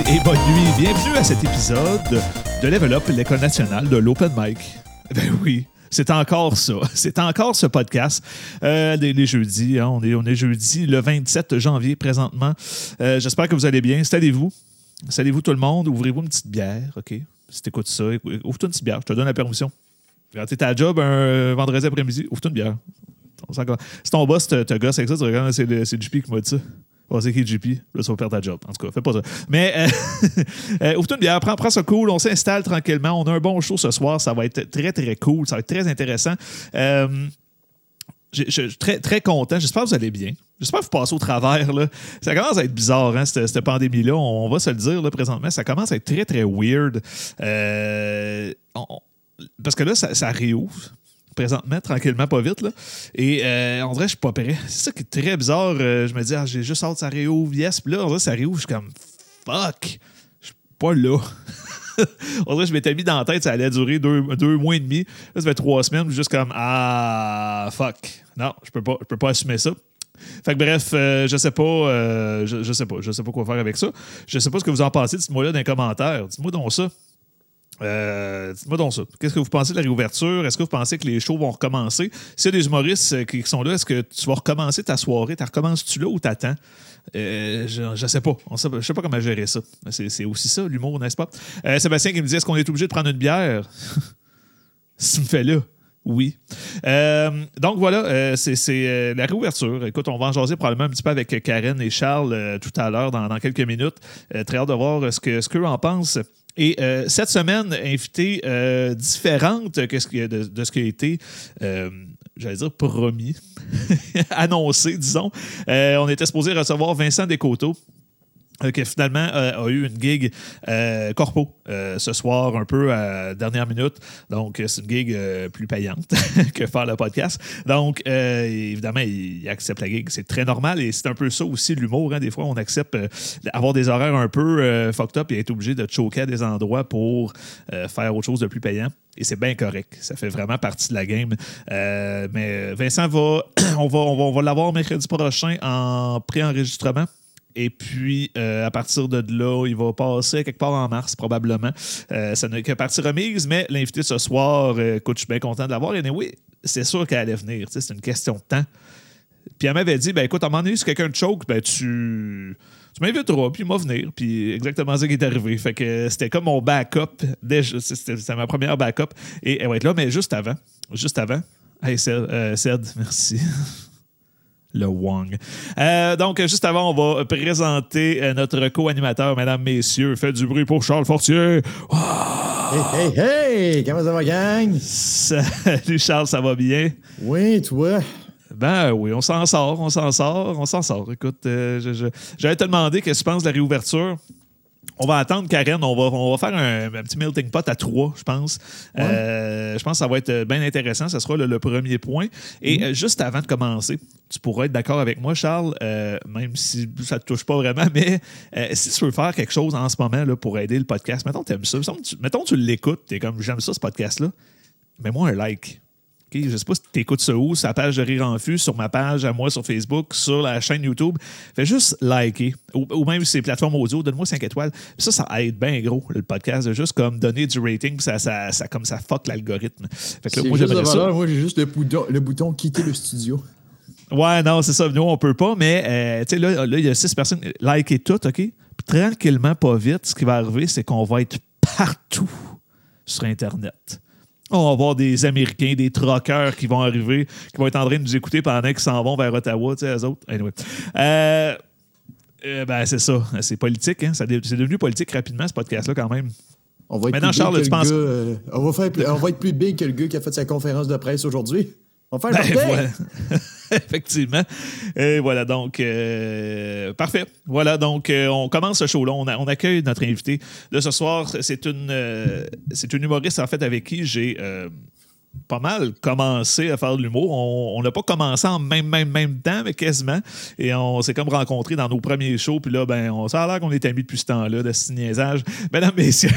et bonne nuit. Bienvenue à cet épisode de Level Up, l'école nationale de l'Open Mic. Ben oui, c'est encore ça. C'est encore ce podcast. Euh, les, les jeudis, hein, on, est, on est jeudi le 27 janvier présentement. Euh, J'espère que vous allez bien. Installez-vous. Installez-vous tout le monde. Ouvrez-vous une petite bière, OK? Si t'écoutes ça, ouvre-toi une petite bière. Je te donne la permission. Quand t'es à job un vendredi après-midi, ouvre-toi une bière. Si ton boss te, gosse avec ça, tu regardes, c'est JP qui m'a dit ça. Oh, c'est JP? Là, tu vas perdre ta job. En tout cas, fais pas ça. Mais euh, euh, ouvre-toi une bière, prends, prends ça cool, on s'installe tranquillement. On a un bon show ce soir, ça va être très, très cool, ça va être très intéressant. Euh, je suis très, très content. J'espère que vous allez bien. J'espère que vous passez au travers. Là. Ça commence à être bizarre, hein, cette, pandémie-là. On, va se le dire là, présentement. Ça commence à être très, très weird. Euh, parce que là, ça, ça réouvre présentement, tranquillement, pas vite. Là. Et euh, on dirait que je suis pas prêt. C'est ça qui est très bizarre. Euh, je me dis, ah, j'ai juste hâte ça réouvre. Yes. Puis là, dirait que ça réouvre. Je suis comme, fuck. Je suis pas là. dirait que je m'étais mis dans la tête, ça allait durer deux, deux mois et demi. Là, ça fait trois semaines, juste comme Ah, fuck. Non, je peux pas, je peux pas assumer ça. Fait que bref, euh, je sais pas, euh, je, je sais pas, je sais pas quoi faire avec ça. Je sais pas ce que vous en pensez. Dites-moi là dans les commentaires. Dites-moi donc ça. Euh, Dites-moi donc ça. Qu'est-ce que vous pensez de la réouverture? Est-ce que vous pensez que les shows vont recommencer? S'il y a des humoristes euh, qui sont là, est-ce que tu vas recommencer ta soirée? Tu recommences-tu là ou t'attends? Euh, je, je sais pas. On sait, je sais pas comment gérer ça. C'est aussi ça, l'humour, n'est-ce pas? Euh, Sébastien qui me dit est-ce qu'on est obligé de prendre une bière? si tu me fais là. Oui. Euh, donc voilà, euh, c'est euh, la réouverture. Écoute, on va en jaser probablement un petit peu avec Karen et Charles euh, tout à l'heure, dans, quelques minutes. Euh, très hâte de voir euh, ce que ce qu'eux en pensent. Et euh, cette semaine, invité euh, différente que de ce qui a été, euh, j'allais dire, promis, annoncé, disons. Euh, on était supposé recevoir Vincent Descoteaux. Euh, qui finalement euh, a eu une gig euh, corpo ce soir, un peu à dernière minute. Donc, c'est une gig plus payante que faire le podcast. Donc, évidemment, il, accepte la gig. C'est très normal et c'est un peu ça aussi l'humour. hein. Des fois, on accepte avoir des horaires un peu fucked up et être obligé de choquer à des endroits pour faire autre chose de plus payant. Et c'est bien correct. Ça fait vraiment partie de la game. Mais Vincent va, on va, on va, on va l'avoir mercredi prochain en pré-enregistrement. Et puis, euh, à partir de là, il va passer quelque part en mars, probablement. Euh, ça n'est que partie remise, mais l'invité ce soir, euh, écoute, je suis bien content de l'avoir. Et oui, c'est sûr qu'elle allait venir. C'est une question de temps. Puis elle m'avait dit, ben écoute, à un moment donné, si quelqu'un te choke, ben tu, tu m'inviteras, puis va venir. Puis exactement ça qui est arrivé. Fait que c'était comme mon backup. C'était ma première backup. Et elle va être là, mais juste avant. Juste avant. Hey, Ced, euh, merci. Le Wong. Euh, donc, juste avant, on va présenter euh, notre co-animateur, mesdames, messieurs. Faites du bruit pour Charles Fortier. Hey, hey, hey! Comment ça va, gang? Salut Charles, ça va bien? Oui, toi? Ben oui, on s'en sort, on s'en sort, on s'en sort. Écoute, euh, j'allais te demander qu'est-ce que tu penses de la réouverture? On va attendre Karen, on va, on va faire un, un petit melting pot à trois, je pense. Euh, je pense que ça va être bien intéressant. Ce sera le, le premier point. Et euh, juste avant de commencer, tu pourras être d'accord avec moi, Charles, euh, même si ça ne te touche pas vraiment, mais euh, si tu veux faire quelque chose en ce moment là, pour aider le podcast, mettons que tu aimes ça, mettons que tu, mettons que tu l'écoutes, tu es comme j'aime ça, ce podcast-là, mets-moi un like. OK? Je sais pas si tu écoutes ça où, la page de Rire en Fus, sur ma page, à moi sur Facebook, sur la chaîne YouTube. Fais juste liker. Ou, ou même les plateformes audio, donne-moi 5 étoiles. Puis ça, ça aide bien gros, le podcast, de juste comme donner du rating, puis ça, ça, ça, comme ça fuck l'algorithme. Fait que là, moi, j'aimerais ça. Moi, j'ai juste le bouton, le bouton quitter le studio. Ouais, non, c'est ça. Nous, on peut pas, mais euh, tu sais, là, là, il y a six personnes. Likez tout, OK? Puis tranquillement, pas vite, ce qui va arriver, c'est qu'on va être partout sur Internet. On va avoir des Américains, des troqueurs qui vont arriver, qui vont être en train de nous écouter pendant qu'ils s'en vont vers Ottawa, tu sais, eux autres. Anyway. Euh, euh, ben, c'est ça. C'est politique, hein? C'est devenu politique rapidement, ce podcast-là, quand même. On va être Maintenant, plus Charles, big tu que penses- gars, euh, on, va faire plus- on va être plus big que le gars qui a fait sa conférence de presse aujourd'hui. On va faire Ben, voilà. Effectivement. Et voilà, donc, euh, parfait. Voilà, donc, euh, on commence ce show-là. On, accueille notre invité de ce soir. C'est une, euh, c'est une humoriste, en fait, avec qui j'ai euh, pas mal commencé à faire de l'humour. On n'a pas commencé en même, même, même temps, mais quasiment. Et on s'est comme rencontrés dans nos premiers shows. Puis là, ben, on, ça a l'air qu'on est amis depuis ce temps-là, de ce niaisage. Mesdames, messieurs,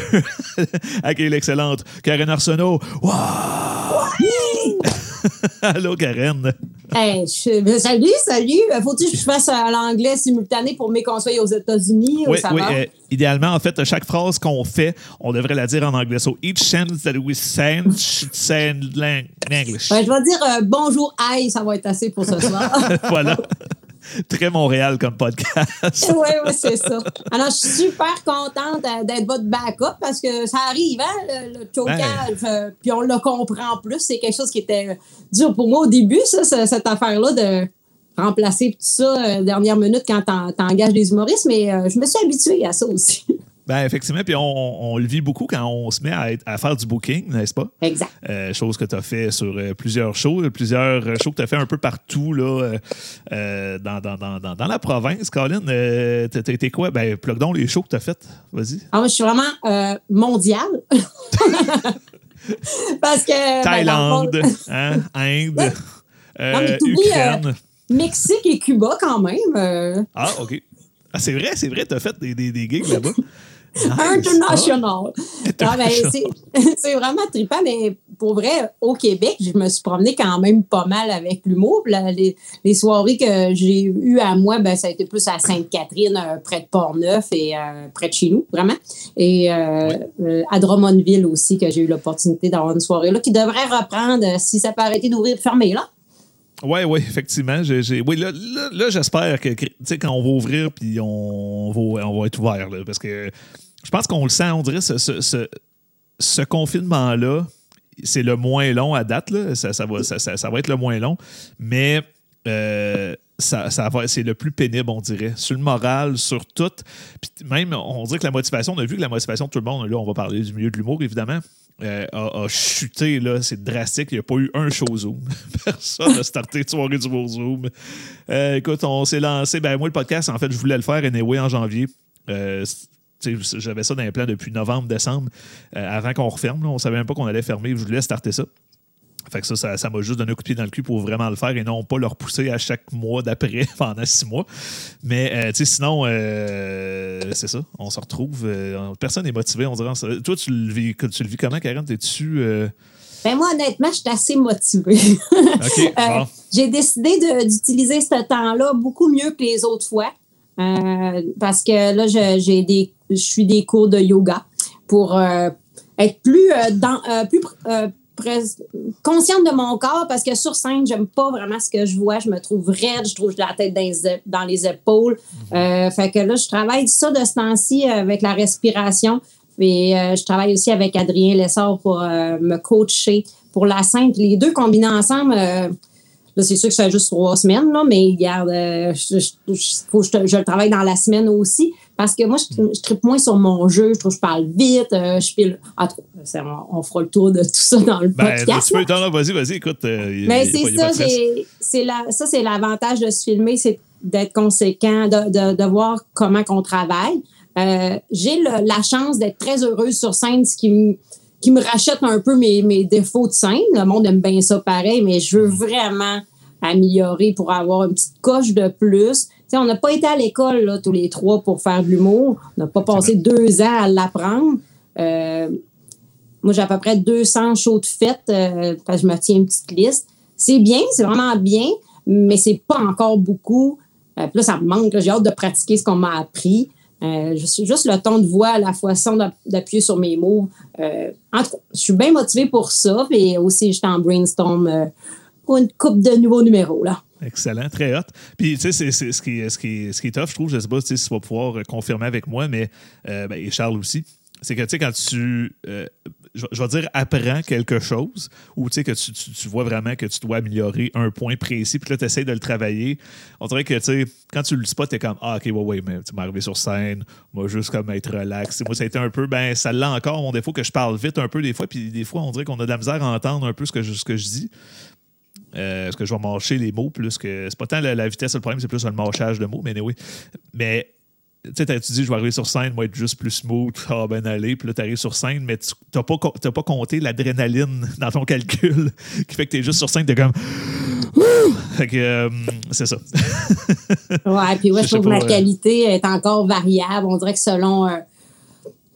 accueille l'excellente Karen Arsenault. Wow! Allô, Karen. Hey, je- ben, salut, salut. Faut-il que je fasse à l'anglais simultané pour mes conseils aux États-Unis ou Oui, ça oui. euh, idéalement, en fait, chaque phrase qu'on fait, on devrait la dire en anglais. So, each sentence that we send should in English. Ben, je vais dire euh, bonjour, aïe, ça va être assez pour ce soir. voilà. Très Montréal comme podcast. oui, oui, c'est ça. Alors, je suis super contente euh, d'être votre backup parce que ça arrive, hein, le, le chocage. euh, puis on le comprend plus. C'est quelque chose qui était dur pour moi au début, ça, ce- cette affaire-là de remplacer tout ça euh, dernière minute quand t'en- t'engages des humoristes. Mais je me suis habituée à ça aussi. Ben, effectivement, puis on, on le vit beaucoup quand on se met à, être- à faire du booking, n'est-ce pas? exact. Euh, chose que tu as fait sur euh, plusieurs shows, plusieurs euh, shows que tu as fait un peu partout là, euh, dans, dans, dans, dans, dans la province. Colin, euh, t'as t'as été quoi? Ben, plug donc les shows que tu as fait. Vas-y. Ah, moi, je suis vraiment mondiale. Parce que. ben, fond, Thaïlande, hein, Inde, Non, mais t'oublies, Ukraine. Mexique et Cuba, quand même. Ah, OK. Ah, c'est vrai, c'est vrai, tu as fait des, des, des gigs là-bas. International. Ah, Ah, ben, c'est vraiment trippant, mais pour vrai, au Québec, je me suis promenée quand même pas mal avec l'humour. Les, les soirées que j'ai eues à moi, ben, ça a été plus à Sainte-Catherine, euh, près de Port-Neuf et euh, près de chez nous, vraiment. Et euh, à Drummondville aussi, que j'ai eu l'opportunité d'avoir une soirée là, qui devrait reprendre si ça peut arrêter d'ouvrir fermer là. Oui, oui, effectivement. Oui, là, là, là, j'espère que tu sais, quand on va ouvrir, puis on va, on va être ouvert. Là, parce que je pense qu'on le sent, on dirait, ce, confinement-là, c'est le moins long à date. Ça, va, être le moins long. Mais euh, ça, c'est le plus pénible, on dirait. Sur le moral, sur tout. Puis même, on dirait que la motivation, on a vu que la motivation de tout le monde, là, on va parler du milieu de l'humour, évidemment, euh, a, chuté. Là, c'est drastique. Il n'y a pas eu un show Zoom. Personne n'a starté de soirée du beau Zoom. Euh, écoute, on s'est lancé. Ben, moi, le podcast, en fait, je voulais le faire anyway en janvier. J'avais ça dans les plans depuis novembre, décembre, euh, avant qu'on referme. là. on savait même pas qu'on allait fermer. Je voulais starter ça. Fait que ça, ça, ça m'a juste donné un coup de pied dans le cul pour vraiment le faire et non pas le repousser à chaque mois d'après pendant six mois. Mais euh, tu sais, sinon, euh, c'est ça. On se retrouve. euh, personne n'est motivé, on dirait. Toi, tu le vis, tu le vis comment, Karen? T'es-tu. Ben moi, honnêtement, je suis assez motivée. Bon. J'ai décidé d'utiliser ce temps-là beaucoup mieux que les autres fois. Parce que là, j'ai des, je suis des cours de yoga pour euh, être plus, euh, dans, euh, plus consciente de mon corps parce que sur scène, j'aime pas vraiment ce que je vois. Je me trouve raide, je trouve la tête dans les, ép- dans les épaules. Euh, fait que là, je travaille ça de ce temps-ci avec la respiration. Et euh, je travaille aussi avec Adrien Lessard pour euh, me coacher pour la scène. Puis les deux combinés ensemble, là, c'est sûr que ça fait juste trois semaines, là, mais regarde, je, je- je- faut je, je le travaille dans la semaine aussi. Parce que moi, je, je tripe moins sur mon jeu. Je trouve que je parle vite. euh, je pile. En tout cas, c'est- on, on fera le tour de tout ça dans le Ben, podcast. tu peux. Non, non, vas-y, vas-y, écoute. euh, Mais c'est ça, c'est la, ça, c'est l'avantage de se filmer, c'est d'être conséquent, de, de, de voir comment qu'on travaille. Euh, j'ai la chance d'être très heureuse sur scène, ce qui me, qui me rachète un peu mes, mes défauts de scène. Le monde aime bien ça pareil, mais je veux vraiment améliorer pour avoir une petite coche de plus. On n'a pas été à l'école là, tous les trois pour faire de l'humour. On n'a pas passé deux ans à l'apprendre. Euh, moi, j'ai à peu près 200 shows de fête euh, parce que je me tiens une petite liste. C'est bien, c'est vraiment bien, mais c'est pas encore beaucoup. Euh, puis là, ça me manque. J'ai hâte de pratiquer ce qu'on m'a appris. Juste, juste le ton de voix, la façon d'app- d'appuyer sur mes mots. En tout cas, je suis bien motivée pour ça. Et aussi, je suis en brainstorm pour une coupe de nouveaux numéros. Là. Excellent, très hot. Puis, tu sais, c'est- ce qui, ce, qui, ce qui est tough, je trouve, je sais pas tu si tu vas pouvoir euh, confirmer avec moi, mais, euh, ben, Charles aussi, c'est que, tu sais, quand tu, euh, je, vais- dire, apprends quelque chose, ou, tu sais, que tu, tu- tu vois vraiment que tu dois améliorer un point précis, puis là, tu essaies de le travailler, on dirait que, tu sais, quand tu le spots, t'es comme, ah, OK, ouais, ouais, mais tu m'es arrivé sur scène, moi, juste comme être relax. Moi, ça a été un peu, ben, ça l'a encore, mon défaut, que je parle vite un peu des fois, puis des fois, on dirait qu'on a de la misère à entendre un peu ce que je dis. Euh, est-ce que je vais mâcher les mots plus que. C'est pas tant la, la vitesse le problème, c'est plus le mâchage de mots, mais oui. Mais tu sais, tu dis, je vais arriver sur scène, moi être juste plus smooth, ah ben aller, puis là, t'arrives sur scène, mais tu n'as pas, pas compté l'adrénaline dans ton calcul qui fait que t'es juste sur scène, t'es comme. Ouh! Fait que euh, c'est ça. Ouais, puis ouais, Je trouve que ma euh, qualité est encore variable. On dirait que selon. euh,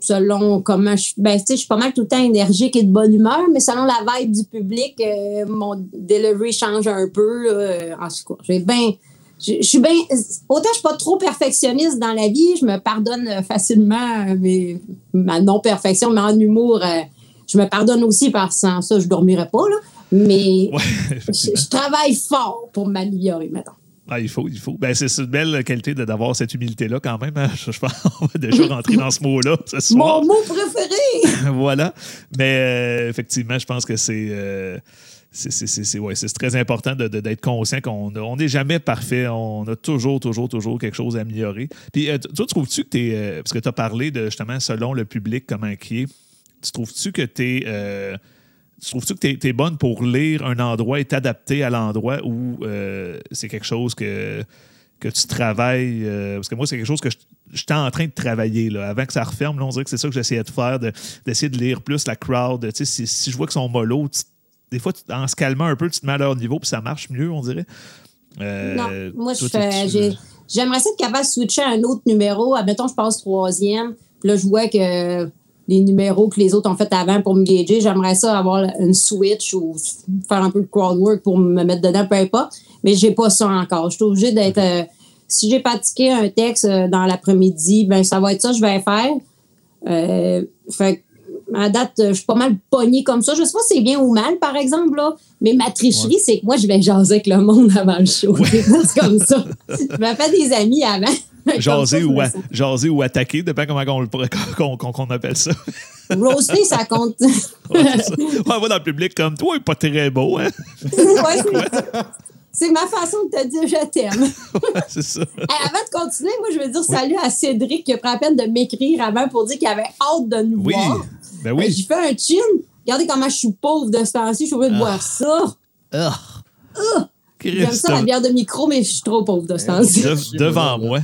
selon comment je suis. Ben, tu sais, je suis pas mal tout le temps énergique et de bonne humeur, mais selon la vibe du public, euh, mon delivery change un peu. là. en tout cas, j'ai bien. Je suis bien. Autant je suis pas trop perfectionniste dans la vie, je me pardonne euh, facilement euh, mes- ma non-perfection, mais en humour, euh, je me pardonne aussi parce que sans ça, je dormirais pas. Là. Mais Ouais, je, je travaille fort pour m'améliorer, maintenant. Ah, il faut, il faut. Ben, c'est une belle qualité d'avoir cette humilité-là quand même. hein. Je, je pense qu'on va déjà rentrer dans ce mot-là ce. Mon mot préféré! voilà. Mais euh, effectivement, je pense que c'est. euh, c'est- ouais, très important de- de- d'être conscient qu'on on n'est jamais parfait. On a toujours, toujours, toujours quelque chose à améliorer. Puis, euh, toi, trouves-tu que tu es. parce que tu as parlé de justement selon le public, comment qui est. Tu trouves-tu que tu es. Tu trouves-tu que tu es, bonne pour lire un endroit et t'adapter à l'endroit où euh, c'est quelque chose que, que tu travailles? euh, parce que moi, c'est quelque chose que j'étais en train de travailler. Là. Avant que ça referme, là, on dirait que c'est ça que j'essayais de faire, de- d'essayer de, lire plus la crowd. Tu sais, Si, si je vois qu'ils sont mollo, des fois, tu- en se calmant un peu, tu te mets à leur niveau puis ça marche mieux, on dirait. Euh, Non, moi, J'aimerais ça être capable de switcher à un autre numéro. Admettons, je passe troisième. Puis là, je vois que les numéros que les autres ont fait avant pour me gager, j'aimerais ça avoir une switch ou faire un peu de crowd work pour me mettre dedans, peu importe. Mais j'ai pas ça encore. Je suis obligée d'être. euh, si j'ai pratiqué un texte euh, dans l'après-midi, ben ça va être ça que je vais faire. Euh, fait que, à date, euh, je suis pas mal pognée comme ça. Je sais pas si c'est bien ou mal, par exemple, là. Mais ma tricherie, c'est que moi, je vais jaser avec le monde avant le show. c'est comme ça. Je me fais des amis avant. Jaser ou, jaser ou attaquer, dépend comment on, qu'on, qu'on- qu'on appelle ça. Roaster, ça compte. Ouais, ça. Ouais, on va dans le public comme toi, il est pas très beau, hein? Ouais, c'est- c'est ma façon de te dire je t'aime. Ouais, c'est ça. Avant de continuer, moi, je veux dire salut à Cédric qui a pris la peine de m'écrire avant pour dire qu'il avait hâte de nous Oui. voir. Ben oui. J'ai fait un chin. Regardez comment je suis pauvre de ce temps-ci. Je suis obligée de boire ça. Ah. J'aime Christ, ça, la bière de micro, mais je suis trop pauvre de ce temps-ci. de- devant moi.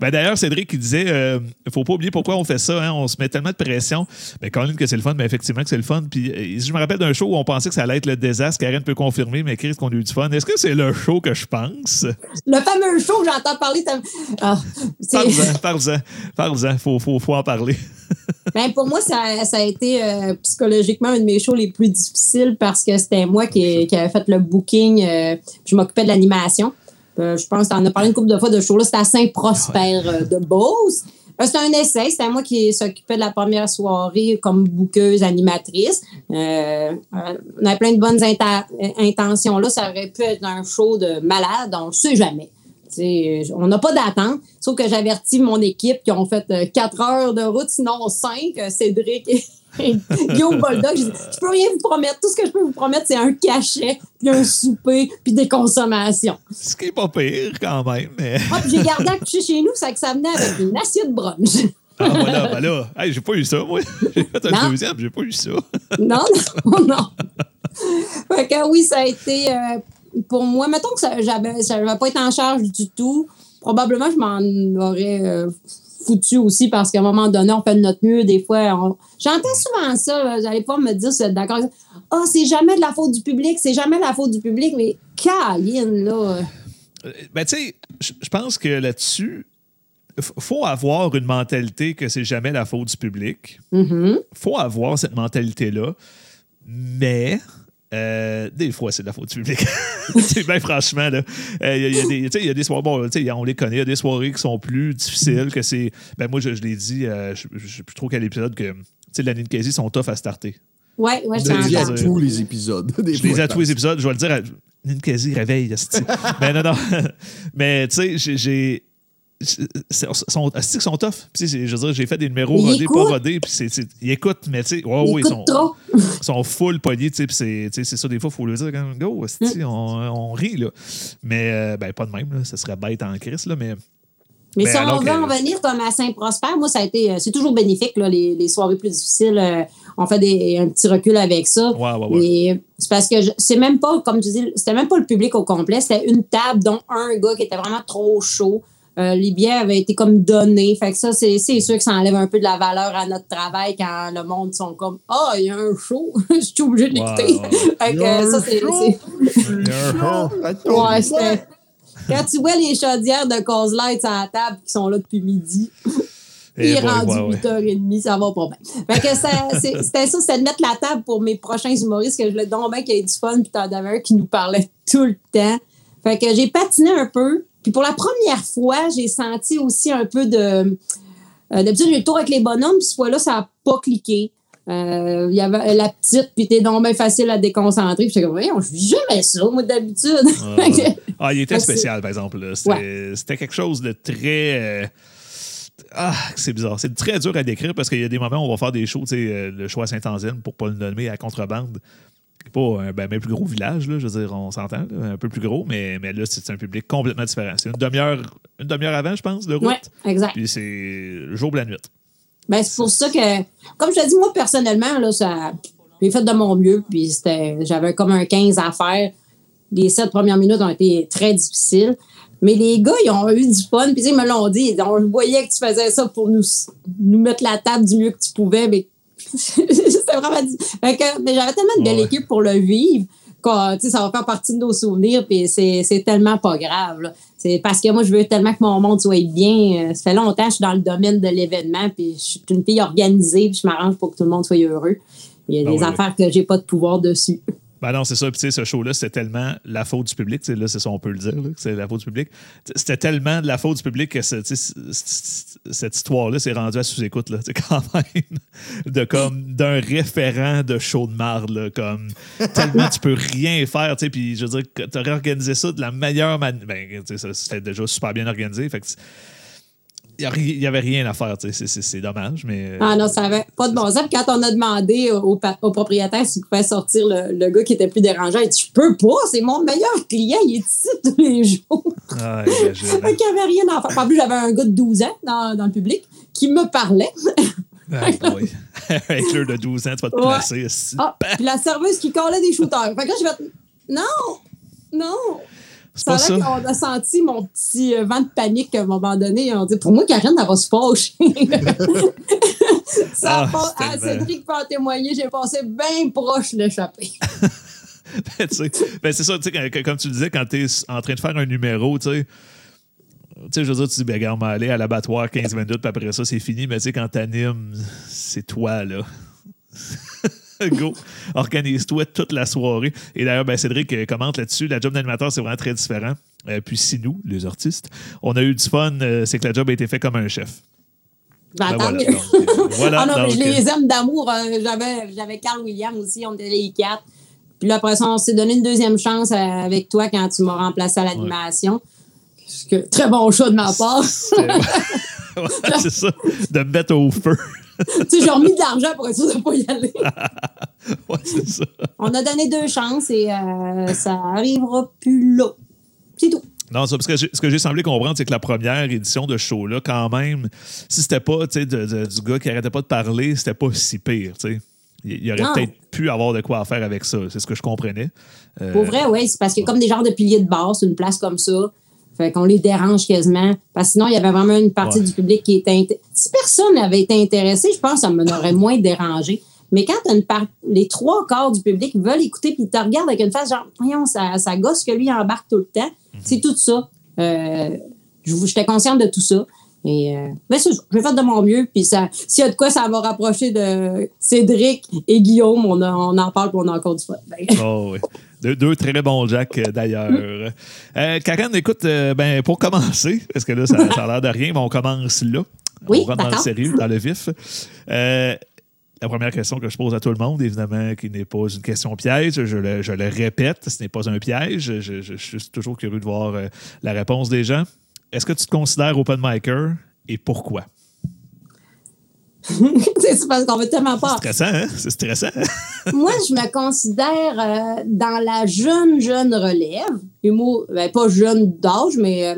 Ben D'ailleurs, Cédric qui disait euh, faut pas oublier pourquoi on fait ça, hein, on se met tellement de pression. Mais quand même que c'est le fun, mais effectivement que c'est le fun. Puis euh, je me rappelle d'un show où on pensait que ça allait être le désastre. Karen peut confirmer, mais Chris, qu'on a eu du fun. Est-ce que c'est le show que je pense? Le fameux show que j'entends parler. Ah, Parle-en, parle-en, parle-en. Faut, faut, faut en parler. Ben, pour moi, ça, ça a été euh, psychologiquement un de mes shows les plus difficiles parce que c'était moi qui, qui avais fait le booking. euh, je m'occupais de l'animation. Euh, je pense que tu en as parlé une couple de fois de show là. C'était à Saint-Prosper euh, de Beauce. Euh, C'était un essai. C'était moi qui s'occupais de la première soirée comme bookeuse, animatrice. Euh, on avait plein de bonnes intentions là. Ça aurait pu être un show de malade. On ne sait jamais. T'sais, on n'a pas d'attente. Sauf que j'avertis mon équipe qui ont fait quatre heures de route, sinon cinq. Cédric et Guillaume Boldoc. Je dis, je peux rien vous promettre. Tout ce que je peux vous promettre, c'est un cachet, puis un souper, puis des consommations. Ce qui est pas pire quand même. Mais... Ah, j'ai gardé à coucher chez nous, ça que ça venait avec une assiette brunch. Ah, voilà, ben là. Hey, j'ai pas eu ça, moi. J'ai fait un Non. deuxième, j'ai pas eu ça. non, non, non. Fait que oui, ça a été euh, pour moi. Mettons que ça j'avais, ça pas été en charge du tout. Probablement, je m'en aurais euh, foutu aussi parce qu'à un moment donné, on fait de notre mieux. Des fois, on- j'entends souvent ça. allez pas me dire si vous d'accord. Ah, c'est jamais de la faute du public, c'est jamais de la faute du public, mais Caline, là. Euh, Ben, tu sais, je pense que là-dessus, il faut avoir une mentalité que c'est jamais la faute du public. Mhm. faut avoir cette mentalité-là, mais euh, des fois, c'est de la faute du public. c'est bien franchement, là. Euh, Il y, y a des- tu sais, il y a des soirées, bon, tu sais, on les connaît, il y a des soirées qui sont plus difficiles, que c'est. Ben, moi, je, je l'ai dit, euh, je ne sais plus trop quel épisode, que tu sais, l'année de Casey sont tough à starter. Ouais, ouais, je Je le dis à tous les épisodes. Des Je les à tous les épisodes, je vais le dire à Ninkasi, réveille. Mais non, non. Mais tu sais, j'ai- Sont, qu'ils sont tough? Je veux dire, j'ai fait des numéros ils rodés, pas rodés, puis ils écoutent, mais tu sais, ouais, Ils ouais, ils écoutent sont, trop. sont full pognés, tu sais, puis c'est ça, des fois, il faut le dire, quand go, esti, Mm. on, on rit, là. Mais, euh, ben, pas de même, là, ça serait bête en crise, là, mais. Mais Ben, si on veut en venir comme à Saint-Prosper, moi, ça a été, euh, c'est toujours bénéfique, là, les, les soirées plus difficiles. euh, on fait des, un petit recul avec ça. Ouais, ouais, ouais. Mais c'est parce que c'est même pas, comme tu dis, c'était même pas le public au complet. C'était une table, dont un gars qui était vraiment trop chaud. Euh, les billets avaient été comme donnés. Fait que ça, c'est c'est sûr que ça enlève un peu de la valeur à notre travail quand le monde sont comme Ah, il y a un show, je suis obligé de l'écouter. Fait que, euh, ça, c'est. Ouais, c'était. Quand tu vois les chaudières de Cause Light à la table qui sont là depuis midi. Il est rendu ouais, ouais. 8h30, ça va pas bien. Fait que ça- c'est- c'était ça, c'était de mettre la table pour mes prochains humoristes, que je voulais donc bien qu'il y ait du fun, puis t'en avais un qui nous parlait tout le temps. Fait que j'ai patiné un peu. Puis pour la première fois, j'ai senti aussi un peu de. euh, D'habitude, j'ai le tour avec les bonhommes, puis cette fois-là, ça n'a pas cliqué. Euh, Il y avait la petite, puis t'es donc bien facile à déconcentrer. Puis j'étais comme, voyons, je vis jamais ça, moi, d'habitude. Ah, ouais. Ah, il était spécial, par exemple. C'était c'était quelque chose de très. euh, Ah, c'est bizarre. C'est très dur à décrire parce qu'il y a des moments où on va faire des shows, tu sais, euh, le choix à Saint-Anzine, pour pas le nommer, à Contrebande. C'est Pas un ben, ben plus gros village, là, je veux dire, on s'entend, un peu plus gros, mais, mais là, c'est un public complètement différent. C'est une demi-heure une demi-heure avant, je pense, de route. ouais, exact. Puis c'est le jour ou la nuit. Ben, c'est pour ça que, comme je te dis, moi, personnellement, là, ça, j'ai fait de mon mieux, puis j'avais comme un 15 à faire. Les sept premières minutes ont été très difficiles. Mais les gars, ils ont eu du fun, puis ils me l'ont dit. On voyait que tu faisais ça pour nous, nous mettre la table du mieux que tu pouvais, mais c'était vraiment... mais j'avais tellement de belle Ouais. équipe pour le vivre sais, ça va faire partie de nos souvenirs, puis c'est tellement pas grave. C'est parce que moi, je veux tellement que mon monde soit bien. Euh, Ça fait longtemps que je suis dans le domaine de l'événement, puis je suis une fille organisée, puis je m'arrange pour que tout le monde soit heureux. Il y a Ah des oui, affaires que j'ai pas de pouvoir dessus. Ben non, c'est ça. Puis tu sais, ce show-là, c'était tellement la faute du public. Là, c'est ça, on peut le dire, c'est la faute du public. C'était tellement de la faute du public que cette histoire-là s'est rendue à sous-écoute, là, quand même. De comme, d'un référent de show de marde, là, comme, tellement tu peux rien faire, tu sais, puis je veux dire, t'aurais organisé ça de la meilleure manière. Ben, tu sais, c'était déjà super bien organisé. Fait que, il n'y avait rien à faire, tu sais, c'est- dommage, mais. euh, Ah non, ça avait pas de bon sens. Quand on a demandé au, propriétaire s'il pouvait sortir le, le gars qui était plus dérangeant, il dit Je peux pas, c'est mon meilleur client, il est ici tous les jours. Ah, n'y avait rien à faire. En plus, j'avais un gars de 12 ans dans, dans le public qui me parlait. Ah, boy. Avec l'heure de 12 ans, tu vas te Ouais. placer. ici. Ah, puis la serveuse qui collait des shooters. Fait que là, je vais Non, non. C'est Ça pas ça. qu'on a senti mon petit euh, vent de panique à un moment donné. On dit Pour moi, Karine, elle va se fâcher. Ça Ah, pas- Cédric peut en témoigner, j'ai passé bien proche de l'échapper. Ben, ben, c'est ça, comme tu le disais, quand tu es en train de faire un numéro, tu sais, tu sais, je veux dire, tu dis, ben, regarde, on va aller à l'abattoir 15 minutes, puis après ça, c'est fini. Mais tu sais, quand t'animes, c'est toi, là. Go, organise-toi toute la soirée. Et d'ailleurs, ben, Cédric euh, commente là-dessus. La job d'animateur, c'est vraiment très différent. Euh, puis si nous, les artistes, on a eu du fun, euh, c'est que la job a été faite comme un chef. Ben, Ben, voilà, mieux. donc, voilà, ah non, mais donc, je les aime d'amour. J'avais, Carl William aussi, on était les quatre. Puis là, après ça, on s'est donné une deuxième chance avec toi quand tu m'as remplacé à l'animation. Que- Très bon choix de ma part. c'est- Ouais, c'est ça, de me mettre au feu. tu sais, j'ai remis de l'argent pour être sûr de ne pas y aller. ouais, c'est ça. On a donné deux chances et euh, ça arrivera plus là. C'est tout. Non, ça, parce que ce que j'ai semblé comprendre, c'est que la première édition de show-là, quand même, si c'était pas de- de- du gars qui arrêtait pas de parler, c'était pas si pire. Il il aurait Non. peut-être pu avoir de quoi faire avec ça. C'est ce que je comprenais. Euh, Pour vrai, oui, c'est parce a comme des genres de piliers de base, une place comme ça. Fait qu'on les dérange quasiment. Parce que sinon, il y avait vraiment une partie Ouais. du public qui était. inté- Si personne n'avait été intéressé, je pense que ça m'aurait moins dérangé. Mais quand t'as une part... les trois quarts du public veulent écouter puis ils te regardent avec une face genre, voyons, ça, ça gosse que lui embarque tout le temps. Mhm. C'est tout ça. Euh, je- J'étais consciente de tout ça. Et euh, ben c'est ça. J'ai fait de mon mieux. Puis ça, s'il y a de quoi, ça va rapprocher de Cédric et Guillaume. On, a- on en parle puis on a encore du fun. Oh, oui. Deux, deux très bons Jack, euh, d'ailleurs. Euh, Karen, écoute, euh, ben, pour commencer, parce que là, ça, ça a l'air de rien, mais on commence là. Oui, on rentre dans le sérieux, dans le vif. Euh, la première question que je pose à tout le monde, évidemment, qui n'est pas une question piège, je le, je le répète, ce n'est pas un piège. Je, je- je suis toujours curieux de voir la réponse des gens. Est-ce que tu te considères open micer et pourquoi? c'est parce qu'on veut tellement pas. Stressant, hein? C'est stressant. Moi, je me considère euh, dans la jeune, jeune relève. Humour, ben, pas jeune d'âge, mais euh,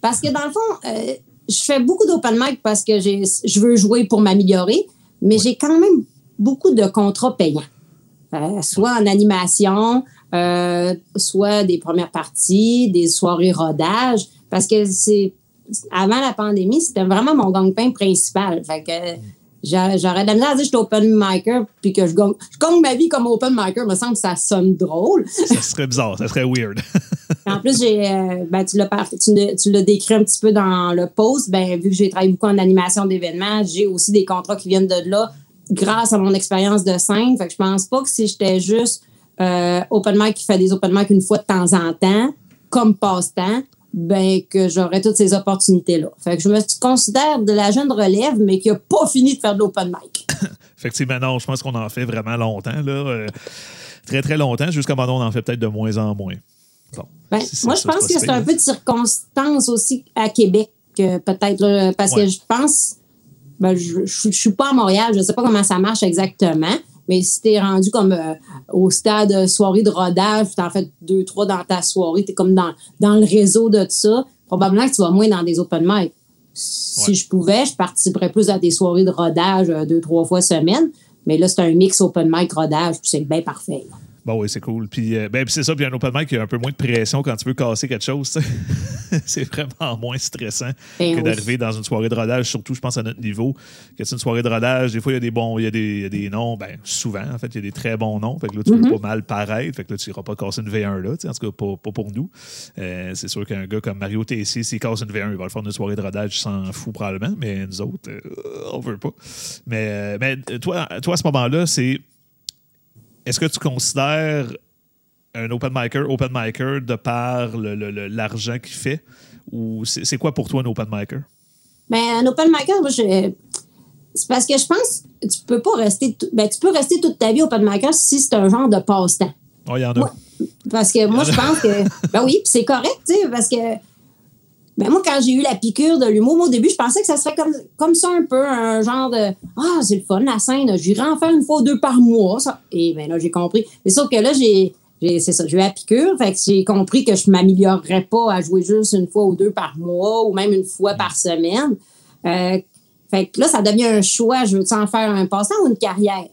parce que dans le fond, euh, je fais beaucoup d'open mic parce que j'ai, je veux jouer pour m'améliorer, mais j'ai quand même beaucoup de contrats payants. Euh, soit en animation, euh, soit des premières parties, des soirées rodage, parce que c'est avant la pandémie, c'était vraiment mon gang-pain principal. Fait que j'aurais de la misère à dire que je suis open micer puis que je gagne, je gagne ma vie comme open micer, me semble que ça sonne drôle. ça serait bizarre, ça serait weird. En plus, j'ai, euh, ben, tu, l'as, tu, décrit un petit peu dans le post. Ben, vu que j'ai travaillé beaucoup en animation d'événements, j'ai aussi des contrats qui viennent de là grâce à mon expérience de scène. Fait que je pense pas que si j'étais juste euh, open mic qui fait des open mic une fois de temps en temps, comme passe-temps, ben que j'aurais toutes ces opportunités-là. Fait que je me considère de la jeune relève, mais qui a pas fini de faire de l'open mic. Effectivement, non, je pense qu'on en fait vraiment longtemps, là. euh, très, très longtemps, jusqu'à maintenant, on en fait peut-être de moins en moins. Bon. Ben, Si moi, je pense que c'est un peu de circonstance aussi à Québec, euh, peut-être, parce Ouais. que je pense, ben, je, je suis pas à Montréal, je sais pas comment ça marche exactement, mais si t'es rendu comme euh, au stade euh, soirée de rodage, puis t'en fais deux, trois dans ta soirée, t'es comme dans, dans le réseau de ça, probablement que tu vas moins dans des open mic. Si Ouais. je pouvais, je participerais plus à des soirées de rodage euh, deux, trois fois semaine, mais là, c'est un mix open mic rodage, puis c'est bien parfait. là. Bon, oui, c'est cool. Puis, euh, ben, puis c'est ça, puis un open mic, il y a un peu moins de pression quand tu veux casser quelque chose. c'est vraiment moins stressant que oui. d'arriver dans une soirée de rodage, surtout, je pense, à notre niveau. Que c'est une soirée de rodage, des fois, il y a des bons, il y a des, il y a des noms, ben, souvent, en fait, il y a des très bons noms. Fait que là, tu Mm-hmm. veux pas mal paraître. Fait que là, tu iras pas casser une V1 là, en tout cas, pas, pas pour nous. Euh, c'est sûr qu'un gars comme Mario Tessier, s'il casse une V1, il va le faire une soirée de rodage, il s'en fout probablement, mais nous autres, euh, on veut pas. Mais, euh, mais toi, toi, à ce moment-là, c'est. Est-ce que tu considères un open micer, open micer de par l'argent qu'il fait? Ou c'est quoi pour toi un open micer? Ben, un open micer, moi, je- c'est parce que je pense que tu peux pas rester. Ben, tu peux rester toute ta vie open micer si c'est un genre de passe-temps. Oh, il y en a. Parce que moi, je pense que. Ben oui, puis c'est correct, tu sais, parce que. Ben moi, quand j'ai eu la piqûre de l'humour, au début, je pensais que ça serait comme, comme ça un peu, un genre de Ah, c'est le fun, la scène, j'irai en faire une fois ou deux par mois. Ça. Et ben là, j'ai compris. Mais sauf que là, j'ai. j'ai- C'est ça, j'ai eu la piqûre, fait que j'ai compris que je m'améliorerais pas à jouer juste une fois ou deux par mois ou même une fois par semaine. Euh, fait que là, ça devient un choix. Je veux-tu en faire un passe-temps ou une carrière?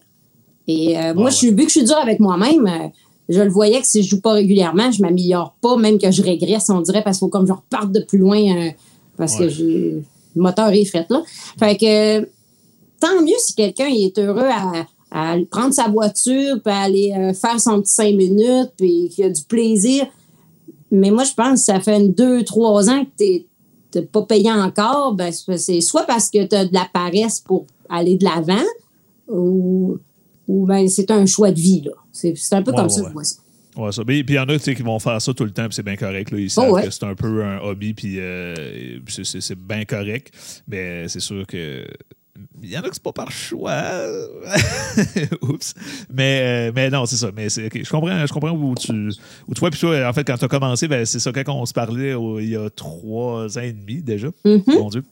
Et euh, moi, ouais. je suis, vu que je suis dur avec moi-même, euh, je le voyais que si je joue pas régulièrement, je m'améliore pas, même que je régresse, on dirait, parce qu'il faut comme je reparte de plus loin, euh, parce Ouais. que j'ai le moteur est fret, là. Fait que tant mieux si quelqu'un est heureux à, à prendre sa voiture, puis aller euh, faire son petit cinq minutes, puis qu'il a du plaisir. Mais moi, je pense que ça fait une deux, trois ans que tu n'es pas payé encore. Ben, c'est c'est soit parce que tu as de la paresse pour aller de l'avant, ou, ou ben, c'est un choix de vie. là. C'est un peu Ouais, comme ouais, ça que je vois ça. Ouais, ça. Puis il y en a qui vont faire ça tout le temps, puis c'est bien correct. Là. Ils savent Oh, ouais. que c'est un peu un hobby, puis euh, c'est- bien correct. Mais c'est sûr que. Il y en a que c'est pas par choix. Oups. Mais, euh, mais non, c'est ça. Mais c'est- ok, Je comprends, je comprends où tu, où tu vois. Puis toi, en fait, quand tu as commencé, ben, c'est ça, quand on se parlait il y a trois ans et demi déjà. Mhm. Mon Dieu.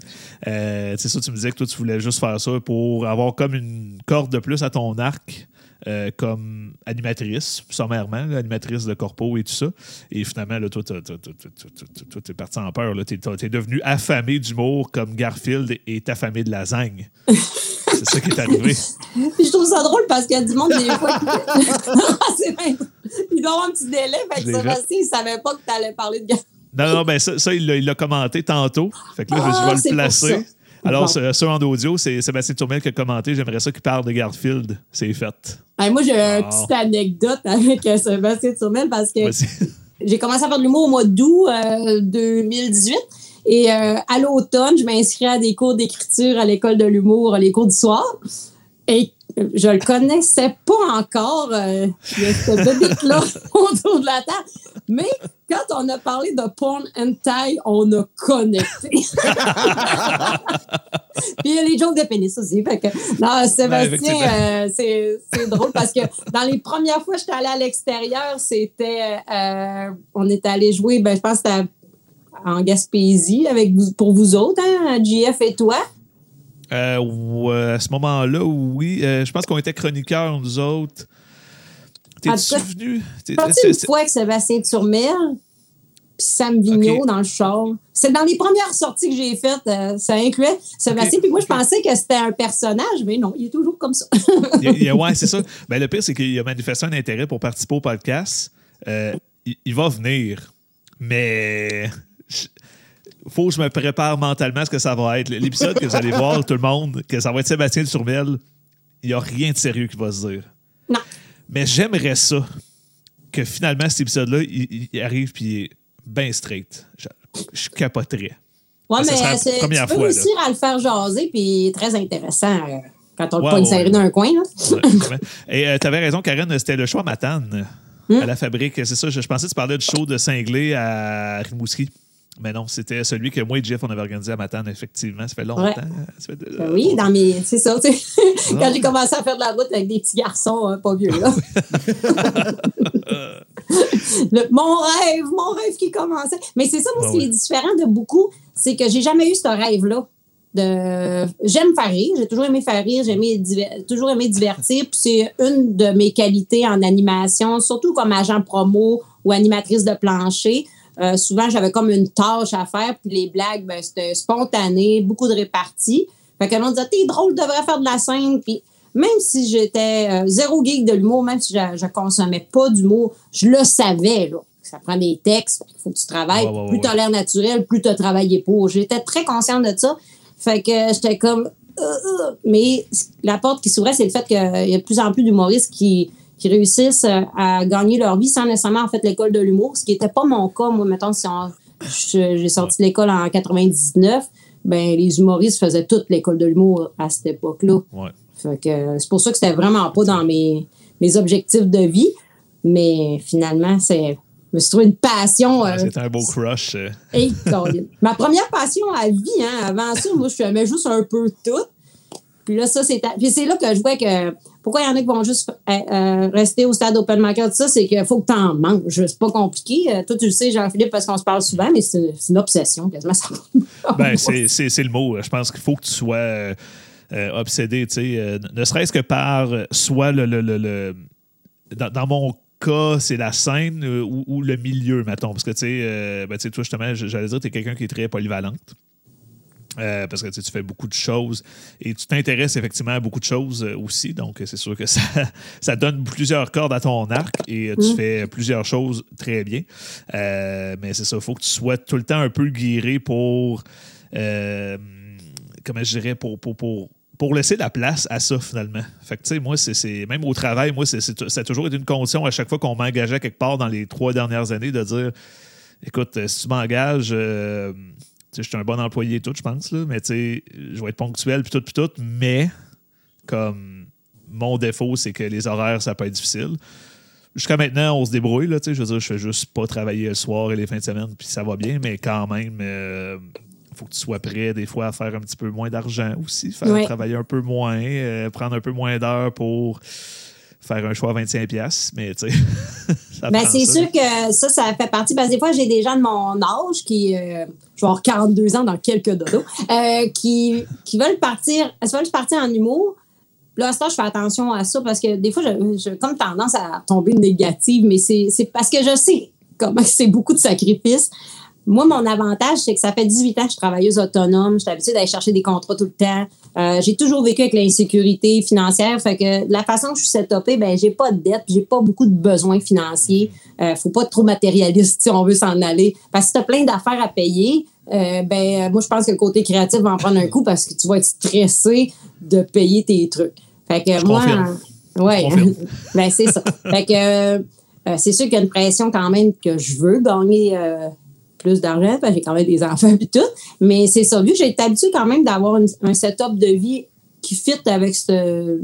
Euh, c'est ça, tu me disais que toi, tu voulais juste faire ça pour avoir comme une corde de plus à ton arc. Euh, comme animatrice, sommairement, là, animatrice de corpo et tout ça. Et finalement, là, toi, t'es parti en peur. Tu es, devenu affamé d'humour comme Garfield est affamé de lasagne. C'est ça qui est arrivé. Puis je trouve ça drôle parce qu'il y a du monde des fois. qui- Ah. Il doit avoir un petit délai. Fait que Sébastien, il savait pas que tu allais parler de Non, non, ben ça, ça, il l'a- commenté tantôt. Fait que là, je- je Ah, vais le pour placer. Alors, ce- en audio, c'est Sébastien Tourmel qui a commenté. J'aimerais ça qu'il parle de Garfield. C'est fait. Hey, moi, j'ai une Ah. petite anecdote avec euh, Sébastien Turmel parce que j'ai commencé à faire de l'humour au mois d'août euh, 2018. Et euh, à l'automne, je m'inscris à des cours d'écriture à l'école de l'humour, les cours du soir. Et euh, je le connaissais pas encore, euh, ce bébé-là autour de la table. Mais quand on a parlé de porn and tie, on a connecté. Puis il y a les jokes de pénis aussi. Fait que, non, Sébastien, euh, c'est c'est drôle parce que dans les premières fois que j'étais allée à l'extérieur, c'était. euh, on est allé jouer, ben, je pense que c'était en Gaspésie avec vous, pour vous autres, hein, JF et toi. Euh, ouais, à ce moment-là, oui. Euh, je pense qu'on était chroniqueurs, nous autres. T'es-tu venu? T'es- une fois avec Sébastien Turmel, puis Sam Vigneault dans le char. C'est dans les premières sorties que j'ai faites. euh, ça incluait Sébastien. Puis moi, je pensais que c'était un personnage, mais non, il est toujours comme ça. il ouais, c'est ça. Ben, le pire, c'est qu'il a manifesté un intérêt pour participer au podcast. Euh, il, il va venir, mais faut que je me prépare mentalement à ce que ça va être. L'épisode que vous allez voir, tout le monde, que ça va être Sébastien Turmel, il n'y a rien de sérieux qui va se dire. non. Mais j'aimerais ça que finalement, cet épisode-là, il, il arrive puis il est bien straight. Je, je capoterais. Ouais, mais c'est- tu première peux fois, là. réussir à le faire jaser, puis très intéressant euh, quand on le Ouais, pogne ouais, serré ouais. dans un coin. Là. Et tu avais raison, Karen, c'était le choix Matane Hmm? à la fabrique. C'est ça, je, je pensais que tu parlais du show de Cinglé à Rimouski. Mais non, c'était celui que moi et Jeff, on avait organisé à Matane, effectivement. Ça fait longtemps. Ouais. Ça fait de- Ben oui, dans mes. C'est ça, tu sais. Quand j'ai commencé à faire de la route avec des petits garçons, hein, pas vieux, là. Le- mon rêve, mon rêve qui commençait. Mais c'est ça, moi, ce qui est différent de beaucoup, c'est que j'ai jamais eu ce rêve-là. De... J'aime faire rire, j'ai toujours aimé faire rire, j'ai aimé diver- toujours aimé divertir, puis c'est une de mes qualités en animation, surtout comme agent promo ou animatrice de plancher. Euh, souvent, j'avais comme une tâche à faire, puis les blagues, ben, c'était spontané, beaucoup de réparties. Fait que l'on disait, t'es drôle, tu devrais faire de la scène. Puis même si j'étais euh, zéro geek de l'humour, même si je, je consommais pas d'humour, je le savais, là. Ça prend des textes, il faut que tu travailles. Ouais, ouais, ouais, plus tu as l'air naturel, plus tu as travaillé pour. J'étais très consciente de ça. Fait que j'étais comme. euh, euh. mais la porte qui s'ouvrait, c'est le fait qu'il y a de plus en plus d'humoristes qui, qui réussissent euh, à gagner leur vie sans nécessairement en fait l'école de l'humour, ce qui n'était pas mon cas. Moi, mettons, si j'ai sorti de l'école en 99, ben les humoristes faisaient toute l'école de l'humour à cette époque-là. Ouais. Fait que euh, c'est pour ça que c'était vraiment pas dans mes, mes objectifs de vie. Mais finalement, c'est. Je me suis trouvé une passion. euh, C'était un beau crush. euh. Hey. Ma première passion à vie, hein, avant ça, moi, je faisais juste un peu tout. Puis là, ça, c'est puis c'est là que je vois que pourquoi il y en a qui vont juste euh, euh, rester au stade open market, ça, c'est qu'il faut que tu en manges. C'est pas compliqué. Euh, toi, tu le sais, Jean-Philippe, parce qu'on se parle souvent, mais c'est une obsession, quasiment. Ben, c'est- le mot. Je pense qu'il faut que tu sois obsédé, ne serait-ce que par soit le. le- le- le- dans, mon cas, c'est la scène ou, le milieu, mettons. Parce que, tu sais, euh, ben, toi, justement, j'allais dire, tu es quelqu'un qui est très polyvalente. Euh, parce que tu sais, tu fais beaucoup de choses et tu t'intéresses effectivement à beaucoup de choses euh, aussi. Donc, c'est sûr que ça, ça donne plusieurs cordes à ton arc et euh, tu Mm. fais plusieurs choses très bien. Mais c'est ça, il faut que tu sois tout le temps un peu guiré pour. comment je dirais, pour, pour, pour, pour laisser la place à ça finalement. Fait que, tu sais, moi, c'est- même au travail, moi, c'est- ça a toujours été une condition à chaque fois qu'on m'engageait quelque part dans les trois dernières années de dire écoute, si tu m'engages, euh, je suis un bon employé et tout, je pense, là, mais tu sais, je vais être ponctuel puis tout, puis tout, mais comme mon défaut, c'est que les horaires, ça peut être difficile. Jusqu'à maintenant, on se débrouille, là, je veux dire, je fais juste pas travailler le soir et les fins de semaine, puis ça va bien, mais quand même, il faut que tu sois prêt des fois à faire un petit peu moins d'argent aussi, faire Ouais. travailler un peu moins, euh, prendre un peu moins d'heures pour faire un choix à 25$, piastres, mais tu sais, Ben, c'est sûr que ça, ça fait partie. Parce que des fois, j'ai des gens de mon âge qui. euh, je vais avoir 42 ans dans quelques dodos, euh, qui, qui veulent partir, elles veulent partir en humour. Là, à ce temps, je fais attention à ça parce que des fois, j'ai comme tendance à tomber négative, mais c'est c'est parce que je sais comment c'est beaucoup de sacrifices. Moi, mon avantage, c'est que ça fait 18 ans que je suis travailleuse autonome. Je suis habituée d'aller chercher des contrats tout le temps. Euh, j'ai toujours vécu avec l'insécurité financière. Fait que la façon que je suis setupée, ben, j'ai pas de dette, j'ai pas beaucoup de besoins financiers. Euh, faut pas être trop matérialiste si on veut s'en aller. Parce que si tu as plein d'affaires à payer, euh, ben, moi, je pense que le côté créatif va en prendre un coup parce que tu vas être stressé de payer tes trucs. Fait que Je moi, confirme. ouais, ben, c'est ça. Fait que euh, c'est sûr qu'il y a une pression quand même que je veux gagner euh, plus d'argent j'ai quand même des enfants et tout. Mais c'est ça. Vu que j'ai été habituée quand même d'avoir un setup de vie qui fit avec ce-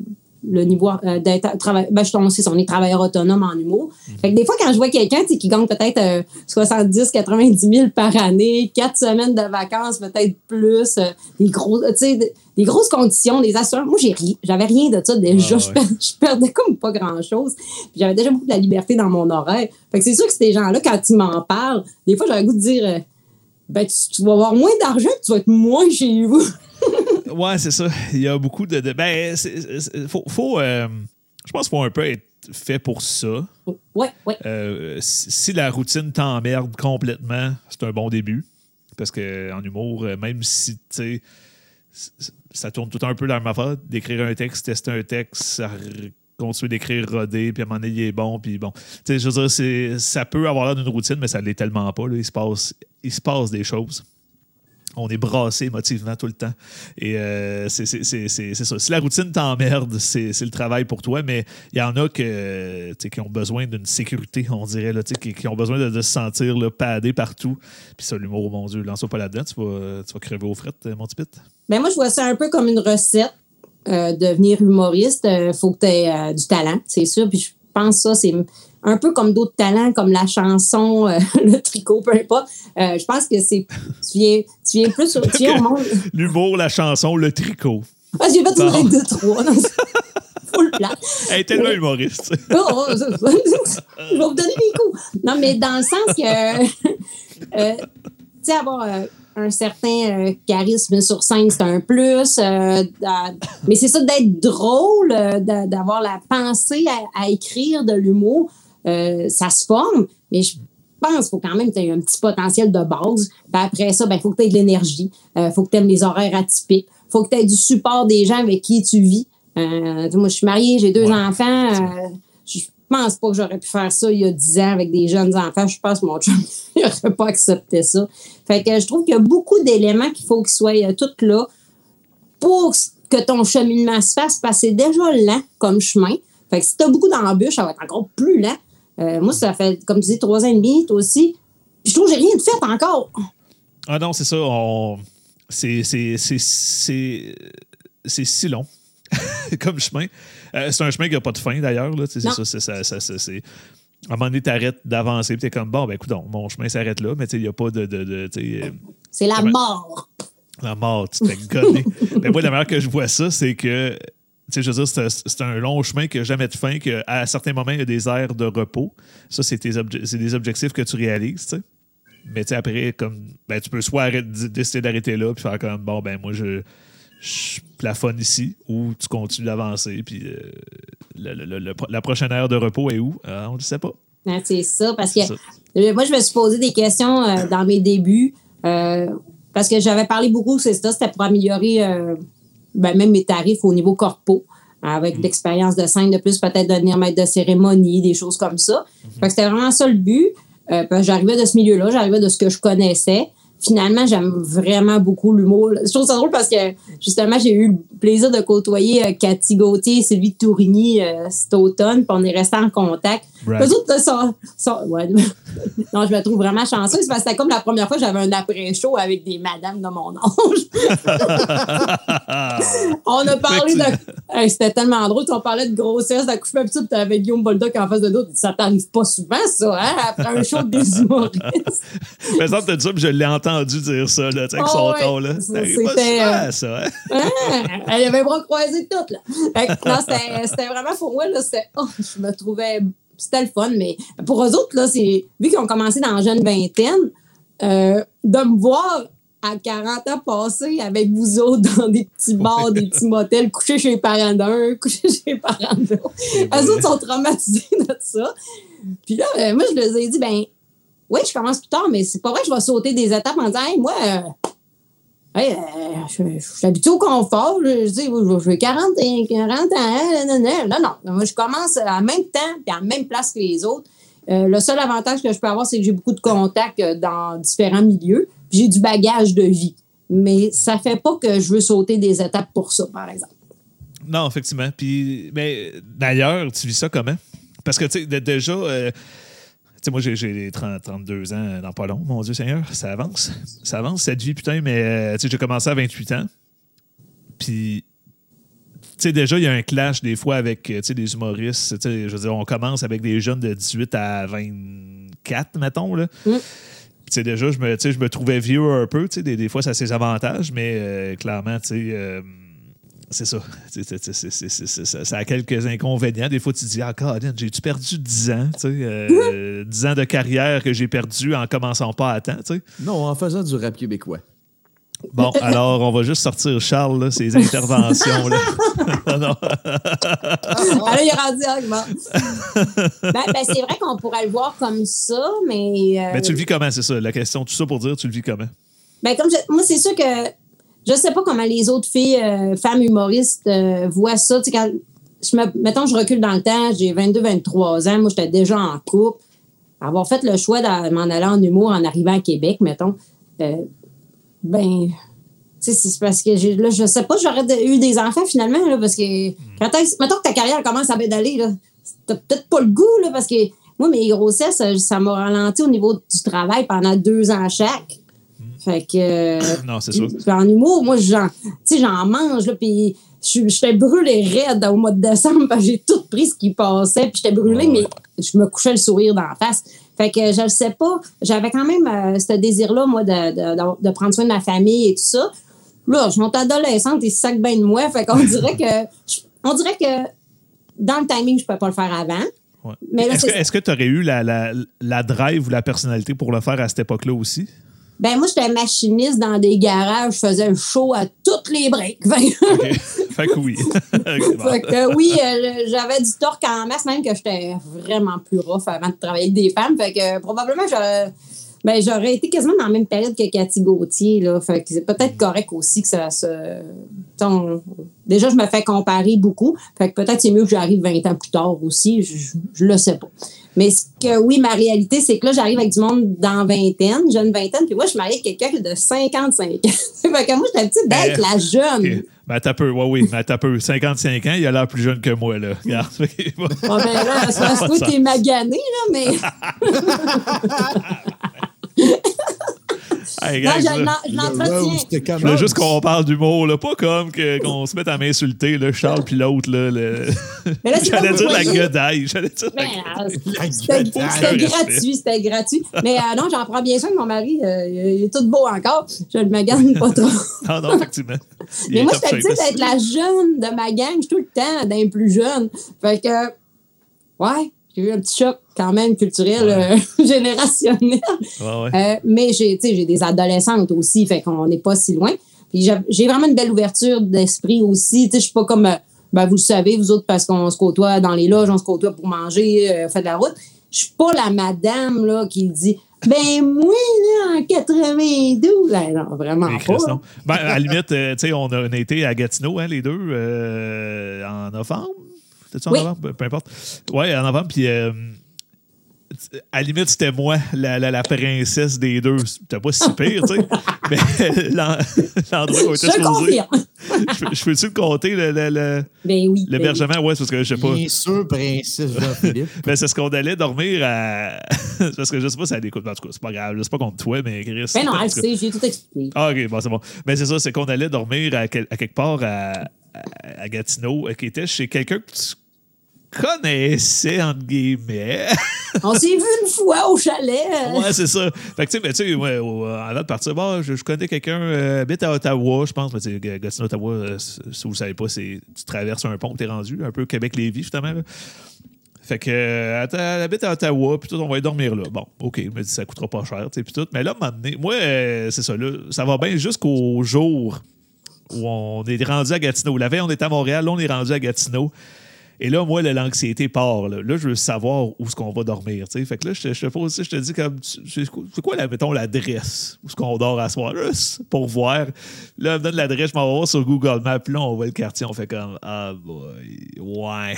le niveau euh, d'être travail. Ben, je suis on est travailleur autonome en humour. Fait que des fois, quand je vois quelqu'un qui gagne peut-être euh, 70, 90 000 par année, quatre semaines de vacances, peut-être plus, euh, des gros, sais, des, des grosses conditions, des assurances. Moi, j'ai ri- j'avais rien de ça déjà. Ah je, ouais. per- je perdais comme pas grand-chose. Puis J'avais déjà beaucoup de la liberté dans mon horaire. Fait que c'est sûr que ces gens-là, quand ils m'en parlent, des fois, j'aurais le goût de dire euh, ben, tu, tu vas avoir moins d'argent, tu vas être moins chez vous. Ouais, c'est ça. Il y a beaucoup de. de- ben, c'est- faut. faut, euh, je pense qu'il faut un peu être fait pour ça. ouais, ouais. Euh, si la routine t'emmerde complètement, c'est un bon début. Parce que en humour, euh, même si tu ça tourne tout un peu dans ma faute, d'écrire un texte, tester un texte, continuer d'écrire rodé, puis à un moment donné, il est bon, puis bon. Tu sais, je veux dire, c'est- ça peut avoir l'air d'une routine, mais ça l'est tellement pas. là. Il, se passe, il se passe des choses. On est brassé émotivement tout le temps. Et euh, c'est ça. Si la routine t'emmerde, c'est le travail pour toi, mais il y en a que, qui ont besoin d'une sécurité, on dirait, là, qui, qui ont besoin de, se sentir padé partout. Puis ça, l'humour, mon Dieu, lance pas là-dedans, tu vas, tu vas crever aux frettes, mon petit. Ben moi, je vois ça un peu comme une recette. Euh, devenir humoriste, il euh, faut que tu aies du talent, c'est sûr. Puis je pense que ça, c'est un peu comme d'autres talents, comme la chanson, euh, le tricot, peu importe. Euh, je pense que c'est. Tu viens, tu viens plus au, tu viens au monde. L'humour, la chanson, le tricot. Ah, j'ai fait une règle de trois. Full plat. Elle est tellement humoriste. Oh, oh, je vais vous donner des coups. Non, mais dans le sens que. Euh, tu sais, avoir un certain charisme sur scène, c'est un plus. mais c'est ça d'être drôle, d'avoir la pensée à écrire de l'humour. Euh, ça se forme, mais je pense qu'il faut quand même que tu aies un petit potentiel de base. Puis après ça, il ben, faut que tu aies de l'énergie. Il euh, faut que tu aimes les horaires atypiques. Il faut que tu aies du support des gens avec qui tu vis. Euh, moi, je suis mariée, j'ai deux enfants. je pense pas que j'aurais pu faire ça il y a dix ans avec des jeunes enfants. Je pense que mon chum n'aurait pas accepté ça. Fait que je trouve qu'il y a beaucoup d'éléments qu'il faut qu'ils soient tous là pour que ton cheminement se fasse, parce que c'est déjà lent comme chemin. Fait que si tu as beaucoup d'embûches, ça va être encore plus lent. Euh, moi, ça fait, comme tu dis, trois ans et demi, toi aussi. Puis je trouve que j'ai rien de fait encore. Ah non, c'est ça. C'est si long comme chemin. Euh, c'est un chemin qui n'a pas de fin, d'ailleurs. C'est ça. C'est ça. À un moment donné, tu arrêtes d'avancer, tu es comme, bon, ben écoute, mon chemin s'arrête là, mais il n'y a pas de. de, euh, c'est la mort. La mort, tu t'es gonné. mais moi, la manière que je vois ça, c'est que je veux dire, c'est un long chemin qui n'a jamais de fin, qu'à certains moments, il y a des aires de repos. Ça, c'est des objectifs que tu réalises. Mais après, comme, ben, tu peux soit décider d'arrêter là, puis faire comme, bon, ben, moi, je, plafonne ici, ou tu continues d'avancer, puis euh, la prochaine aire de repos est où? Euh, on ne le sait pas. Ah, c'est ça, parce que moi, je me suis posé des questions euh, dans mes débuts, parce que j'avais parlé beaucoup, c'est ça, c'était pour améliorer ben, même mes tarifs au niveau corpo, avec mm. l'expérience de scène de plus, peut-être devenir maître de cérémonie, des choses comme ça. Mm-hmm. c'était vraiment ça le but. Euh, j'arrivais de ce milieu-là, j'arrivais de ce que je connaissais finalement, j'aime vraiment beaucoup l'humour. Je trouve ça drôle parce que, justement, j'ai eu le plaisir de côtoyer euh, Cathy Gauthier et Sylvie Tourigny euh, cet automne, puis on est restés en contact. Right. Eux autres, sont, ouais. non, je me trouve vraiment chanceuse parce que c'était comme la première fois que j'avais un après-show avec des madames de mon âge. on a parlé de... c'était tellement drôle. On parlait de grossesse, d'accouchement, puis tu avais Guillaume Boldoc en face de nous. Ça t'arrive pas souvent, ça, hein, après un show des humoristes. Mais ça, je l'ai entendu entendu dire ça, là, avec son oh, ton. Là. C'était. Ça, hein? elle avait bras croisés tout, là. c'était vraiment pour moi, là, c'était. Oh, je me trouvais. C'était le fun, mais pour eux autres, là, c'est. Vu qu'ils ont commencé dans la jeune vingtaine, euh, de me voir à 40 ans passés avec vous autres dans des petits bars, des petits motels, coucher chez les parents d'un, coucher chez les parents de l'autre. Eux autres sont traumatisés de ça. Puis là, ben, moi, je leur ai dit, ben, oui, je commence plus tard, mais c'est pas vrai que je vais sauter des étapes en disant, hey, moi, euh, euh, je, suis habitué au confort. Je, dis, je, vais 40, 40 ans. Non, non, non. Moi, je commence à même temps et la même place que les autres. Euh, le seul avantage que je peux avoir, c'est que j'ai beaucoup de contacts dans différents milieux. J'ai du bagage de vie. Mais ça fait pas que je veux sauter des étapes pour ça, par exemple. Non, effectivement. Puis, mais d'ailleurs, tu vis ça comment? Parce que, tu sais, déjà, sais, moi, j'ai 32 ans dans pas long, mon Dieu Seigneur, ça avance. Ça avance, cette vie, putain, mais euh, tu sais, j'ai commencé à 28 ans. Puis, tu sais, déjà, il y a un clash des fois avec euh, des humoristes. Tu sais, je veux dire, on commence avec des jeunes de 18 à 24, mettons, là. Mm. Tu sais, déjà, je me, je me trouvais vieux un peu. Tu sais, des, des, fois, ça a ses avantages, mais euh, clairement, tu sais c'est ça. ça a quelques inconvénients. Des fois, tu te dis, ah, j'ai-tu perdu 10 ans? Euh, 10 ans de carrière que j'ai perdu en commençant pas à temps. Non, en faisant du rap québécois. Bon, alors, on va juste sortir Charles, là, ses interventions. là. non. ah, là, il est rendu argument. ben, ben, c'est vrai qu'on pourrait le voir comme ça, mais. Euh... Ben, tu le vis comment, c'est ça? La question, tout ça pour dire, tu le vis comment? Ben, comme moi, c'est sûr que je sais pas comment les autres filles, euh, femmes humoristes, euh, voient ça. Tu quand je me, mettons, je recule dans le temps, j'ai 22, 23 ans, moi, j'étais déjà en couple. Avoir fait le choix de m'en aller en humour en arrivant à Québec, mettons, euh, Ben, tu sais, c'est parce que là, je sais pas, j'aurais eu des enfants finalement, là, parce que quand est mettons que ta carrière commence à pédaler, là, t'as peut-être pas le goût, là, parce que moi, mes grossesses, ça- ça m'a ralenti au niveau du travail pendant deux ans chaque. Fait que. euh, Non, c'est puis en humour, moi, j'en, j'en mange, là, puis je- j'étais brûlée raide au mois de décembre, j'ai tout pris ce qui passait, puis j'étais brûlée, Ouais. mais je me couchais le sourire dans la face. Fait que je le sais pas, j'avais quand même euh, ce désir-là, moi, de, de, de- prendre soin de ma famille et tout ça. Là, je suis adolescente, se sacent bien de moi, fait qu'on dirait que, on dirait que dans le timing, je peux pas le faire avant. Ouais. Est-ce est-ce que tu aurais eu la, la, la drive ou la personnalité pour le faire à cette époque-là aussi? Ben, moi, j'étais machiniste dans des garages, je faisais un show à toutes les breaks. Fait que- OK. fait que oui. Fait que oui, euh, j'avais du torque en masse, même que j'étais vraiment plus rough avant de travailler avec des femmes. Fait que euh, probablement, j'aurais, ben, j'aurais été quasiment dans la même période que Cathy Gauthier. Là. Fait que c'est peut-être correct aussi que ça se. On- Déjà, je me fais comparer beaucoup. Fait que peut-être c'est mieux que j'arrive 20 ans plus tard aussi. Je, je, je le sais pas. Mais ce que oui, ma réalité, c'est que là, j'arrive avec du monde dans vingtaine, jeune vingtaine, puis moi, je suis mariée avec quelqu'un de 55 ans. fait que moi, j'étais petite d'être Euh, la jeune. OK. Ben, t'as peu, ouais, oui, mais t'as peu. 55 ans, il a l'air plus jeune que moi, là. Regarde. Bon, ben là, c'est parce que toi, t'es magané, là, mais. Hey, Non, guys, je je l'entretiens. Je juste qu'on parle d'humour, là. Pas comme que- qu'on se mette à m'insulter, là, Charles puis l'autre, là. le- Mais là, c'est J'allais dire la voyez. guedaille. J'allais dire la guedaille. euh, La C'était gueule. c'était respect. gratuit, c'était gratuit. Mais euh, non, j'en prends bien soin de mon mari. euh, il est tout beau encore. Je le magane pas trop. Non, non, effectivement. Il Mais moi, shape, petite d'être la jeune de ma gang. Je suis tout le temps d'un plus jeune. Fait que, ouais, j'ai eu un petit choc quand même culturel, euh, générationnel. Ouais, ouais. Euh, mais j'ai, tu sais, j'ai des adolescentes aussi, fait qu'on n'est pas si loin. Puis j'ai- vraiment une belle ouverture d'esprit aussi. Tu sais, je suis pas comme, euh, ben, vous le savez, vous autres, parce qu'on se côtoie dans les loges, on se côtoie pour manger, fait de la route. Je suis pas la madame là, qui dit, ben moi, là, en 92, ben, non, vraiment Les pas. Non. Ben, à la limite, euh, tu sais, on a on a été à Gatineau, hein, les deux, euh, en novembre. C'était-tu en Oui. novembre? Peu- importe. Ouais, en novembre. Puis, euh, à la limite, c'était moi, la, la, la princesse des deux. C'était pas si pire, tu sais. Mais l'en- l'endroit où Je était te supposé. Je peux- je peux-tu le compter, le- le- le- Ben oui. ben oui. l'hébergement? Ouais, c'est parce que je sais pas. Bien sûr, princesse Jean-Philippe. Ben, c'est ce qu'on allait dormir à. parce que je sais pas si elle écoute. En tout cas, c'est pas grave. C'est pas contre toi, mais Chris. Ben non, elle sait, j'ai tout expliqué. Ah, ok, bon, c'est bon. Mais c'est ça, c'est qu'on allait dormir à, quel- à quelque part à, à- à Gatineau, euh, qui était chez quelqu'un que tu connaissais, entre guillemets. On s'est vu une fois au chalet. euh, ouais, c'est ça. Fait que, tu sais, ben, tu sais, ouais, au- avant de partir, bon, je, je connais quelqu'un, euh, habite à Ottawa, je pense. mais tu sais, G- Gatineau, Ottawa, euh, si vous ne savez pas, c'est tu traverses un pont, t'es rendu, un peu Québec-Lévis, justement. là. Fait que, euh, elle habite à Ottawa, puis tout, on va y dormir là. Bon, OK, je me dis, ça coûtera pas cher, tu sais, puis tout. Mais là, donné, moi, euh, c'est ça, là, ça va bien jusqu'au jour où on est rendu à Gatineau. La veille, on était à Montréal, là, on est rendu à Gatineau. Et là, moi, l'anxiété part. Là. Je veux savoir où est-ce qu'on va dormir. tu sais. Fait que là, je te, je pose, je te dis comme, c'est quoi, mettons, l'adresse où est-ce qu'on dort à soir? Pour voir. Là, elle me donne l'adresse, je m'en vais voir sur Google Maps. Là, on voit le quartier, on fait comme, ah, boy, ouais.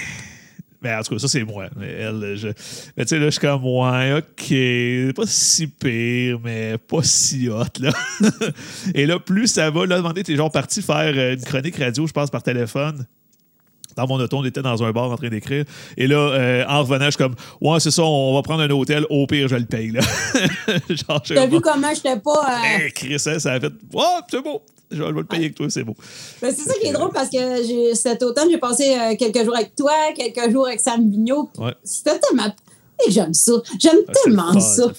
Mais en tout cas, ça, c'est moi. Mais elle, je. Mais tu sais, là, je suis comme, ouais, OK. Pas si pire, mais pas si hot, là. Et là, plus ça va, là, demander, t'es genre parti faire euh, une chronique radio, je pense, par téléphone. Dans mon auto, on était dans un bar en train d'écrire. Et là, euh, en revenant, je suis comme, ouais, c'est ça, on va prendre un hôtel. Au pire, je le paye, là. genre, je T'as vu comment j'étais pas. euh, Hey, Chris, hein, ça a fait, ouais, c'est beau. Je vais le payer avec toi, c'est beau. Ben, c'est ça qui est drôle parce que j'ai- cet automne, j'ai passé euh, quelques jours avec toi, quelques jours avec Sam Vigneault. Ouais. C'était tellement. Et j'aime ça. J'aime Ah, tellement fun, ça. Tu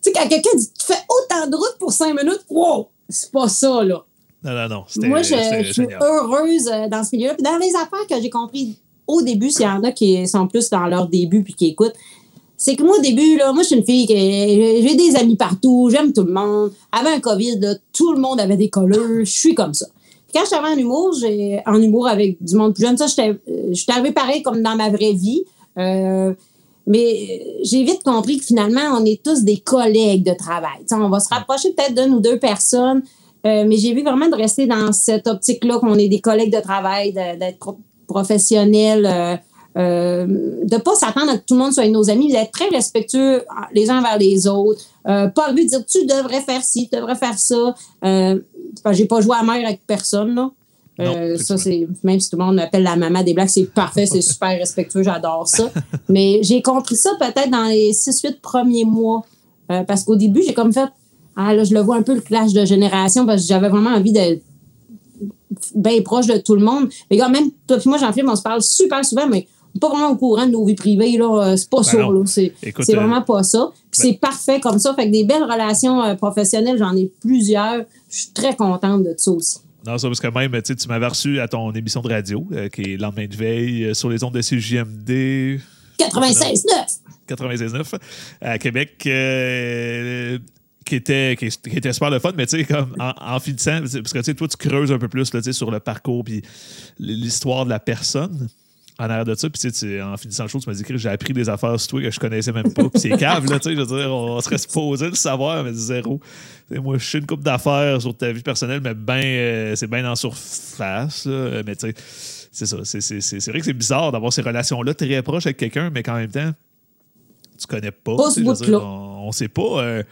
sais, quand quelqu'un dit Tu fais autant de route pour cinq minutes, wow, c'est pas ça, là. Non, non, non. Moi, je, je suis heureuse euh, dans ce milieu-là. Dans les affaires que j'ai compris au début, s'il y en a qui sont plus dans leur début puis qui écoutent, c'est que moi, au début, là, moi, je suis une fille qui. J'ai des amis partout, j'aime tout le monde. Avant un COVID, là, tout le monde avait des colleux. Je suis comme ça. Puis quand je suis arrivée en humour, j'ai en humour avec du monde plus jeune, ça, j'étais euh, j'étais arrivée pareil comme dans ma vraie vie. Euh, mais j'ai vite compris que finalement, on est tous des collègues de travail. On va se rapprocher peut-être d'une ou deux personnes, euh, mais j'ai vu vraiment de rester dans cette optique-là qu'on est des collègues de travail, d'être pro- professionnels, euh, euh, de pas s'attendre à que tout le monde soit nos amis, d'être très respectueux les uns envers les autres. Pas lui dire tu devrais faire ci, tu devrais faire ça. Euh, j'ai pas joué à mère avec personne, là. Euh, ça, c'est même si tout le monde m'appelle la maman des blagues, c'est parfait, c'est super respectueux, j'adore ça. Mais j'ai compris ça peut-être dans les 6-8 premiers mois. Euh, parce qu'au début, j'ai comme fait Ah là, je le vois un peu le clash de génération parce que j'avais vraiment envie d'être bien proche de tout le monde. Mais quand même, toi et moi, Jean-Philippe, on se parle super souvent, mais pas vraiment au courant de nos vies privées. Là. Euh, c'est pas ben ça. Là. C'est, c'est vraiment pas ça. Puis ben c'est parfait comme ça. Fait que des belles relations professionnelles, j'en ai plusieurs. Je suis très contente de ça aussi. Non, ça, parce que même, tu m'avais reçu à ton émission de radio, euh, qui est Lendemain de veille, euh, sur les ondes de CJMD. 96.9! 96.9, à Québec. Euh, qui était, qui, était super le fun, mais tu sais, comme en, en finissant, parce que tu sais, toi, tu creuses un peu plus là, sur le parcours puis l'histoire de la personne en arrière de ça. Puis, tu sais, en finissant le show, tu m'as dit que j'ai appris des affaires sur toi que je connaissais même pas. Puis, c'est cave, là, tu sais, je veux dire, on serait supposé le savoir, mais zéro. moi, je suis une coupe d'affaires sur ta vie personnelle, mais ben, euh, c'est bien en surface, là. Mais, tu sais, c'est ça. C'est vrai que c'est bizarre d'avoir ces relations-là très proches avec quelqu'un, mais qu'en même temps, tu connais pas. Pas ce on, on sait pas. Euh,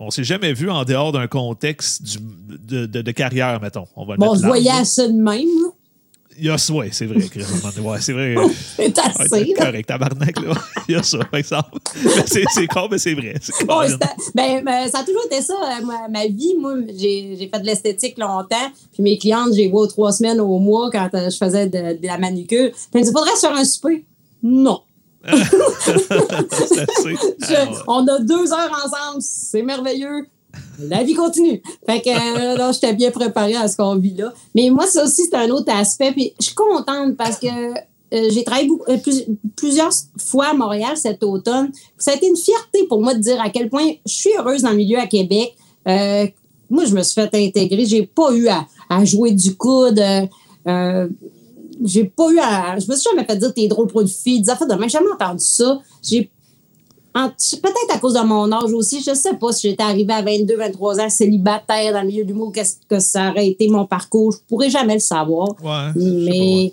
on s'est jamais vu en dehors d'un contexte de, de, carrière, mettons. On va bon, on se voyait ça de même. Là. Il y a ça, oui, c'est vrai. Ouais, c'est vrai. c'est assez. Ouais, correct, tabarnak, là. Il y a ça, par exemple. C'est con, mais c'est vrai. Ben, ben, ça a toujours été ça, euh, ma, ma vie. Moi, j'ai fait de l'esthétique longtemps. Puis mes clientes, j'ai vois trois semaines au mois quand euh, je faisais de, la manucure. Puis il faudrait se faire un souper. Non. on a deux heures ensemble, c'est merveilleux la vie continue. Fait que euh, là, j'étais bien préparée à ce qu'on vit là. Mais moi, ça aussi, c'est un autre aspect. Puis je suis contente parce que euh, j'ai travaillé euh, plusieurs fois à Montréal cet automne. Ça a été une fierté pour moi de dire à quel point je suis heureuse dans le milieu à Québec. moi, je me suis fait intégrer. J'ai pas eu à, jouer du coude. J'ai pas eu à. Je me suis jamais fait dire t'es drôle pour une fille. Des affaires de même. J'ai jamais entendu ça. J'ai Peut-être à cause de mon âge aussi. Je ne sais pas si j'étais arrivée à 22, 23 ans célibataire dans le milieu du l'humour, qu'est-ce que ça aurait été mon parcours? Je pourrais jamais le savoir. Mais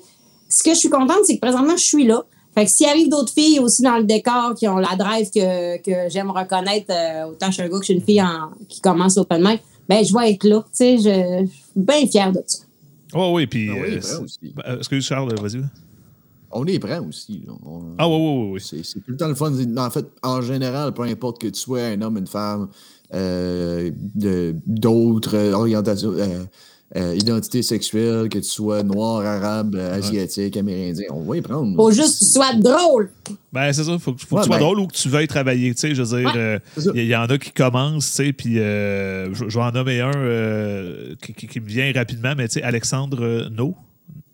ce que je suis contente, c'est que présentement, je suis là. Fait que s'il arrive d'autres filles aussi dans le décor qui ont la drive que, que j'aime reconnaître, euh, autant je suis un gars que je suis une fille qui commence open mic, ben je vais être là. Tu sais, je, suis bien fière de ça. Oh oui, puis. Ah oui, euh, ben, excuse Charles, vas-y on est prêt aussi. ah oui, oui, oui. C'est tout le temps le fun. En fait, en général, peu importe que tu sois un homme, une femme, euh, d'autres orientations, euh, euh, identités sexuelles, que tu sois noir, arabe, asiatique, amérindien, on va y prendre. Faut juste que tu sois drôle. Ben, c'est ça. Faut, que, faut que tu sois ben drôle ou que tu veuilles travailler. Tu sais, je veux dire, il y, en a qui commencent, tu sais, puis je, vais en nommer un qui, me vient rapidement, mais tu sais, Alexandre No.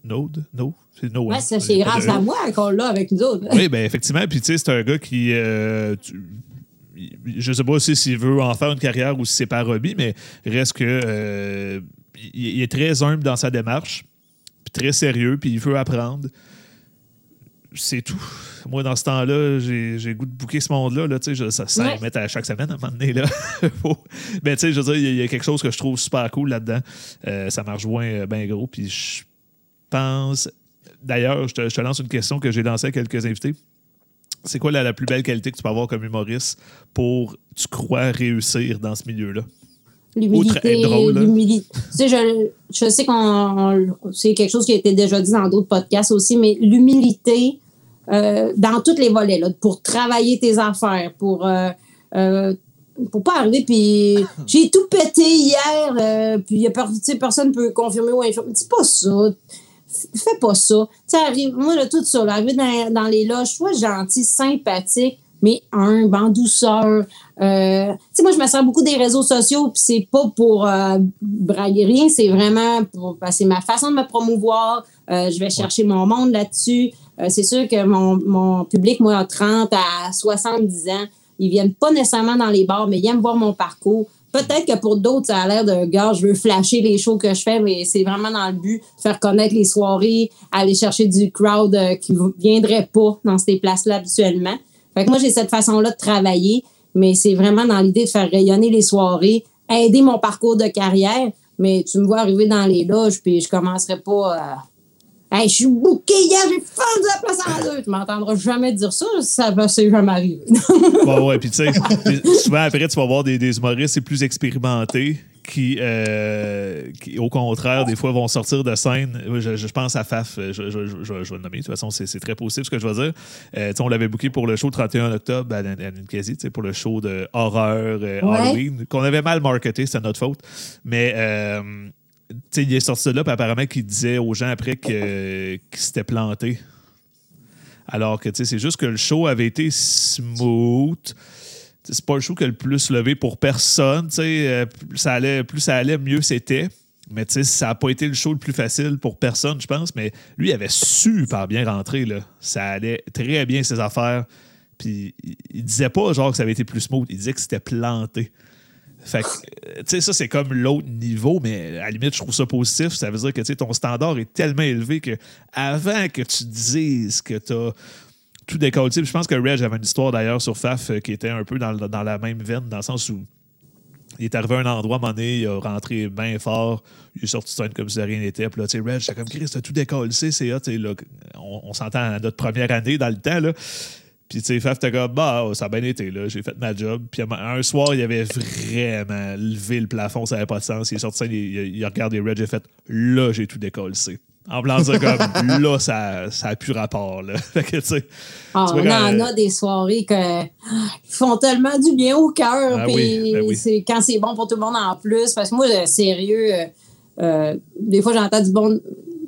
Node, no, c'est No. Ouais, c'est grâce à moi qu'on l'a avec nous autres. Oui, ben effectivement. Puis tu sais, c'est un gars qui. Euh, je sais pas si s'il veut en faire une carrière ou si c'est par hobby, mais reste que euh, il, est très humble dans sa démarche, puis très sérieux, puis il veut apprendre. C'est tout. Moi, dans ce temps-là, j'ai goût de bouquer ce monde-là. Là, ça ça mettre à chaque semaine à un moment donné. Là. Mais tu sais, je veux dire, il y, a quelque chose que je trouve super cool là-dedans. Euh, ça marche bien ben gros. Puis je pense. D'ailleurs, je te, lance une question que j'ai lancée à quelques invités. C'est quoi la, plus belle qualité que tu peux avoir comme humoriste pour, tu crois, réussir dans ce milieu-là? L'humilité. Tu sais, je, je sais qu'on c'est quelque chose qui a été déjà dit dans d'autres podcasts aussi, mais l'humilité euh, dans tous les volets, là, pour travailler tes affaires, pour euh, euh, pour pas arriver puis j'ai tout pété hier euh, puis y a personne ne peut confirmer ou infirmer. C'est pas ça fais pas ça. Tu arrive, moi, là, tout ça, là, arriver dans, dans, les loges, sois gentil, sympathique, mais humble, en douceur. Euh, tu sais, moi, je me sers beaucoup des réseaux sociaux, puis c'est pas pour euh, brailler rien, c'est vraiment pour. c'est ma façon de me promouvoir. Euh, je vais chercher mon monde là-dessus. Euh, c'est sûr que mon, mon public, moi, a 30 à 70 ans. Ils viennent pas nécessairement dans les bars, mais ils aiment voir mon parcours. Peut-être que pour d'autres, ça a l'air d'un gars, je veux flasher les shows que je fais, mais c'est vraiment dans le but de faire connaître les soirées, aller chercher du crowd euh, qui ne viendrait pas dans ces places-là habituellement. Fait que moi, j'ai cette façon-là de travailler, mais c'est vraiment dans l'idée de faire rayonner les soirées, aider mon parcours de carrière. Mais tu me vois arriver dans les loges, puis je commencerai pas Hey, je suis bouqué hier, j'ai fendu la place à deux. Tu m'entendras jamais dire ça, ça va, c'est jamais arrivé. ouais, ouais, puis tu sais, souvent après, tu vas voir des, des humoristes plus expérimentés qui, euh, qui, au contraire, des fois, vont sortir de scène. Je, je pense à Faf, je, je, je, je vais le nommer. De toute façon, c'est très possible ce que je vais dire. Euh, on l'avait booké pour le show 31 octobre à, Ninkasi, pour le show de horreur euh, Ouais. Halloween, qu'on avait mal marketé, c'était notre faute. Mais il est sorti de là, puis apparemment qu'il disait aux gens après que- qu'il s'était planté. Alors que c'est juste que le show avait été smooth. C'est pas le show qui a le plus levé pour personne. euh, plus ça allait, plus ça allait, mieux c'était. Mais ça n'a pas été le show le plus facile pour personne, je pense. Mais lui, il avait super bien rentré. Là. Ça allait très bien, ses affaires. Puis il, disait pas genre que ça avait été plus smooth. Il disait que c'était planté. Fait que, tu sais, ça, c'est comme l'autre niveau, mais à la limite, je trouve ça positif. Ça veut dire que, ton standard est tellement élevé que avant que tu dises que tu as tout décollé, puis je pense que Reg avait une histoire d'ailleurs sur Faf euh, qui était un peu dans, dans la même veine, dans le sens où il est arrivé à un endroit, à un moment donné, il a rentré bien fort, il est sorti de scène comme si rien n'était, puis là, tu sais, Reg, c'est comme Chris, t'as tout décollé, c'est hot, on, on s'entend à notre première année dans le temps, là. Puis, tu sais, Faf, t'es comme, bah, ça a bien été, là. J'ai fait ma job. Puis, un soir, il avait vraiment levé le plafond, ça n'avait pas de sens. Il est sorti, il, il, il a regardé Red, j'ai fait, là, j'ai tout décollé. En blanc, dire comme, là, ça, ça a plus rapport, là. Fait que, tu sais, Ah, Tu on en a des soirées que, ah, qui font tellement du bien au cœur. Ah oui, ben oui. c'est quand c'est bon pour tout le monde en plus. Parce que moi, sérieux, euh, euh, des fois, j'entends du bon.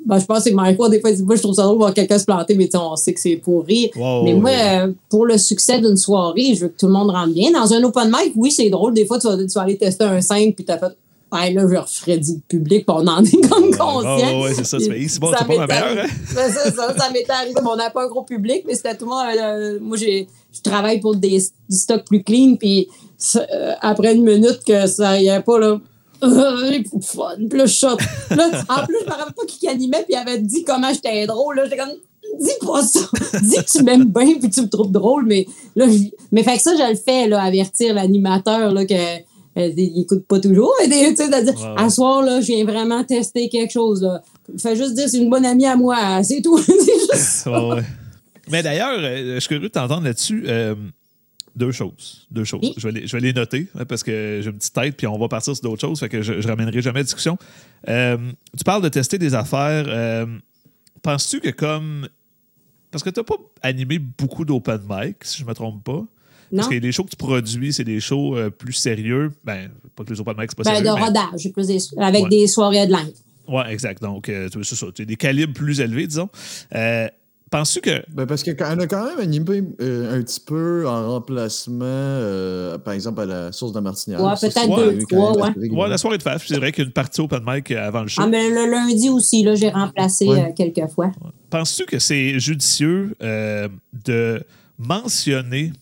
Ben, je pense que Michael, des fois, il dit, moi, je trouve ça drôle de voir quelqu'un se planter, mais on sait que c'est pour rire. Wow, mais moi, ouais. euh, pour le succès d'une soirée, je veux que tout le monde rentre bien. Dans un open mic, oui, c'est drôle. Des fois, tu vas, tu vas aller tester un 5 puis tu as fait. Là, je referais du public, puis on en est comme conscient. ouais, ouais, c'est ça, c'est bon, c'est pas ma meilleure, hein? Ben, c'est ça, ça m'était arrivé. On n'a pas un gros public, mais c'était tout le monde. euh, moi, j'ai, je travaille pour des, du stock plus clean, puis euh, après une minute que ça y est pas, là. euh, fun. Puis là. Là, en plus, je me rappelle pas qui animait, puis il avait dit comment j'étais drôle. Là, j'étais comme, dis pas ça. Dis que tu m'aimes bien, puis tu me trouves drôle. Mais là, je- mais fait que ça, je le fais, là, avertir l'animateur, là, que. Euh, il écoute pas toujours, tu sais, dire, ouais. à soir, là, je viens vraiment tester quelque chose. Là. Fais juste dire, c'est une bonne amie à moi, c'est tout. c'est juste Ouais, ouais. Mais d'ailleurs, euh, je suis curieux de t'entendre là-dessus. euh, deux choses. Deux choses. Oui. Je, vais les, je vais les noter hein, parce que j'ai une petite tête, puis on va partir sur d'autres choses. Fait que je, je ramènerai jamais la discussion. Euh, tu parles de tester des affaires. Penses-tu que comme. Parce que tu n'as pas animé beaucoup d'open mic, si je ne me trompe pas. Parce Non. que les shows que tu produis, c'est des shows euh, plus sérieux. Ben, pas que les open mic, c'est pas Ben, sérieux. de mais- rodage, plus des- avec Ouais. des soirées headline. Ouais, exact. Donc, euh, tu- c'est ça. Tu as des calibres plus élevés, disons. Euh, Penses-tu que. Ben parce qu'on a quand même animé euh, un petit peu en remplacement, euh, par exemple, à la source de Martinière. Ouais, peut-être deux, trois, ouais. Ouais, la soirée de Faf, c'est vrai qu'il y a une partie open mic avant le show. Ah, mais le lundi aussi, là, j'ai remplacé Ouais. euh, quelques fois. Penses-tu que c'est judicieux euh, de mentionner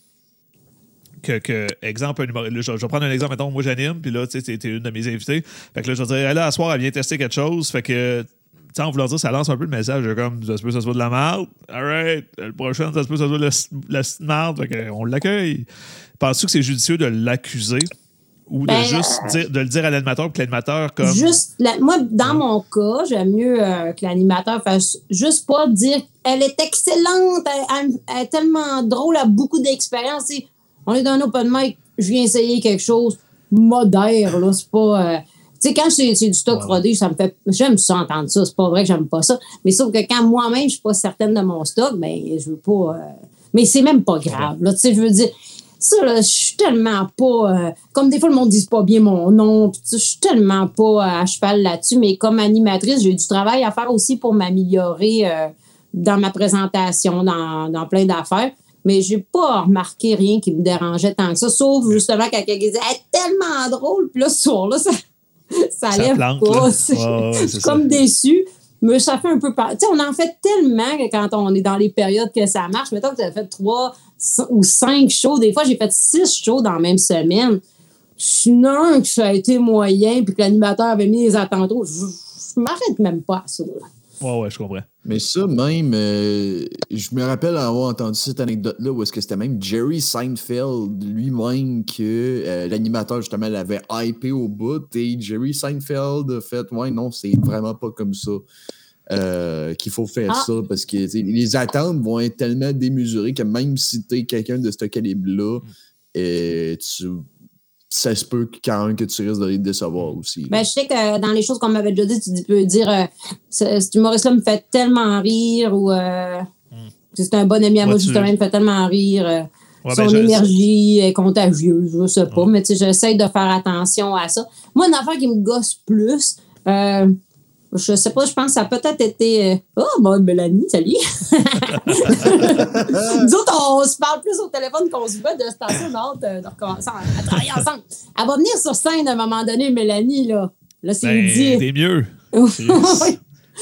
que, que, exemple, je, vais prendre un exemple, mettons, moi j'anime, puis là, tu sais, t'es une de mes invités. Fait que là, je vais dire, là, à soir, elle vient tester quelque chose. Fait que, tu sais, en voulant dire, ça lance un peu le message, de comme, ça se peut que ça soit de la merde. All right, le prochain, ça se peut que ça soit de la, merde. Fait que, on l'accueille. Penses-tu que c'est judicieux de l'accuser ou de Ben, juste dire, de le dire à l'animateur, que l'animateur, comme. Juste, la- moi, dans mon cas, j'aime mieux euh, que l'animateur fasse juste pas dire elle est excellente, elle, elle- elle est tellement drôle, elle a beaucoup d'expérience. On est dans un open mic, je viens essayer quelque chose modère, là, c'est pas. euh, tu sais, quand c'est du stock Ouais. rodé, ça me fait. J'aime ça entendre ça. C'est pas vrai que j'aime pas ça. Mais sauf que quand moi-même, je suis pas certaine de mon stock, ben, je veux pas. euh, mais c'est même pas grave. Là, tu sais, je veux dire. Ça, là, je suis tellement pas. euh, comme des fois, le monde dit pas bien mon nom. pis Je suis tellement pas à cheval là-dessus. Mais comme animatrice, j'ai eu du travail à faire aussi pour m'améliorer dans ma présentation, dans, dans plein d'affaires. Mais j'ai pas remarqué rien qui me dérangeait tant que ça. Sauf justement quand quelqu'un disait est tellement drôle. Puis là, ce soir-là, ça, ça, Ça lève plante, pas. C'est- ouais, ça. comme déçue. Mais ça fait un peu. Tu sais, on en fait tellement que quand on est dans les périodes que ça marche. Mettons que tu as fait trois ou cinq shows. Des fois, j'ai fait six shows dans la même semaine. Sinon, que ça a été moyen puis que l'animateur avait mis les attentes je, je m'arrête même pas à ça. là. Ouais, ouais, je comprends. Mais ça, même, euh, je me rappelle avoir entendu cette anecdote-là où est-ce que c'était même Jerry Seinfeld lui-même que euh, l'animateur, justement, l'avait hypé au bout et Jerry Seinfeld a fait Ouais, non, c'est vraiment pas comme ça. euh, qu'il faut faire Ah. ça parce que les attentes vont être tellement démesurées que même si tu es quelqu'un de ce calibre-là, euh, tu, ça se peut quand même que tu risques de les décevoir aussi. Ben, je sais que dans les choses qu'on m'avait déjà dit, tu peux dire euh, ce- cet humoriste-là me fait tellement rire ou euh, c'est un bon ami à moi, justement, il me fait tellement rire. euh, Ouais, son ben, je- énergie est contagieuse, je sais pas, mais tu sais, j'essaie de faire attention à ça. Moi, une affaire qui me gosse plus, euh, je sais pas, je pense que ça a peut-être été. euh, oh, bon, Mélanie, salut! Nous autres, on se parle plus au téléphone qu'on se voit de cette façon, on a hâte de, recommencer à, travailler ensemble. Elle va venir sur scène à un moment donné, Mélanie, là. Là, c'est Ben, mieux. Oui.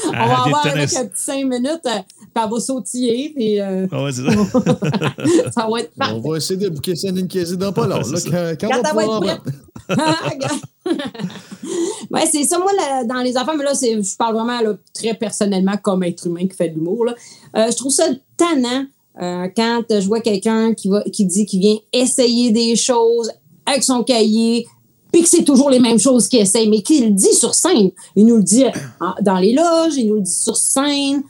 On Ah, va avoir tennis. avec un petit cinq minutes, euh, puis elle va sautiller, puis euh, Ah ouais, c'est ça. ça va être parfait. On va essayer de bouquer ça d'une caisse dans pas long. Là, c'est quand, quand Quand on va elle va pouvoir être en prête. ouais, c'est ça. Moi, là, dans les affaires, mais là, c'est- je parle vraiment là, très personnellement comme être humain qui fait de l'humour. là. Euh, je trouve ça tannant euh, quand je vois quelqu'un qui, va, qui dit qu'il vient essayer des choses avec son cahier, puis que c'est toujours les mêmes choses qu'il essaye, mais qu'il le dit sur scène. Il nous le dit en- dans les loges, il nous le dit sur scène.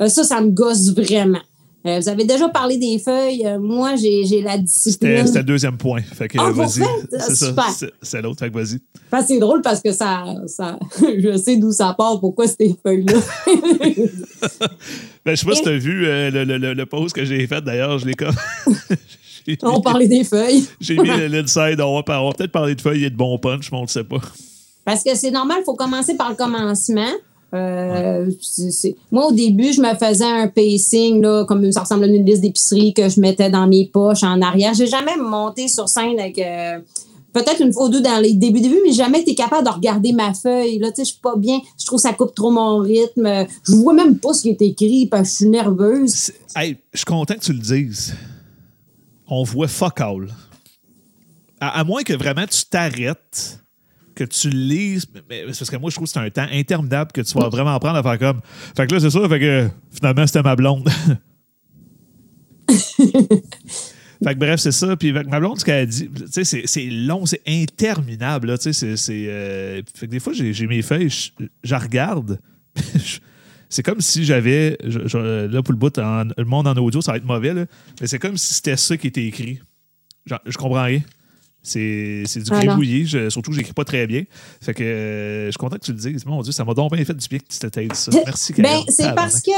Euh, ça, ça me gosse vraiment. Euh, vous avez déjà parlé des feuilles. Euh, moi, j'ai la discipline. c'était le deuxième point. Fait que Ah, euh, vas-y. vrai? C'est ça. C'est- l'autre. Fait que vas-y. Enfin, c'est drôle parce que ça, ça je sais d'où ça part, pourquoi ces feuilles-là. Ben, je sais pas si t'as vu euh, le, le, le, le post que j'ai fait d'ailleurs. Je l'ai comme. On mis- parlait des feuilles. J'ai mis le- l'inside. On va, par- on va peut-être parler de feuilles et de bons punch, mais on ne sait pas. Parce que c'est normal, il faut commencer par le commencement. Euh, Moi, au début, je me faisais un pacing, là, comme ça ressemble à une liste d'épicerie que je mettais dans mes poches en arrière. J'ai jamais monté sur scène avec. euh, Peut-être une fois ou deux dans les débuts, débuts, mais jamais été capable de regarder ma feuille. Là, tu sais, je suis pas bien. Je trouve que ça coupe trop mon rythme. Je vois même pas ce qui est écrit parce que je suis nerveuse. Hey, je suis content que tu le dises. On voit fuck all. À, à moins que vraiment tu t'arrêtes, que tu lises. mais- parce que moi, je trouve que c'est un temps interminable que tu vas vraiment prendre à faire comme. Fait que là, c'est ça. Fait que finalement, c'était ma blonde. Fait que bref, c'est ça. Puis avec ma blonde, ce qu'elle a dit, tu sais, c'est- long, c'est interminable. Là, tu sais, c'est, euh, fait que des fois, j'ai, mes feuilles, je, regarde. je- c'est comme si j'avais. là, pour le bout, en- le monde en audio, ça va être mauvais, mais c'est comme si c'était ça qui était écrit. Je comprends rien. C'est, du gribouillé, je- surtout que j'écris pas très bien. Fait que euh, je suis content que tu le dises. Mon Dieu, ça m'a donc bien fait du bien que tu t'étais dit ça. Merci, Ben, Karen. c'est parce que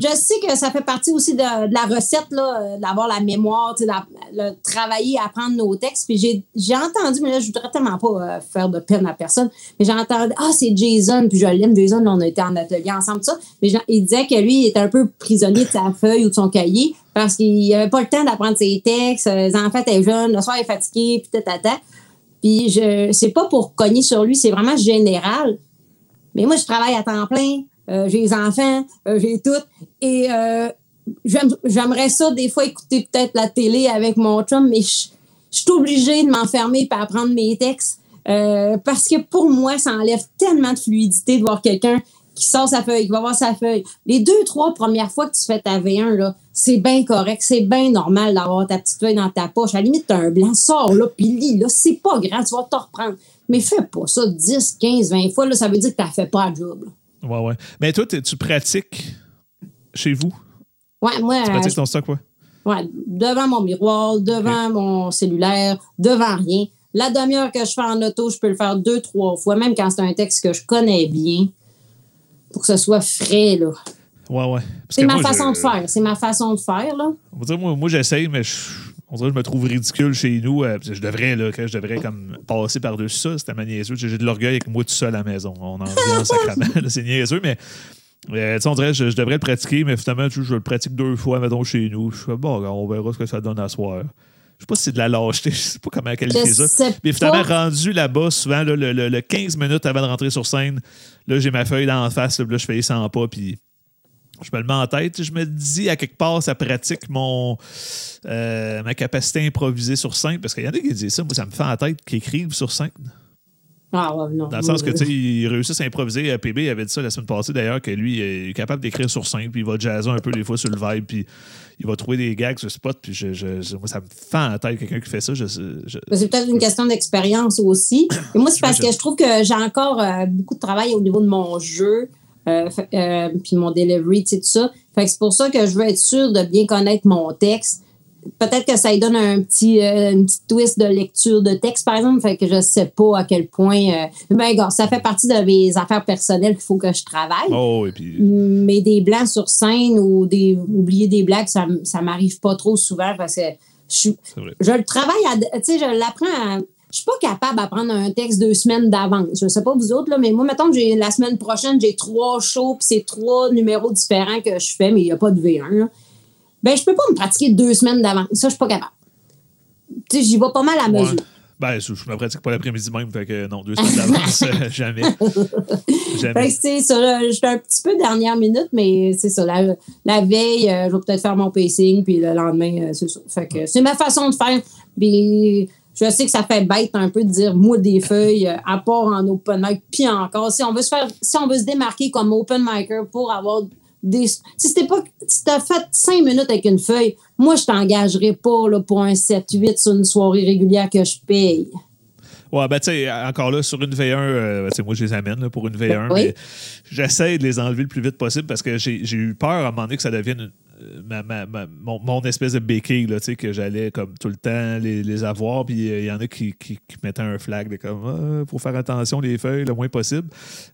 je sais que ça fait partie aussi de, de la recette, là, d'avoir la mémoire, la- le travailler, apprendre nos textes. Puis j'ai, entendu, mais là, je voudrais tellement pas euh, faire de peine à personne, mais j'ai entendu, ah, c'est Jason, puis je l'aime, Jason, là, on a été en atelier ensemble, tout ça. Mais il disait que lui, il était un peu prisonnier de sa feuille ou de son cahier parce qu'il avait pas le temps d'apprendre ses textes. euh, Les enfants étaient jeunes, le soir, est fatigué, puis tata. Puis je, c'est pas pour cogner sur lui, c'est vraiment général. Mais moi, je travaille à temps plein. euh, j'ai les enfants, euh, j'ai tout. Et j'aime- j'aimerais ça, des fois, écouter peut-être la télé avec mon chum, mais je je suis obligée de m'enfermer et apprendre mes textes. parce que pour moi, ça enlève tellement de fluidité de voir quelqu'un qui sort sa feuille, qui va voir sa feuille. Les deux, trois premières fois que tu fais ta V1, là, c'est bien correct, c'est bien normal d'avoir ta petite feuille dans ta poche. À la limite, tu as un blanc, sors là, puis lis, là, c'est pas grave, tu vas te reprendre. Mais fais pas ça 10, 15, 20 fois, là, ça veut dire que tu fait pas le job. là. Ouais, ouais. Mais toi, tu pratiques chez vous? Ouais, moi, Tu euh, pratiques ton stock, quoi? ouais, devant mon miroir, devant mon cellulaire, devant rien. La demi-heure que je fais en auto, je peux le faire deux, trois fois, même quand c'est un texte que je connais bien, pour que ce soit frais, là. Ouais, ouais. Parce C'est ma façon de faire. C'est ma façon de faire, là. On va dire, moi, moi j'essaye, mais je, on dirait que je me trouve ridicule chez nous. euh, je devrais, là, que je devrais comme passer par-dessus ça. C'était ma niaiseux. J'ai j'ai de l'orgueil avec moi tout seul à la maison. On en revient en sacrament. C'est niaiseux, mais euh, on dirait que je, je devrais le pratiquer, mais finalement, je le pratique deux fois, mettons, chez nous. Je fais, bon, on verra ce que ça donne à soir. Je sais pas si c'est de la lâcheté, je sais pas comment qualifier Je ça. Mais finalement, pas. rendu là-bas, souvent, là, le, le- le 15 minutes avant de rentrer sur scène, là, j'ai ma feuille dans la face, là, je fais les 100 pas, puis je me le mets en tête. Je me dis, à quelque part, ça pratique mon, euh, ma capacité à improviser sur scène, parce qu'il y en a qui disent ça, moi, ça me fait en tête qu'ils écrivent sur scène. Ah, ouais, non. Dans le sens que, tu sais, ils réussissent à improviser. Euh, PB avait dit ça la semaine passée, d'ailleurs, que lui, il est capable d'écrire sur scène, puis il va jazzer un peu des fois sur le vibe, puis il va trouver des gags sur le spot, puis je, moi, ça me fait en tête quelqu'un qui fait ça. Je, C'est peut-être une question d'expérience aussi. Et moi, c'est parce que je trouve que j'ai encore euh, beaucoup de travail au niveau de mon jeu. euh, euh, puis mon delivery, tu sais, tout ça. Fait que c'est pour ça que je veux être sûre de bien connaître mon texte. Peut-être que ça lui donne un petit, euh, une petite twist de lecture de texte, par exemple. Fait que je sais pas à quel point. euh, ben, gars, ça fait partie de mes affaires personnelles qu'il faut que je travaille. Oh, et puis. Mais des blancs sur scène ou des oublier des blagues, ça, ça m'arrive pas trop souvent parce que je, je le travaille, à- tu sais, je l'apprends à. Je suis pas capable d'apprendre un texte deux semaines d'avance. Je sais pas vous autres, là, mais moi, mettons que j'ai la semaine prochaine, j'ai trois shows, puis c'est trois numéros différents que je fais, mais il n'y a pas de V1. Là. Ben, je peux pas me pratiquer deux semaines d'avance. Ça, je suis pas capable. Tu sais, j'y vais pas mal à mesure. Ouais. Ben, je, je me pratique pas l'après-midi même, fait que non, deux semaines d'avance, euh, jamais. Fait Jamais. que c'est ça, là, j'étais un petit peu dernière minute, mais c'est ça. La, la veille, euh, je vais peut-être faire mon pacing, puis le lendemain, euh, c'est ça. Fait que c'est ma façon de faire. Puis je sais que ça fait bête un peu de dire moi des feuilles, à part en open mic, puis encore. Si on veut se faire, si on veut se démarquer comme open micer pour avoir des. Si c'était pas. Si t'as fait cinq minutes avec une feuille, moi je t'engagerais pas là, pour un 7-8 sur une soirée régulière que je paye. Ouais, ben, tu sais, encore là, sur une V1, euh, sais, moi, je les amène là, pour une V1, Oui. mais j'essaie de les enlever le plus vite possible parce que j'ai eu peur à un moment donné que ça devienne une- ma- mon, espèce de béquille, là, que j'allais comme tout le temps les, avoir, puis euh, il y en a qui, mettaient un flag de comme, ah, faut faire attention les feuilles le moins possible.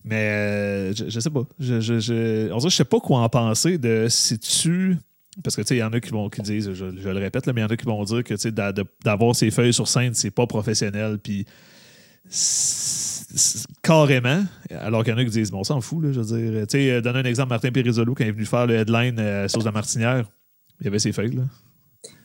Mais euh, je, sais pas. Je, je, je, je sais pas quoi en penser de si tu. Parce que tu sais, il y en a qui vont qui disent, je, je le répète, là, mais il y en a qui vont dire que tu sais, d'avoir ces feuilles sur scène, c'est pas professionnel. Puis carrément, alors qu'il y en a qui disent, bon, on s'en fout, là, je veux dire. Tu sais, euh, donner un exemple, Martin Périzolo, quand il est venu faire le headline euh, Sauce de Martinière, il y avait ses feuilles, là.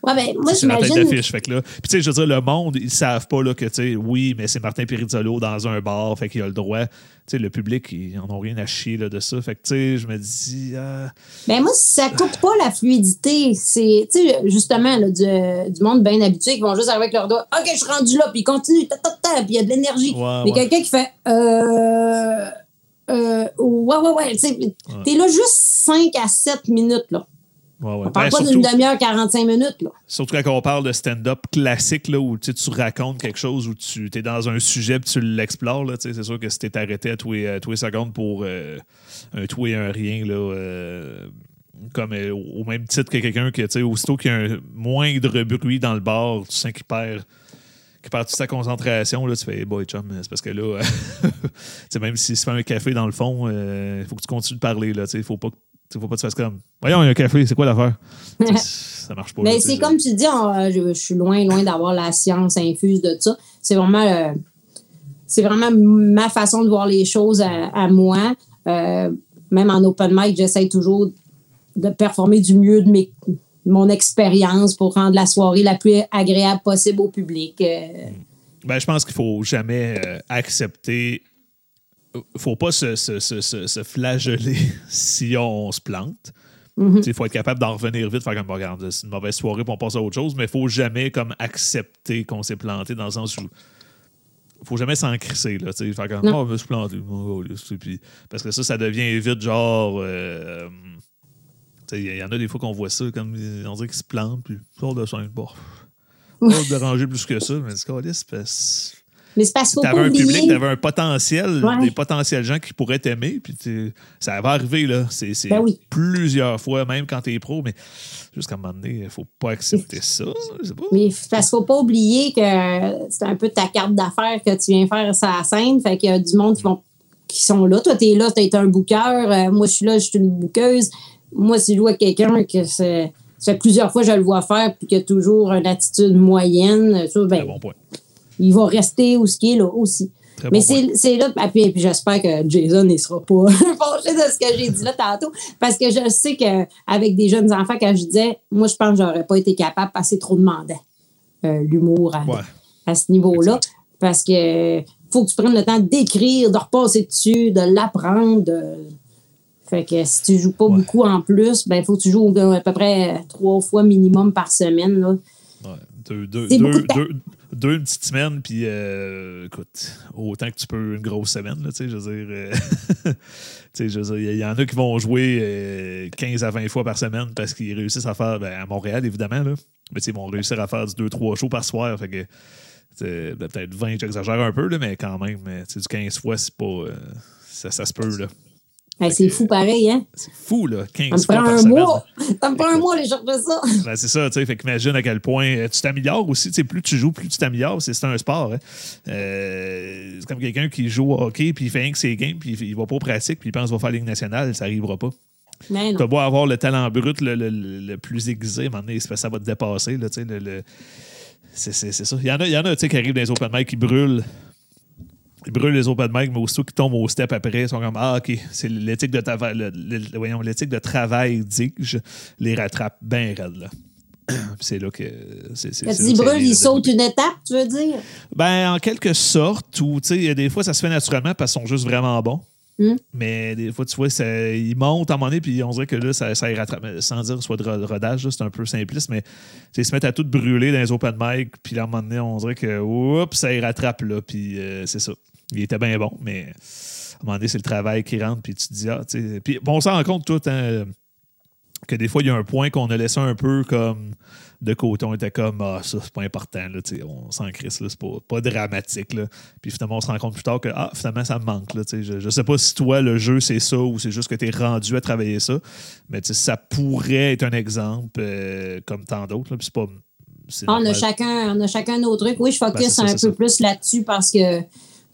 Ouais, ben, moi, C'est j'imagine. d'affiche. Fait que là, puis tu sais, je veux dire, le monde, ils savent pas là, que, tu sais, oui, mais c'est Martin Perizzolo dans un bar, fait qu'il a le droit. Tu sais, le public, ils en ont rien à chier là, de ça. Fait que, tu sais, je me dis, ah, Ben moi, ça coupe pas la fluidité. C'est, tu sais, justement, là, du, du monde bien habitué qui vont juste arriver avec leur doigt. OK, je suis rendu là, puis ils continuent, ta, ta, ta, puis il y a de l'énergie. Ouais, Mais ouais. quelqu'un qui fait, euh, euh, ouais, ouais, ouais, tu sais, t'es là juste 5 à 7 minutes, là. Ouais, ouais. On parle Ben, pas surtout, d'une demi-heure, 45 minutes, là. surtout quand on parle de stand-up classique, là, où tu tu racontes quelque chose, où tu es dans un sujet puis tu l'explores, tu c'est sûr que si t'es arrêté à tous les, à tous les secondes pour euh, un tout et un rien, là, euh, comme euh, au même titre que quelqu'un que, tu sais, aussitôt qu'il y a un moindre bruit dans le bar, tu sens qu'il perd, perd toute sa concentration, là, tu fais, hey boy, chum, c'est parce que là, tu même s'il se fait un café dans le fond, il faut que tu continues de parler, là, tu il faut pas que tu sais, faut pas que tu fasses comme, voyons, il y a un café, c'est quoi l'affaire? Ça marche pas. Mais c'est comme tu dis, on- euh, je, je suis loin, loin d'avoir la science infuse de ça. C'est vraiment, euh, c'est vraiment ma façon de voir les choses à, à moi. Euh, même en open mic, j'essaie toujours de performer du mieux de mes, mon expérience pour rendre la soirée la plus agréable possible au public. Euh, Ben, je pense qu'il faut jamais accepter. Faut pas se, se, se, se- flageller si on se plante. Il faut être capable d'en revenir vite, faire comme Bon, regarde, c'est une mauvaise soirée, puis on passe à autre chose, mais il faut jamais comme accepter qu'on s'est planté dans le sens où faut jamais s'en crisser, là, faire comme, oh, je me suis planté, oh, oh, puis- parce que ça, ça devient vite genre, euh, il y en a des fois qu'on voit ça, comme, on dirait qu'ils se plantent, puis sort de scène, bon, pas déranger plus que ça, mais c'est mais c'est parce qu'il faut T'avais pas un public, oublier. t'avais un potentiel, Ouais. des potentiels gens qui pourraient t'aimer, puis tu- ça va arriver, là. C'est Ben oui. plusieurs fois, même quand t'es pro, mais jusqu'à un moment donné, il faut pas accepter ça. Je sais pas. Mais parce qu'il faut pas oublier que c'est un peu ta carte d'affaires que tu viens faire sur la scène. Fait qu'il y a du monde qui, vont, qui sont là. Toi, tu es là, tu es un. Euh, moi, je suis là, je suis une bookeuse. Moi, si je avec quelqu'un que c'est. Ça fait plusieurs fois que je le vois faire puis qu'il a toujours une attitude moyenne. Ça, ben, Très bon point. Il va rester où ce qui est là aussi. Très Mais bon c'est là, ah, puis, puis j'espère que Jason ne sera pas fâché de ce que j'ai dit là tantôt, parce que je sais qu'avec des jeunes enfants, quand je disais, moi, je pense que j'aurais pas été capable que c'est trop demandant, euh, l'humour à, Ouais. à ce niveau-là, parce que faut que tu prennes le temps d'écrire, de repasser dessus, de l'apprendre. de- Fait que si tu joues pas Ouais. beaucoup en plus, ben faut que tu joues à peu près trois fois minimum par semaine. Là. Ouais. Deux, deux, deux, de. Deux, une petite semaine, puis euh, écoute, autant que tu peux une grosse semaine, tu sais, je veux dire. euh, il y, en a qui vont jouer euh, 15 à 20 fois par semaine parce qu'ils réussissent à faire, ben, à Montréal, évidemment, là, mais ils vont réussir à faire du 2-3 shows par soir, fait que. c'est Peut-être 20, j'exagère un peu, là, mais quand même, sais, du 15 fois, c'est pas. euh, ça, ça se peut, là. Hey, c'est fou pareil, hein? C'est fou, là. Ça 15 me fois prend un mois. Ça me prend un mois aller chercher ça. Ben, c'est ça, tu sais. Fait qu'imagine à quel point euh, tu t'améliores aussi. Tu sais, plus tu joues, plus tu t'améliores. C'est un sport. hein. Euh, c'est comme quelqu'un qui joue au hockey, puis il fait rien que ses games, puis il va pas aux pratiques, puis il pense qu'il va faire la Ligue nationale. Ça arrivera pas. Mais Tu beau avoir le talent brut le, le- le plus aiguisé, que ça va te dépasser. Là, tu sais, le, c'est, ça. Il y en a, il y en a tu sais, qui arrivent dans les open mic qui brûlent. Ils brûlent les open mic, mais aussitôt qu'ils tombent au step après, ils sont comme Ah, OK, c'est l'éthique de, travail- le- le- voyons, l'éthique de travail, dis-je, les rattrape bien raide. Là. C'est là que. C'est, c'est, Quand c'est tu dis là que ça brûle, vient il de- saute une étape, tu veux dire? ben, en quelque sorte, ou tu sais, des fois, ça se fait naturellement parce qu'ils sont juste vraiment bons. Hmm. Mais des fois, tu vois, ça, ils montent à un moment donné, puis on dirait que là, ça, ça les rattrape. Sans dire soit de ro- rodage, là, c'est un peu simpliste, mais ils se mettent à tout brûler dans les open mic, puis là, à un moment donné, on dirait que, oups, ça les rattrape là, puis euh, c'est ça. Il était bien bon, mais à un moment donné, c'est le travail qui rentre, puis tu te dis, ah, tu sais. Puis bon, on s'en rend compte tout, hein, que des fois, il y a un point qu'on a laissé un peu comme de côté. On était comme, ah, ça, c'est pas important, là, tu sais, on s'en crisse, là, c'est pas, pas dramatique, là. Puis finalement, on se rend compte plus tard que, ah, finalement, ça me manque, là, tu sais. Je, je sais pas si toi, le jeu, c'est ça ou c'est juste que tu es rendu à travailler ça, mais ça pourrait être un exemple euh, comme tant d'autres, là, puis c'est pas. Ah, on, a chacun, on a chacun nos trucs. Oui, je Ben, focus ça, un peu ça. plus là-dessus parce que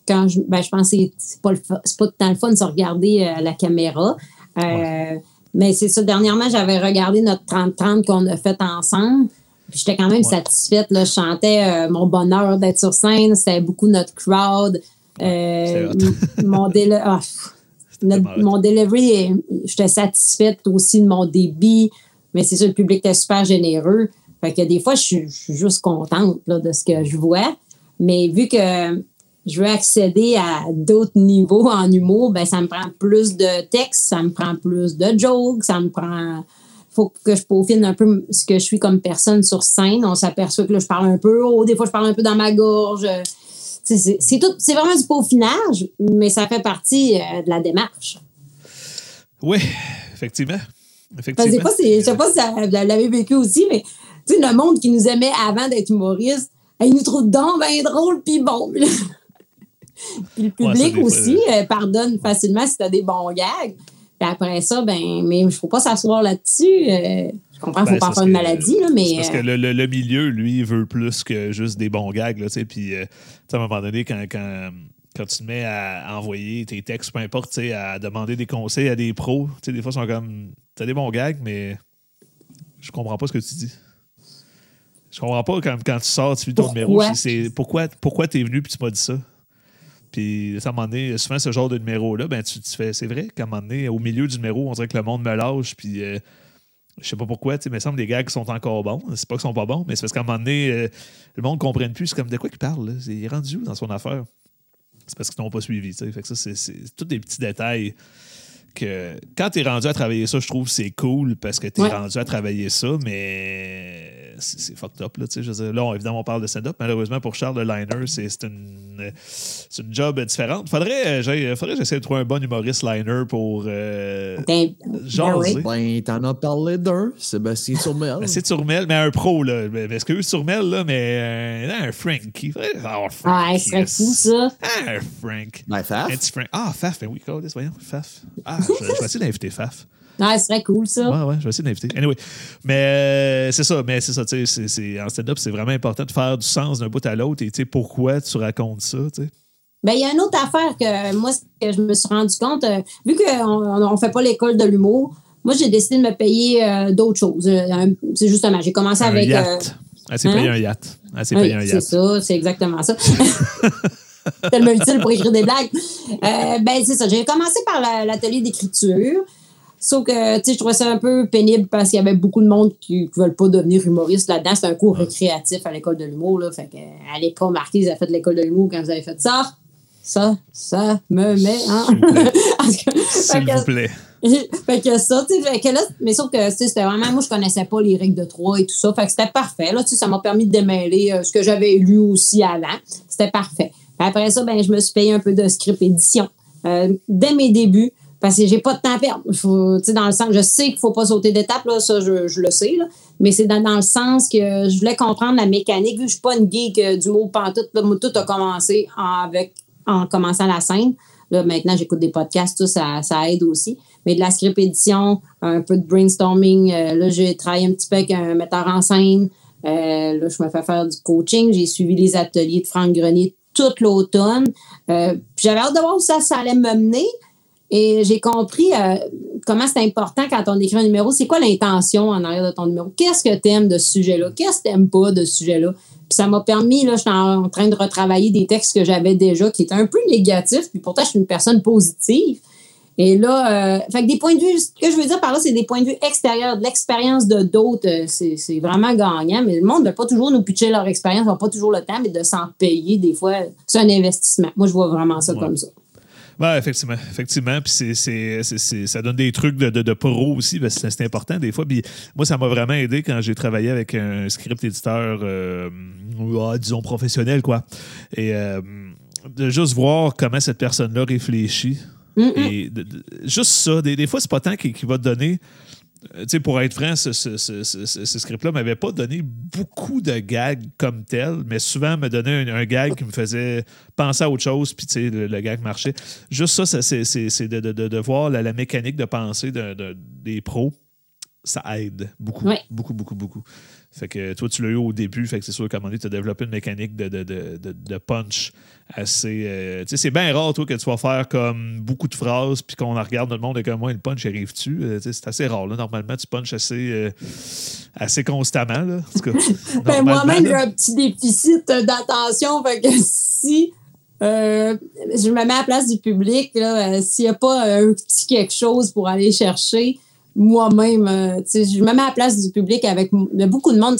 quand je, ben, je pense que c'est- pas, le pas tant le fun de se regarder euh, à la caméra. Euh, Mais c'est ça, dernièrement, j'avais regardé notre 30-30 qu'on a fait ensemble. J'étais quand même Ouais. satisfaite. Là. Je chantais euh, mon bonheur d'être sur scène. C'était beaucoup notre crowd. Euh, mon, déle- ah, notre- mon delivery, j'étais satisfaite aussi de mon débit. Mais c'est ça, le public était super généreux. Fait que des fois, je suis, je suis juste contente là, de ce que je vois. Mais vu que je veux accéder à d'autres niveaux en humour, ben ça me prend plus de texte, ça me prend plus de jokes, ça me prend. faut que je peaufine un peu ce que je suis comme personne sur scène. On s'aperçoit que là, je parle un peu haut, des fois, je parle un peu dans ma gorge. C'est- tout, c'est vraiment du peaufinage, mais ça fait partie euh, de la démarche. Oui, effectivement. Parce que Effectivement. c'est- je sais pas si vous l'avez vécu aussi, mais tu sais, le monde qui nous aimait avant d'être humoriste, il nous trouve donc bien drôle, puis bon. Puis le public aussi euh, pardonne facilement si tu as des bons gags. Puis après ça, ben, mais il ne faut pas s'asseoir là-dessus. euh, je comprends qu'il Ben, ne faut pas c'est faire une maladie, là, mais. Parce que euh, le, le- le milieu, lui, veut plus que juste des bons gags. Là, tu sais, puis, euh, tu sais, à un moment donné, quand, quand, quand tu te mets à envoyer tes textes, peu importe, à demander des conseils à des pros, tu sais, des fois, ils sont comme T'as des bons gags, mais je comprends pas ce que tu dis. Je comprends pas quand, quand tu sors, tu fais ton Pourquoi? numéro. pourquoi, pourquoi tu es venu puis tu m'as dit ça? Puis, à un moment donné, souvent, ce genre de numéro-là, ben, tu, tu fais, c'est vrai qu'à un moment donné, au milieu du numéro, on dirait que le monde me lâche, puis euh, je sais pas pourquoi, tu sais, mais il me semble que les gags sont encore bons. C'est pas qu'ils sont pas bons, mais c'est parce qu'à un moment donné, euh, le monde ne comprenne plus. C'est comme de quoi qu'il parle, là? Il est rendu où dans son affaire? C'est parce qu'ils t'ont pas suivi. Fait que ça, c'est, tous des petits détails que quand tu es rendu à travailler ça, je trouve que c'est cool parce que tu es Ouais. rendu à travailler ça, mais c'est, fucked up. Là, tu sais. je veux dire, là, on- évidemment, on parle de stand-up. Malheureusement, pour Charles, le liner, c'est, c'est une, c'est une job différente. Faudrait, euh, j'ai- faudrait que j'essaie de trouver un bon humoriste liner pour euh, ben, jaser. ben Ben, t'en as parlé d'un, Sébastien Turmel. Ben, c'est Turmel, mais un pro, là. Ben, Parce que Turmel, là, mais euh, un Frankie. Faudrait- Oh, Ah, serait yes. fou, ça. Ah, un Frank. Ben, Un Faf. petit Frank. Ah, Faf, ben oui, voyons, Faf. Ah, je, je vais essayer d'inviter Faf. Ah, ce serait cool, ça. Ouais, ouais, je vais essayer d'inviter. Anyway, mais euh, c'est ça, mais c'est ça, tu sais, c'est- c'est- en stand-up, c'est vraiment important de faire du sens d'un bout à l'autre et tu sais, pourquoi tu racontes ça, tu sais? Ben, il y a une autre affaire que moi, ce que je me suis rendu compte, euh, vu qu'on ne fait pas l'école de l'humour, moi, j'ai décidé de me payer euh, d'autres choses. C'est justement, j'ai commencé Un avec. yacht. Elle s'est hein? payé un yacht. Elle s'est oui, payé un c'est yacht. ça, c'est exactement ça. Tellement utile pour écrire des blagues. Euh, ben, c'est ça. J'ai commencé par la- l'atelier d'écriture. Sauf que, tu sais, je trouvais ça un peu pénible parce qu'il y avait beaucoup de monde qui ne veulent pas devenir humoriste là-dedans. C'est un cours récréatif à l'école de l'humour. Là. Fait que, allez pas marquer, vous avez fait l'école de l'humour quand vous avez fait ça. Ça, ça me met, hein? S'il vous plaît. Fait que- ça, tu sais, là, mais sauf que, tu sais, c'était vraiment, moi, je connaissais pas les règles de trois et tout ça. Fait que c'était parfait, là, tu sais, ça m'a permis de démêler euh, ce que j'avais lu aussi avant. C'était parfait. Après ça, ben, je me suis payé un peu de script édition. Euh, dès mes débuts, parce que j'ai pas de temps à perdre. Faut, dans le sens, je sais qu'il faut pas sauter d'étape, là, ça, je, je le sais, là. Mais c'est dans, dans le sens que je voulais comprendre la mécanique. Vu que je suis pas une geek euh, du mot pantoute, là, tout a commencé en- avec, en commençant la scène. Là, maintenant, j'écoute des podcasts, tout ça, ça aide aussi. Mais de la script édition, un peu de brainstorming. Euh, là, j'ai travaillé un petit peu avec un metteur en scène. Euh, là, je me fais faire du coaching. J'ai suivi les ateliers de Franck Grenier toute l'automne. Euh, j'avais hâte de voir où ça, ça allait me mener. Et j'ai compris euh, comment c'est important quand on écrit un numéro. C'est quoi l'intention en arrière de ton numéro? Qu'est-ce que tu aimes de ce sujet-là? Qu'est-ce que tu n'aimes pas de ce sujet-là? Puis ça m'a permis, là, je suis en train de retravailler des textes que j'avais déjà qui étaient un peu négatifs, puis pourtant, je suis une personne positive. Et là, euh, fait que des points de vue, ce que je veux dire par là, c'est des points de vue extérieurs, de l'expérience de d'autres, euh, c'est vraiment gagnant. Mais le monde ne veut pas toujours nous pitcher leur expérience, n'a pas toujours le temps, mais de s'en payer, des fois, c'est un investissement. Moi, je vois vraiment ça comme ça. Oui, effectivement. Effectivement. Puis c'est, c'est, c'est, ça donne des trucs de, de, de pro aussi. c'est, important des fois. Puis moi, ça m'a vraiment aidé quand j'ai travaillé avec un script éditeur, euh, ah, disons, professionnel, quoi. Et euh, de juste voir comment cette personne-là réfléchit. Et juste ça, des, des fois, c'est pas tant qu'il, va te donner euh, pour être franc, ce, script-là ne m'avait pas donné beaucoup de gags comme tel, mais souvent me donnait un, gag qui me faisait penser à autre chose, puis le, le gag marchait. Juste ça, c'est de, de, voir la, mécanique de pensée des pros. Ça aide beaucoup, beaucoup, beaucoup, beaucoup. Fait que toi, tu l'as eu au début, fait que c'est sûr qu'à un moment donné, tu as développé une mécanique de, de, de, de punch assez. Euh, tu sais, c'est bien rare, toi, que tu vas faire comme beaucoup de phrases, puis qu'on regarde le monde et comme moi, le punch arrive-tu? Euh, c'est assez rare, là. Normalement, tu punches assez, euh, assez constamment, là. ben, moi-même, j'ai un petit déficit d'attention, fait que si. je me mets à la place du public, s'il n'y a pas un petit quelque chose pour aller chercher, moi-même, euh, je me mets à la place du public avec beaucoup de monde.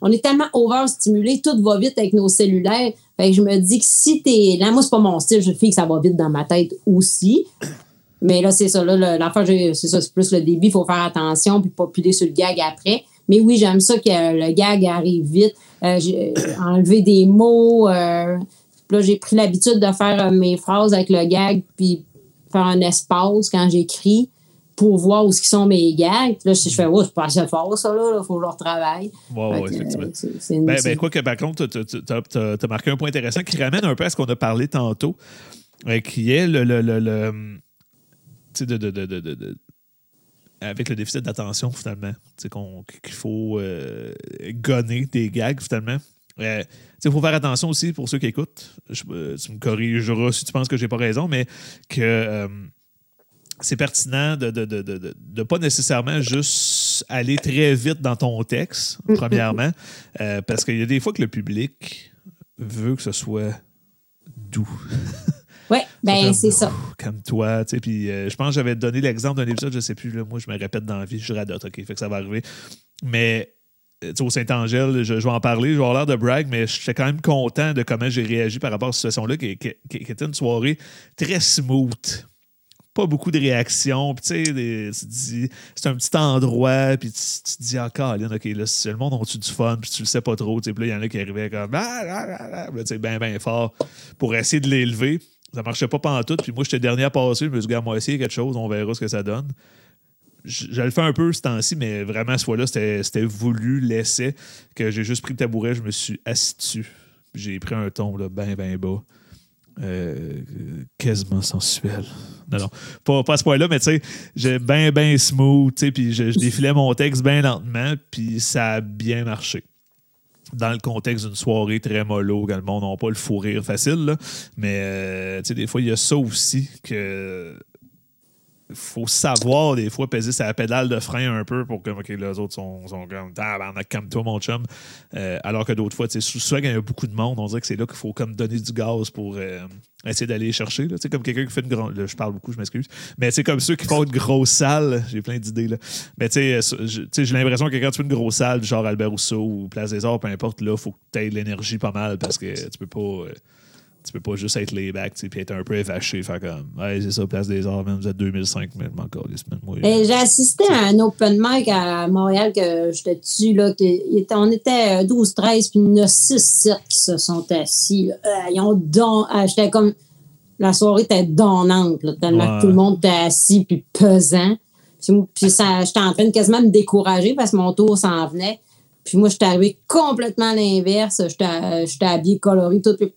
On, est tellement overstimulé, tout va vite avec nos cellulaires. Fait que je me dis que si t'es. Là, moi, c'est pas mon style, je fais que ça va vite dans ma tête aussi. Mais là, c'est ça. Là, l'affaire, c'est ça, c'est plus le débit, il faut faire attention puis pas piler sur le gag après. Mais oui, j'aime ça que le gag arrive vite. Euh, j'ai enlevé des mots. Euh, là, j'ai pris l'habitude de faire mes phrases avec le gag puis faire un espace quand j'écris pour voir où sont mes gags. Là, je fais, oh, c'est pas assez fort, ça, là. Il faut que je retravaille. Oui, oui, effectivement. Euh, ben, ben, quoi que, par contre, tu as, marqué un point intéressant qui ramène un peu à ce qu'on a parlé tantôt, euh, qui est le. le, le, le tu sais, de, de, de, de avec le déficit d'attention, finalement. Qu'il faut euh, gonner des gags, finalement. Euh, il faut faire attention aussi pour ceux qui écoutent. tu me corrigeras si tu penses que j'ai pas raison, mais que c'est pertinent de ne de, de, pas nécessairement juste aller très vite dans ton texte, mm, premièrement. Euh, parce qu'il y a des fois que le public veut que ce soit doux. Oui, ben c'est ça. Comme toi, tu sais, puis euh, je pense que j'avais donné l'exemple d'un épisode, je sais plus, là, moi je me répète dans la vie, je radote, OK, fait que ça va arriver. Mais euh, au Saint-Angèle, je, vais en parler, je vais avoir l'air de brag, mais j'étais quand même content de comment j'ai réagi par rapport à cette situation-là, qui, qui, était une soirée très smooth pas beaucoup de réactions. Puis, tu sais, c'est un petit endroit, puis tu, te dis, ah, Colin, OK, là, c'est le monde ont-tu du fun, puis tu le sais pas trop. Puis là, il y en a qui arrivaient comme, ah, ah, ah, tu sais, bien, bien fort pour essayer de l'élever. Ça marchait pas pendant tout. Puis moi, j'étais dernier à passer. Je me suis dit, moi, essayer quelque chose, on verra ce que ça donne. Je, le fais un peu ce temps-ci, mais vraiment, ce fois-là, c'était voulu, l'essai, que j'ai juste pris le tabouret, je me suis assis dessus. J'ai pris un ton, là, bien, bien bas. Euh, quasiment sensuel. Non, non, pas, à ce point-là, mais tu sais, j'ai bien, bien smooth, tu sais, puis je, défilais mon texte bien lentement, puis ça a bien marché. Dans le contexte d'une soirée très mollo, quand le monde n'a pas le fou rire facile, là. mais euh, tu sais, des fois, il y a ça aussi que faut savoir des fois peser sa pédale de frein un peu pour que les autres sont, sont comme comme toi mon chum. Euh, alors que d'autres fois tu sais souvent quand il y a beaucoup de monde. On dirait que c'est là qu'il faut comme donner du gaz pour euh, essayer d'aller chercher là. comme quelqu'un qui fait une grande je parle beaucoup je m'excuse. Mais c'est comme ceux qui font une grosse salle j'ai plein d'idées là. Mais tu sais euh, j'ai l'impression que quand tu fais une grosse salle genre Albert Rousseau ou Place des Arts peu importe là faut que tu aies l'énergie pas mal parce que tu peux pas tu peux pas juste être layback et être un peu évaché. Faire comme, ouais, c'est ça, place des arts, même, vous êtes 2005, mais encore les semaines. Moi, J'ai assisté à un open mic à Montréal que j'étais dessus. Là, on était 12-13, puis il y en a 6 qui se sont assis. Euh, ils ont don. Euh, j'étais comme. La soirée était donnante, tellement que tout le monde était assis puis pesant. Puis, j'étais en train de quasiment me décourager parce que mon tour s'en venait. Puis moi, je suis arrivée complètement à l'inverse. J'étais habillée colorée, tout. Puis,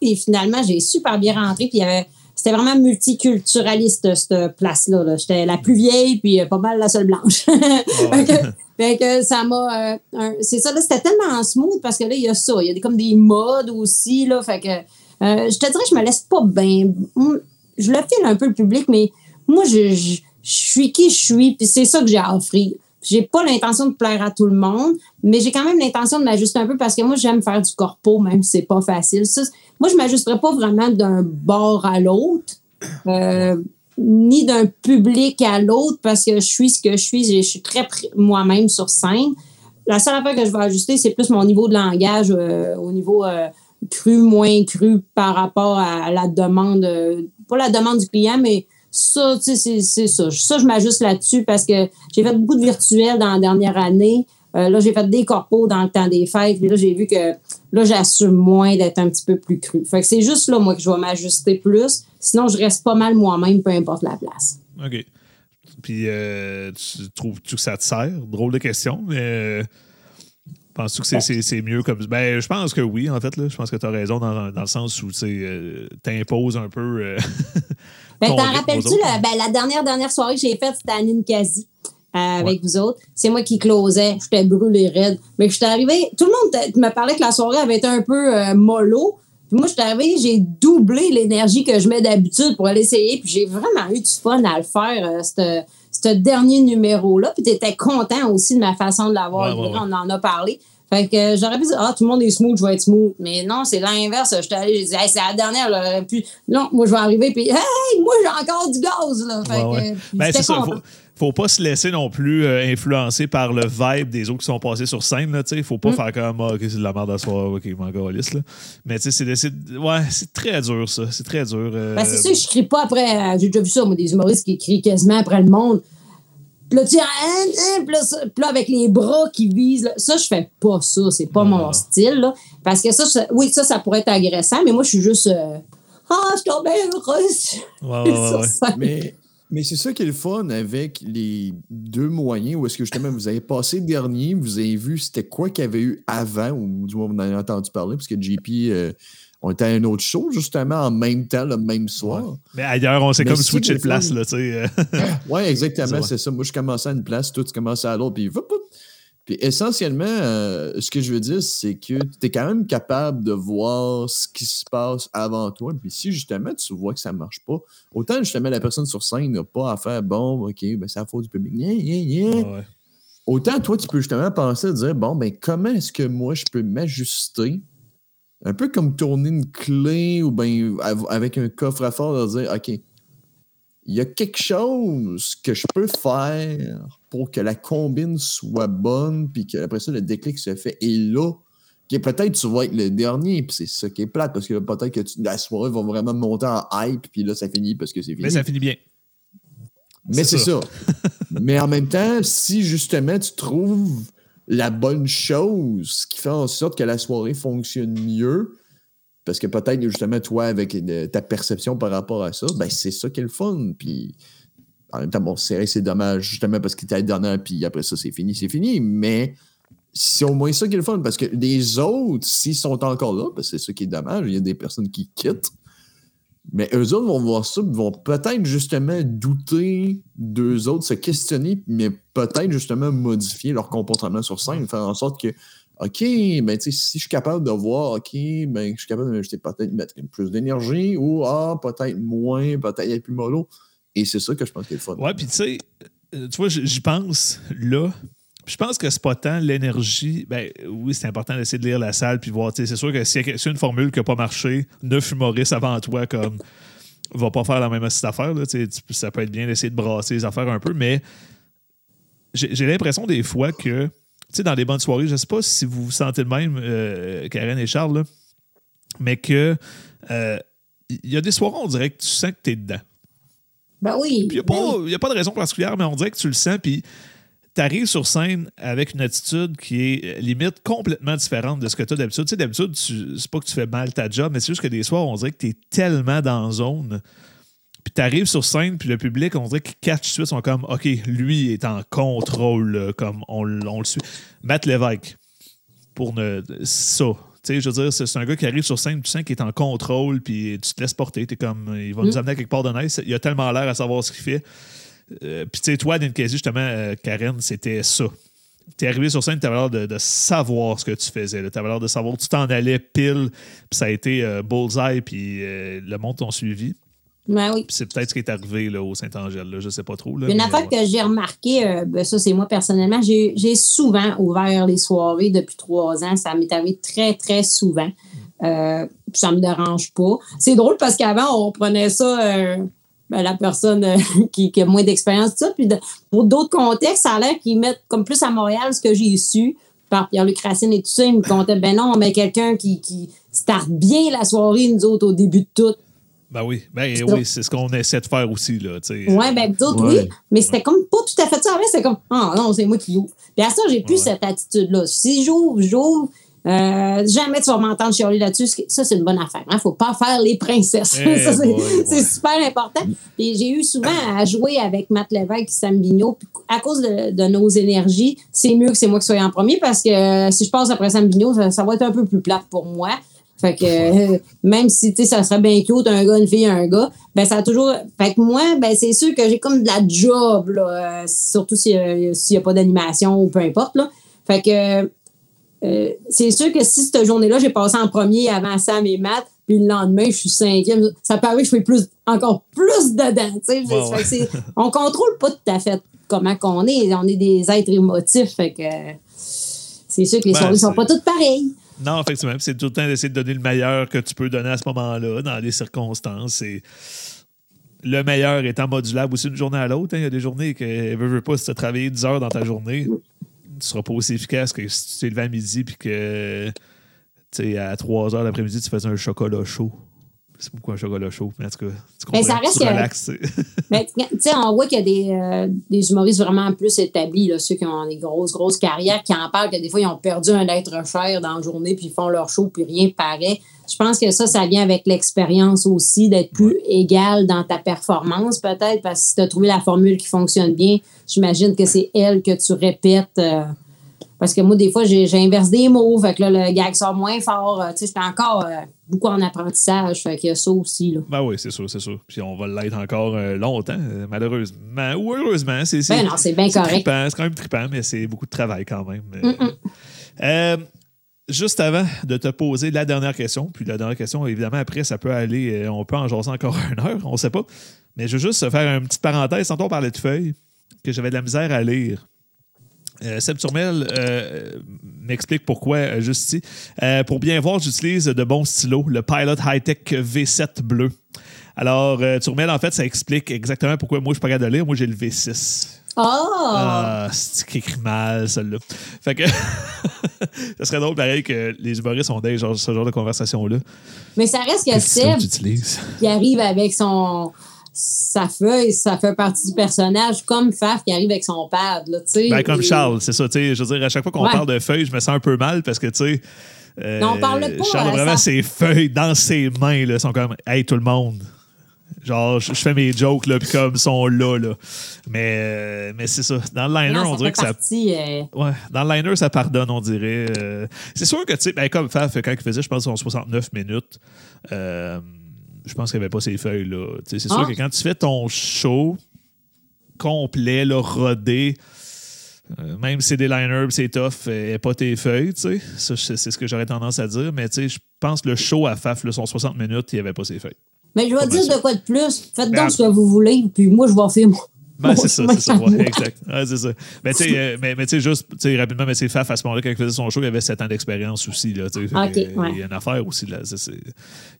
puis finalement, j'ai super bien rentré. Puis il y avait c'était vraiment multiculturaliste, cette place-là. -là, J'étais la plus vieille, puis pas mal la seule blanche. fait, que, ça m'a. c'est ça, là, c'était tellement smooth parce que là, il y a ça. Il y a des, comme des modes aussi, là. Fait que je te dirais, je me laisse pas bien. Je le file un peu le public, mais moi, je, je, suis qui je suis, puis c'est ça que j'ai à offrir. J'ai pas l'intention de plaire à tout le monde, mais j'ai quand même l'intention de m'ajuster un peu parce que moi, j'aime faire du corpo, même si c'est pas facile. moi, je m'ajusterais pas vraiment d'un bord à l'autre, euh, ni d'un public à l'autre parce que je suis ce que je suis. Je suis très moi-même sur scène. La seule affaire que je vais ajuster, c'est plus mon niveau de langage euh, au niveau euh, cru, moins cru par rapport à la demande, pas la demande du client, mais ça, tu sais, c'est ça. Ça, je m'ajuste là-dessus parce que j'ai fait beaucoup de virtuels dans la dernière année. Euh, là, j'ai fait des corpos dans le temps des fêtes. Puis là, j'ai vu que là, j'assume moins d'être un petit peu plus cru. Fait que c'est juste là, moi, que je vais m'ajuster plus. Sinon, je reste pas mal moi-même, peu importe la place. OK. Puis, euh, tu trouves-tu que ça te sert? Drôle de question, mais euh, penses-tu que c'est mieux comme. Ben, je pense que oui, en fait. Là. Je pense que tu as raison dans, dans, le sens où tu imposes un peu. Ben, t'en rappelles-tu, la, ben, la dernière, dernière soirée que j'ai faite, c'était à Ninkasi. Euh, avec vous autres. C'est moi qui closais. J'étais brûlé raide. Mais je suis arrivée. Tout le monde me parlait que la soirée avait été un peu euh, mollo. Puis moi, je suis arrivée, j'ai doublé l'énergie que je mets d'habitude pour aller essayer. Puis j'ai vraiment eu du fun à le faire, euh, ce dernier numéro-là. Puis tu étais content aussi de ma façon de l'avoir. On en a parlé. Fait que j'aurais pu dire, ah, tout le monde est smooth, je vais être smooth. Mais non, c'est l'inverse. J'étais allé, j'ai dit, hey, c'est la dernière, là. Puis, non, moi, je vais arriver, puis, hey, moi, j'ai encore du gaz, là. Fait que, ben, c'est ça. Faut, faut pas se laisser non plus euh, influencer par le vibe des autres qui sont passés sur scène. Là, ne faut pas mm. faire comme ah, OK, c'est de la merde à soir, OK, m'en là. Mais tu sais, c'est ouais, c'est très dur, ça. C'est très dur. Euh, ben, c'est sûr, je crie pas après. Euh, j'ai déjà vu ça, moi, des humoristes qui crient quasiment après le monde. Puis là, tu hein, hein, là, avec les bras qui visent, ça, je fais pas ça. C'est pas mon style. Là, parce que ça, oui, ça, ça pourrait être agressant, mais moi, je suis juste. Euh, ah, je suis tombée heureuse. Ouais, mais, mais c'est ça qui est le fun avec les deux moyens où est-ce que justement vous avez passé le dernier, vous avez vu c'était quoi qu'il y avait eu avant, ou du moins vous en avez entendu parler, parce que JP. Euh, on était à un autre show, justement, en même temps, le même soir. Mais ailleurs, on s'est comme switché de place, là, tu sais. oui, exactement, c'est ça. Moi, je commençais à une place, toi, tu commençais à l'autre, puis Puis essentiellement, euh, ce que je veux dire, c'est que tu es quand même capable de voir ce qui se passe avant toi. Puis si justement tu vois que ça ne marche pas, autant justement la personne sur scène n'a pas à faire bon, OK, ben c'est la faute du public. Autant toi, tu peux justement penser à dire bon, ben comment est-ce que moi je peux m'ajuster un peu comme tourner une clé ou bien avec un coffre à fort de dire OK, il y a quelque chose que je peux faire pour que la combine soit bonne, puis qu'après ça, le déclic se fait. Et là, peut-être tu vas être le dernier, puis c'est ça qui est plate, parce que peut-être que la soirée va vraiment monter en hype, puis là, ça finit parce que c'est fini. Mais ça finit bien. Mais c'est ça. Mais en même temps, si justement tu trouves la bonne chose qui fait en sorte que la soirée fonctionne mieux, parce que peut-être justement toi, avec ta perception par rapport à ça, ben c'est ça qui est le fun. Puis en même temps, bon, c'est c'est dommage justement parce qu'il était dernier, puis après ça, c'est fini, c'est fini. Mais c'est au moins ça qui est le fun, parce que les autres, s'ils sont encore là, ben, c'est ça qui est dommage, il y a des personnes qui quittent. Mais eux autres vont voir ça, vont peut-être justement douter d'eux autres, se questionner, mais peut-être justement modifier leur comportement sur scène, faire en sorte que, OK, ben, si je suis capable de voir, OK, ben, je suis capable de peut-être mettre plus d'énergie ou, ah, peut-être moins, peut-être être plus mollo. Et c'est ça que je pense qu'il est fun. Ouais, puis tu sais, euh, tu vois, j'y pense là, je pense que c'est pas tant l'énergie. Ben oui, c'est important d'essayer de lire la salle puis voir. C'est sûr que si c'est une formule qui n'a pas marché, neuf humoristes avant toi comme va pas faire la même affaire. Là, ça peut être bien d'essayer de brasser les affaires un peu, mais j'ai l'impression des fois que dans les bonnes soirées, je sais pas si vous vous sentez de même, euh, Karen et Charles, mais que euh, il y a des soirées, on dirait que tu sens que tu es dedans. Ben oui. Il n'y ben a, pas de raison particulière, mais on dirait que tu le sens. Puis tu arrives sur scène avec une attitude qui est euh, limite complètement différente de ce que tu as d'habitude. Tu sais, d'habitude, c'est pas que tu fais mal ta job, mais c'est juste que des soirs, on dirait que tu es tellement dans la zone. Puis tu arrives sur scène, puis le public, on dirait qu'ils catch suite, sont comme OK, lui est en contrôle, comme on, le suit. Matt Lévesque, pour ne, ça. Tu sais, je veux dire, c'est un gars qui arrive sur scène, tu sens qu'il est en contrôle, puis tu te laisses porter. T'es comme, il va nous amener à quelque part de nice. Il a tellement l'air à savoir ce qu'il fait. Euh, puis tu sais, toi, Ninkasi, justement, euh, Karen, c'était ça. T'es arrivé sur scène, t'avais l'air de, de savoir ce que tu faisais. T'avais l'air de savoir où tu t'en allais pile, puis ça a été euh, bullseye, puis le monde t'ont suivi. Ben oui. Puis c'est peut-être ce qui est arrivé là, au Saint-Angèle, là, je sais pas trop. Là, Une affaire ouais. que j'ai remarqué, euh, ben ça c'est moi personnellement, j'ai souvent ouvert les soirées depuis trois ans. Ça m'est arrivé très, très souvent. Euh, ça me dérange pas. C'est drôle parce qu'avant, on prenait ça, euh, ben, la personne euh, qui, qui a moins d'expérience, tout ça. Puis de- pour d'autres contextes, ça a l'air qu'ils mettent comme plus à Montréal ce que j'ai su par Pierre-Luc Racine et tout ça. Ils me comptaient, ben non, mais quelqu'un qui, qui starte bien la soirée, nous autres, au début de tout. Ben oui, ben oui, c'est ce qu'on essaie de faire aussi. Là, tu sais. Ouais, ben vous autres, Ouais. oui, mais c'était comme pas tout à fait ça. Avant, c'était comme, ah non, c'est moi qui ouvre. Puis à ça, j'ai plus Ouais. cette attitude-là. Si j'ouvre, j'ouvre. Euh, jamais tu vas m'entendre chialer là-dessus. Ça, c'est une bonne affaire. Il ne faut pas faire les princesses. Eh ça, c'est boy, c'est ouais. super important. Puis j'ai eu souvent à jouer avec Matt Lévesque et Sam. Puis à cause de, de nos énergies, c'est mieux que c'est moi qui sois en premier parce que euh, si je passe après Sam Vigneault, ça, ça va être un peu plus plate pour moi. Fait que euh, même si tu sais, ça serait bien cute, un gars, une fille, un gars, ben ça a toujours. Fait que moi, ben c'est sûr que j'ai comme de la job, là, euh, surtout s'il n'y a pas d'animation ou peu importe. Là. Fait que euh, c'est sûr que si cette journée-là, j'ai passé en premier avant Sam et Matt, puis le lendemain, je suis cinquième, ça paraît que je fais plus, encore plus dedans. tu sais. Ouais, Fait que c'est- on contrôle pas tout à fait comment qu'on est. On est des êtres émotifs. Fait que c'est sûr que les Ben, soirées sont pas toutes pareilles. Non, effectivement, c'est tout le temps d'essayer de donner le meilleur que tu peux donner à ce moment-là, dans les circonstances. Et le meilleur étant modulable aussi d'une journée à l'autre. hein. Il y a des journées que, veux, veux pas, si tu as travaillé 10 heures dans ta journée, tu seras pas aussi efficace que si tu t'es levé à midi puis que, tu sais, à 3 heures l'après-midi, tu faisais un chocolat chaud. C'est pourquoi un chocolat chaud, mais en tout cas, tu Mais ça comprends, reste tu relaxes. Mais tu sais, on voit qu'il y a des, euh, des humoristes vraiment plus établis, là, ceux qui ont des grosses, grosses carrières, qui en parlent que des fois, ils ont perdu un être cher dans la journée, puis ils font leur show, puis rien paraît. Je pense que ça, ça vient avec l'expérience aussi, d'être plus égal dans ta performance, peut-être, parce que si tu as trouvé la formule qui fonctionne bien, j'imagine que c'est elle que tu répètes. euh, parce que moi, des fois, j'inverse des mots, fait que là, le gag sort moins fort. euh, tu sais, j'étais encore euh, beaucoup en apprentissage, fait qu'il y a ça aussi, là. Ben oui, c'est sûr, c'est sûr. Puis on va l'être encore euh, longtemps, malheureusement. Ou heureusement. C'est, Ben non, c'est bien correct. c'est quand même trippant, mais c'est beaucoup de travail quand même. Juste avant de te poser la dernière question, puis la dernière question, évidemment, après, ça peut aller, on peut en jaser encore une heure, on sait pas. Mais je veux juste faire une petite parenthèse. Tantôt, on parlait de feuilles que j'avais de la misère à lire. Euh, Seb Turmel euh, m'explique pourquoi, euh, juste ici. Euh, pour bien voir, j'utilise de bons stylos, le Pilot High-Tech V7 bleu. Alors, Turmel, en fait, ça explique exactement pourquoi moi, je suis pas capable de lire. Moi, j'ai le V6. Ah! Ah, c'est qui écrit mal, celle-là? Fait que ça serait drôle, pareil, que les humoristes ont des genre, ce genre de conversation-là. Mais ça reste que Seb qui arrive avec son sa feuille, ça fait partie du personnage, comme Faf qui arrive avec son pad, là. Ben, comme Et- Charles, c'est ça. tu sais, Je veux dire, à chaque fois qu'on Ouais. parle de feuilles, je me sens un peu mal parce que, tu sais. euh, Non, on parle pas, Charles a euh, vraiment ça- ses feuilles dans ses mains, là, sont comme, hey, tout le monde. Genre, je je fais mes jokes, là, puis comme, ils sont là, là. Mais, euh, mais c'est ça. Dans le liner, Non, on dirait que ça euh, Ouais, dans le liner, ça pardonne, on dirait. Euh, c'est sûr que, tu sais, ben, comme Faf, quand il faisait, je pense, son 69 minutes, je pense qu'il n'y avait pas ces feuilles-là. C'est sûr Ah. que quand tu fais ton show complet, là, rodé, euh, même si c'est des liners, c'est tough, et pas tes feuilles, tu sais. Ça, c'est ce que j'aurais tendance à dire. Mais, tu sais, je pense que le show à Faf, là, son 60 minutes, il n'y avait pas ses feuilles. Mais je vais dire de quoi de plus. Faites Ben, donc ce que vous voulez, puis moi, je vais faire mon. Ben, c'est ça, c'est ça. Ouais, exact. Ouais, c'est ça. Mais tu sais, euh, mais, mais tu sais, juste tu sais, rapidement, mais Faf à ce moment-là, quand il faisait son show, il avait 7 ans d'expérience aussi. Là, tu sais. Fait Ok, que, euh, ouais. Il y a une affaire aussi. Là,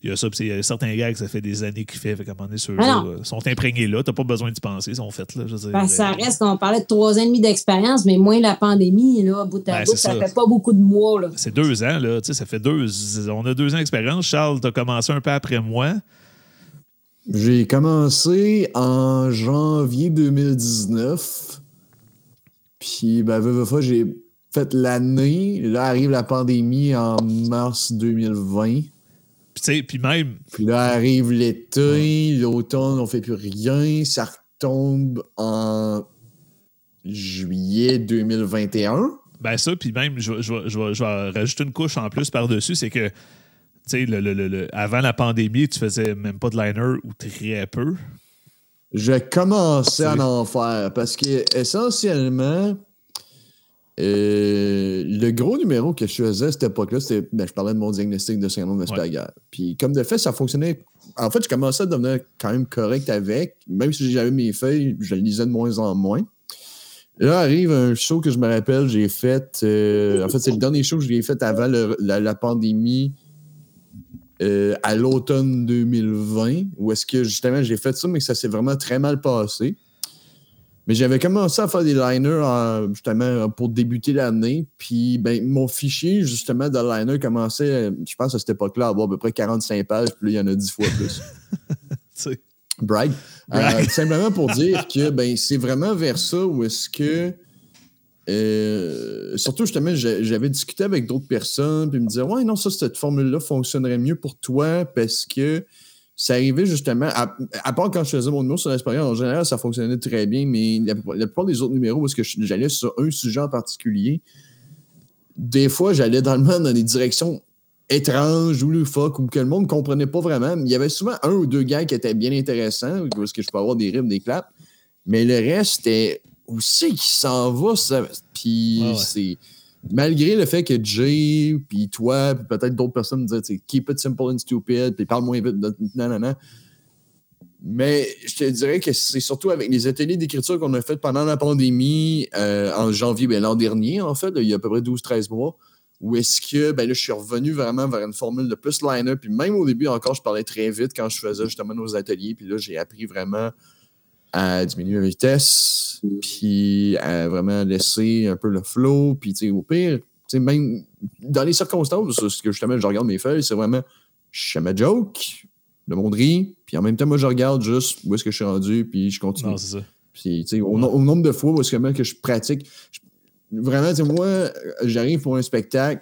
il y a ça, puis il y a certains gars que ça fait des années qu'il fait. Fait qu'à un moment donné, ceux Ah non. sont imprégnés là. T'as pas besoin d'y penser, ils sont faits. Là, je dire, que ça euh, reste qu'on parlait de trois ans et demi d'expérience, mais moins la pandémie, là, bout à Ben, bout, ça, ça. fait pas beaucoup de mois, là. C'est deux ans, là. Tu ça fait deux. On a deux ans d'expérience. Charles, t'as commencé un peu après moi. J'ai commencé en janvier 2019. Puis, ben, veux pas, j'ai fait l'année. Là arrive la pandémie en mars 2020. Puis, tu sais, puis même, Puis là arrive l'été, l'automne, on fait plus rien. Ça retombe en juillet 2021. Ben ça, puis même, je, vais- je vais- je vais- je vais rajouter une couche en plus par-dessus, c'est que, le, le- le- le- avant la pandémie, tu faisais même pas de liner ou très peu. Je commençais à en faire parce que essentiellement, euh, le gros numéro que je faisais à cette époque-là, c'était. ben, je parlais de mon diagnostic de syndrome d'Asperger. Puis comme de fait, ça fonctionnait. En fait, je commençais à devenir quand même correct avec. Même si j'avais mes feuilles, je lisais de moins en moins. Là arrive un show que je me rappelle, j'ai fait. euh, en fait, c'est le dernier show que j'ai fait avant le- la, la pandémie. Euh, à l'automne 2020, où est-ce que justement j'ai fait ça, mais que ça s'est vraiment très mal passé. Mais j'avais commencé à faire des liners en- justement pour débuter l'année. Puis ben, mon fichier justement de liner commençait, je pense à cette époque-là, à avoir à peu près 45 pages, puis là, il y en a 10 fois plus. Brag. Euh, simplement pour dire que ben, c'est vraiment vers ça où est-ce que. Euh, surtout, justement, j'a- j'avais discuté avec d'autres personnes, puis ils me disaient Ouais, non, ça, cette formule-là fonctionnerait mieux pour toi parce que ça arrivait justement, à, part quand je faisais mon numéro sur l'expérience, en général, ça fonctionnait très bien, mais la, plupart des autres numéros, est-ce que j'allais sur un sujet en particulier, des fois, j'allais dans le monde dans des directions étranges ou loufoques ou que le monde ne comprenait pas vraiment. Il y avait souvent un ou deux gars qui étaient bien intéressants, est-ce que je peux avoir des rimes, des claps. Mais le reste, c'était où c'est qu'il s'en va, ça? Puis Ah ouais. c'est. Malgré le fait que Jay, puis toi, puis peut-être d'autres personnes me disaient, keep it simple and stupid, puis parle moins vite, non. Mais je te dirais que c'est surtout avec les ateliers d'écriture qu'on a fait pendant la pandémie, euh, en janvier, ben, l'an dernier, en fait, là, il y a à peu près 12-13 mois, où est-ce que ben là, je suis revenu vraiment vers une formule de plus liner. Puis même au début encore, je parlais très vite quand je faisais justement nos ateliers. Puis là, j'ai appris vraiment à diminuer la vitesse, puis à vraiment laisser un peu le flow. Puis au pire, même dans les circonstances, ce que justement, je regarde mes feuilles, c'est vraiment, je fais ma joke, le monde rit, puis en même temps, moi, je regarde juste où est-ce que je suis rendu, puis je continue. Non, c'est ça. Puis, tu sais, au, no- au nombre de fois où est-ce que, que je pratique, je- vraiment, tu sais, moi, j'arrive pour un spectacle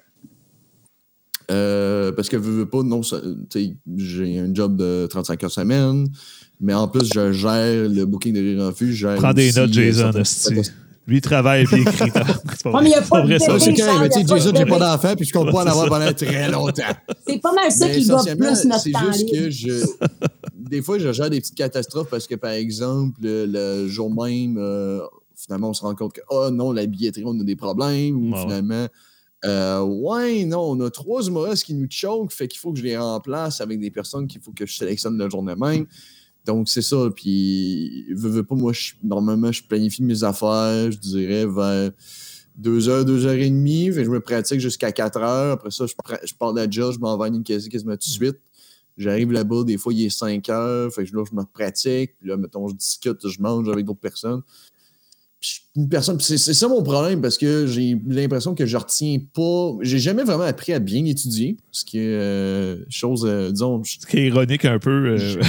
euh, parce que, veux, veux pas, non, j'ai un job de 35 heures semaine, mais en plus, je gère le booking de Rire en Prends des notes, euh, Jason. Lui, il travaille puis il écrit. C'est pas Ouais, vrai, mais il y a c'est pas de vrai, ça. C'est quand tu sais, Jason, de j'ai pas d'enfant, puis je compte pas en avoir pendant très longtemps. C'est pas mal ça Mais qui va plus notre c'est juste que je. Des fois, je gère des petites catastrophes parce que, par exemple, le, jour même, euh, finalement, on se rend compte que, oh non, la billetterie, on a des problèmes. Ou finalement, euh, ouais, non, on a trois humoristes qui nous choquent, fait qu'il faut que je les remplace avec des personnes qu'il faut que je sélectionne le jour de même. Donc, c'est ça. Puis, veux, veux pas, moi, je- normalement, je planifie mes affaires, je dirais, vers deux heures, deux heures et demie. Je me pratique jusqu'à quatre heures. Après ça, je, je pars de la job, je m'en vais à Ninkasi quasiment tout de suite. J'arrive là-bas, des fois, il est 5 heures. Fait que là, je me pratique. Puis là, mettons, je discute, je mange avec d'autres personnes. Puis une personne, c'est c'est ça mon problème parce que j'ai l'impression que je retiens pas. J'ai jamais vraiment appris à bien étudier. Ce qui est euh, chose, euh, disons, je- Ce qui est ironique un peu. euh,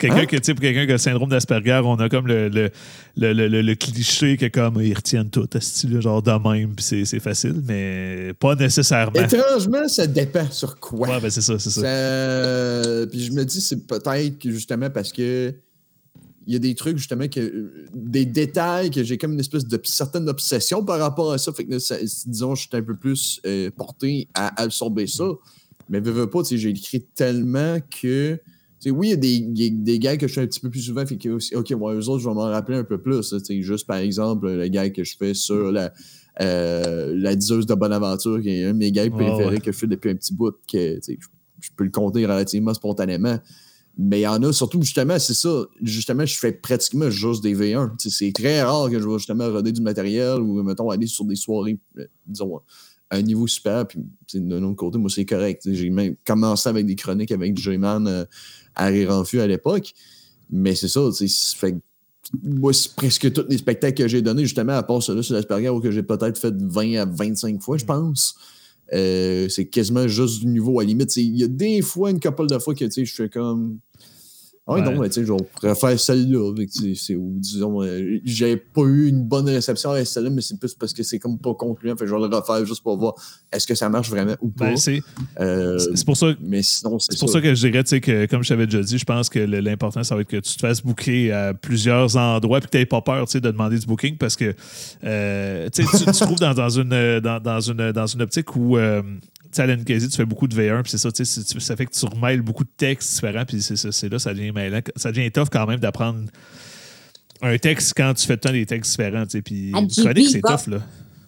quelqu'un Hein? que, tu sais, pour quelqu'un qui a le syndrome d'Asperger, on a comme le, le, le, le- cliché que comme ils retiennent tout, style genre de même, puis c'est- c'est facile, mais pas nécessairement. étrangement, ça dépend sur quoi. Ouais, ben c'est ça, c'est ça. Ça- Puis je me dis, c'est peut-être que justement parce que il y a des trucs, justement, que des détails que j'ai comme une espèce de certaine obsession par rapport à ça. Fait que ça- disons, je suis un peu plus euh, porté à absorber ça. Mais veux, veux pas, tu sais, j'ai écrit tellement que. Oui, il y a des, des gars que je fais un petit peu plus souvent, fait que OK, moi, eux autres, je vais m'en rappeler un peu plus. là, tu sais, juste par exemple, le gars que je fais sur la, euh, la diseuse de Bonaventure, qui est un de mes gars préférés ouais. que je fais depuis un petit bout, que je, je peux le compter relativement spontanément. Mais il y en a surtout, justement, c'est ça. Justement, je fais pratiquement juste des V1. Tu sais, C'est très rare que je vais justement roder du matériel ou, mettons, aller sur des soirées, euh, disons, à un niveau super. Puis, d'un autre côté, moi, c'est correct. J'ai même commencé avec des chroniques avec J-Man euh, en Fût à l'époque. Mais c'est ça, tu sais, c'est- fait moi, c'est presque tous les spectacles que j'ai donnés, justement, à part celui sur l'Asperger, où que j'ai peut-être fait 20 à 25 fois, je pense. Euh, c'est quasiment juste du niveau à la limite. Il y a des fois, une couple de fois que tu sais, je fais comme. Ah oui, non, mais tu sais, je préfère celle-là. ou disons, euh, j'ai pas eu une bonne réception avec celle-là, mais c'est plus parce que c'est comme pas concluant. Fait que je vais le refaire juste pour voir est-ce que ça marche vraiment ou pas. Ben, c'est Euh, c'est- pour ça. mais sinon, c'est pour ça. que je dirais, tu sais, que comme je t'avais déjà dit, je pense que l'important, ça va être que tu te fasses booker à plusieurs endroits puis que tu n'aies pas peur, tu sais, de demander du booking parce que, euh, tu te trouves dans, dans une, dans, dans une, dans une optique où, euh, sais, à l'NKZ, tu fais beaucoup de V1 puis c'est ça, tu sais, ça fait que tu remêles beaucoup de textes différents puis c'est ça, c'est là, ça devient mêlant. Ça devient tough quand même d'apprendre un texte quand tu fais temps des textes différents, tu sais, puis une chronique, c'est tough, là.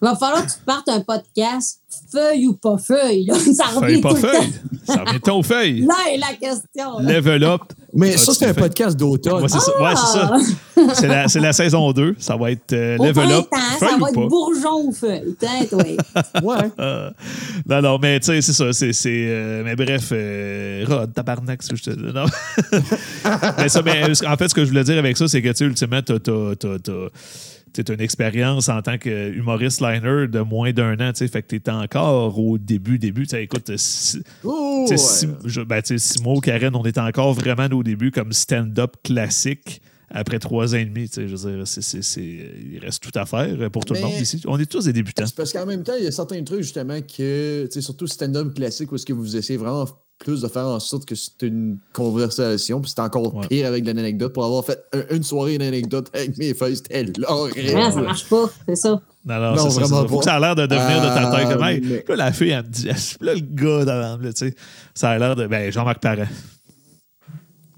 Il va falloir que tu partes un podcast, feuille ou pas feuille. Là. Ça revient Feuille, pas tout le feuille. temps. Ça revient ton feuille. Là est la question. là. Level up. Mais Ah, ça, c'est un podcast d'automne. Ouais, c'est ça. Ouais, c'est ça. Ah! C'est la, c'est la saison 2. Ça va être euh, Au level up. Feuille ça ou va être pas? bourgeon ou feuille. Peut-être, oui. Ouais. Euh, non, non, mais tu sais, c'est ça. C'est, c'est, euh, mais bref, euh, Rod, tabarnak, ce que je te dis. Non. mais ça, mais, en fait, ce que je voulais dire avec ça, c'est que, tu sais, ultimement, t'as, t'as une expérience en tant qu'humoriste liner de moins d'un an, tu sais, fait que t'es encore au début, début. Tu écoute, Oh, ouais. si, je- ben, Karen, on est encore vraiment au début comme stand-up classique après trois ans et demi. tu sais, Je veux dire, c'est, c'est- c'est- il reste tout à faire pour tout le monde ici. On est tous des débutants. C'est parce qu'en même temps, il y a certains trucs, justement, que, tu sais, surtout stand-up classique, où est-ce que vous essayez vraiment plus de faire en sorte que c'est une conversation, puis c'est encore Ouais. pire avec l'anecdote. Pour avoir fait un- une soirée d'anecdote avec mes feuilles, c'était horrible. Ouais, ça marche pas, c'est ça. Non, non, Non, c'est ça. Faut que a l'air de devenir de ta tête. Comme, hey, mais- là, la fille, elle me dit, là, le gars dans là, tu sais, ça a l'air de. Ben, Jean-Marc Parent.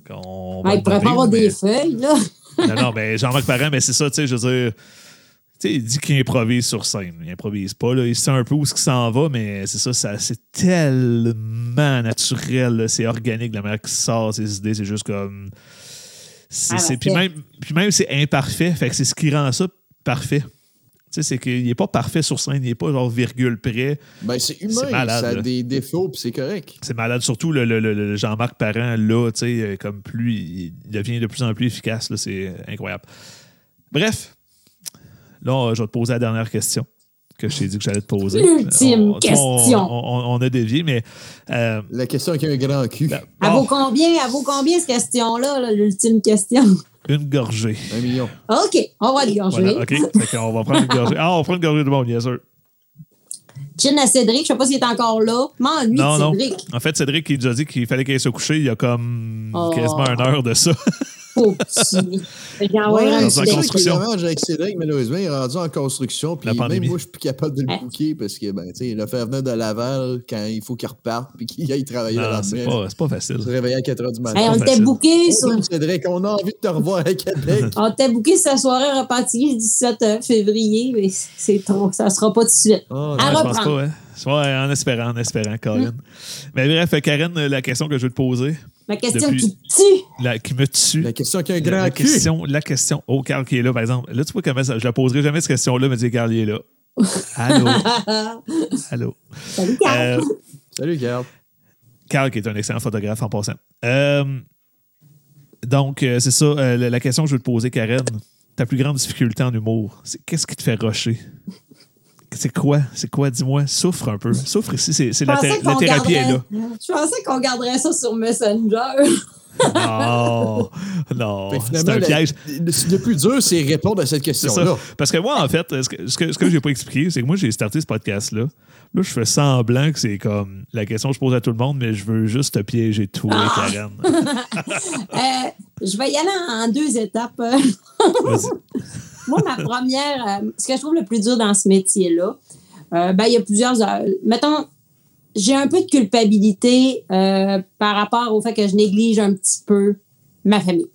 Qu'on va Ouais, le il pourrait pas avoir mais- des feuilles, là. Non, non, ben, Jean-Marc Parent, mais c'est ça, tu sais, je veux dire. Tu sais, il dit qu'il improvise sur scène. Il improvise pas, là. Il sait un peu où ce s'en va, mais c'est ça, ça c'est tellement naturel, c'est organique, la manière qu'il sort ses idées, c'est juste comme. c'est- Ah, puis, même, puis même, c'est imparfait, fait que c'est ce qui rend ça parfait. Tu sais, c'est qu'il n'est pas parfait sur scène, il n'est pas genre virgule près. Ben, c'est humain, C'est malade, ça a là. des défauts, puis c'est correct. C'est malade, surtout le, le- le- le Jean-Marc Parent, là, tu sais, euh, comme plus, il il devient de plus en plus efficace, là, c'est incroyable. Bref, là, je vais te poser la dernière question que je t'ai dit que j'allais te poser. L'ultime On- question. On, on- on a dévié, mais euh, La question avec un grand cul. Ben, Elle bon, vaut combien, elle vaut combien cette question-là, là, l'ultime question? une gorgée. Un million. OK, on va le gorger. Voilà, OK. Fait qu'on va prendre une gorgée. Ah, on prend une gorgée de monde, bien sûr. Gin à Cédric, je sais pas s'il est encore là. M'ennuie Non, de non. Cédric. En fait, Cédric, il nous a dit qu'il fallait qu'il se coucher il y a comme Oh. quasiment une heure de ça. Pauvre petit. Dans est construction. avec malheureusement, il est rendu en construction. Puis La même pandémie. moi, je suis plus capable de le booker parce que, ben, tu sais, le faire venir de Laval quand il faut qu'il reparte puis qu'il aille travailler Non, à la pas, c'est pas facile. Se réveiller à 4 h du matin. Hey, on était booké sur. Cédric, on a envie de te revoir à Québec. On était booké sa soirée repentigny le 17 février, mais c'est trop. Ça sera pas tout de suite. Oh, À Ouais, je pense reprendre. pas, hein. Ouais, en espérant, en espérant, Karen. Mais bref, Karen, la question que je veux te poser, La question Depuis- qui tue. la, qui me tue. La question avec un La, grand la cul. question, la question. Oh, Carl qui est là, par exemple. Là, tu vois comment ça. Je la poserai jamais cette question-là, mais dis Carl, il est là. Allô? Allô? Salut, Carl. Euh, Salut, Carl. Carl, qui est un excellent photographe en passant. Euh, donc, euh, c'est ça. euh, la, la question que je veux te poser, Karen, ta plus grande difficulté en humour, c'est qu'est-ce qui te fait rusher? C'est quoi? C'est quoi? Dis-moi. Souffre un peu. Souffre ici. C'est, la, thé- la thérapie est là. Je pensais qu'on garderait ça sur Messenger. Non, non. C'est un piège. le, le plus dur, c'est répondre à cette question-là. Parce que moi, en fait, ce que, ce que, ce que j'ai pas expliqué, c'est que moi, j'ai starté ce podcast-là. Là, je fais semblant que c'est comme la question que je pose à tout le monde, mais je veux juste te piéger toi, Ah! Karen. Euh, je vais y aller en deux étapes. Vas-y. Moi, ma première, euh, ce que je trouve le plus dur dans ce métier-là, euh, ben, il y a plusieurs. euh, mettons, j'ai un peu de culpabilité euh, par rapport au fait que je néglige un petit peu ma famille.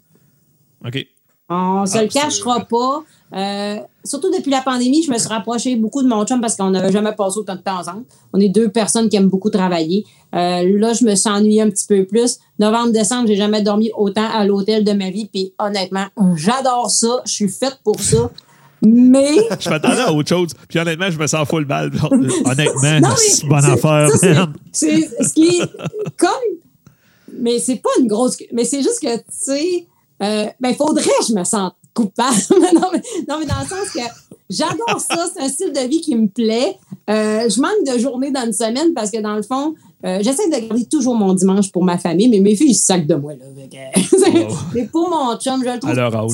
OK. On se Ah, le cachera pas. Euh, surtout depuis la pandémie, je me suis rapprochée beaucoup de mon chum parce qu'on n'avait jamais passé autant de temps ensemble. On est deux personnes qui aiment beaucoup travailler. Euh, là, je me suis ennuyée un petit peu plus. Novembre, décembre, j'ai jamais dormi autant à l'hôtel de ma vie. Puis honnêtement, j'adore ça. Je suis faite pour ça. Mais Je m'attendais à autre chose. Puis honnêtement, je me sens full mal. Honnêtement, c'est bonne affaire, c'est ce qui est comme. Mais c'est pas une grosse. Mais c'est juste que, tu sais, euh, ben, faudrait que je me sente coupable. non, mais, non, mais dans le sens que j'adore ça. C'est un style de vie qui me plaît. Euh, je manque de journées dans une semaine parce que, dans le fond, euh, j'essaie de garder toujours mon dimanche pour ma famille, mais mes filles, ils se sacent de moi. Là, mais pour mon chum, je le trouve. À leur âge.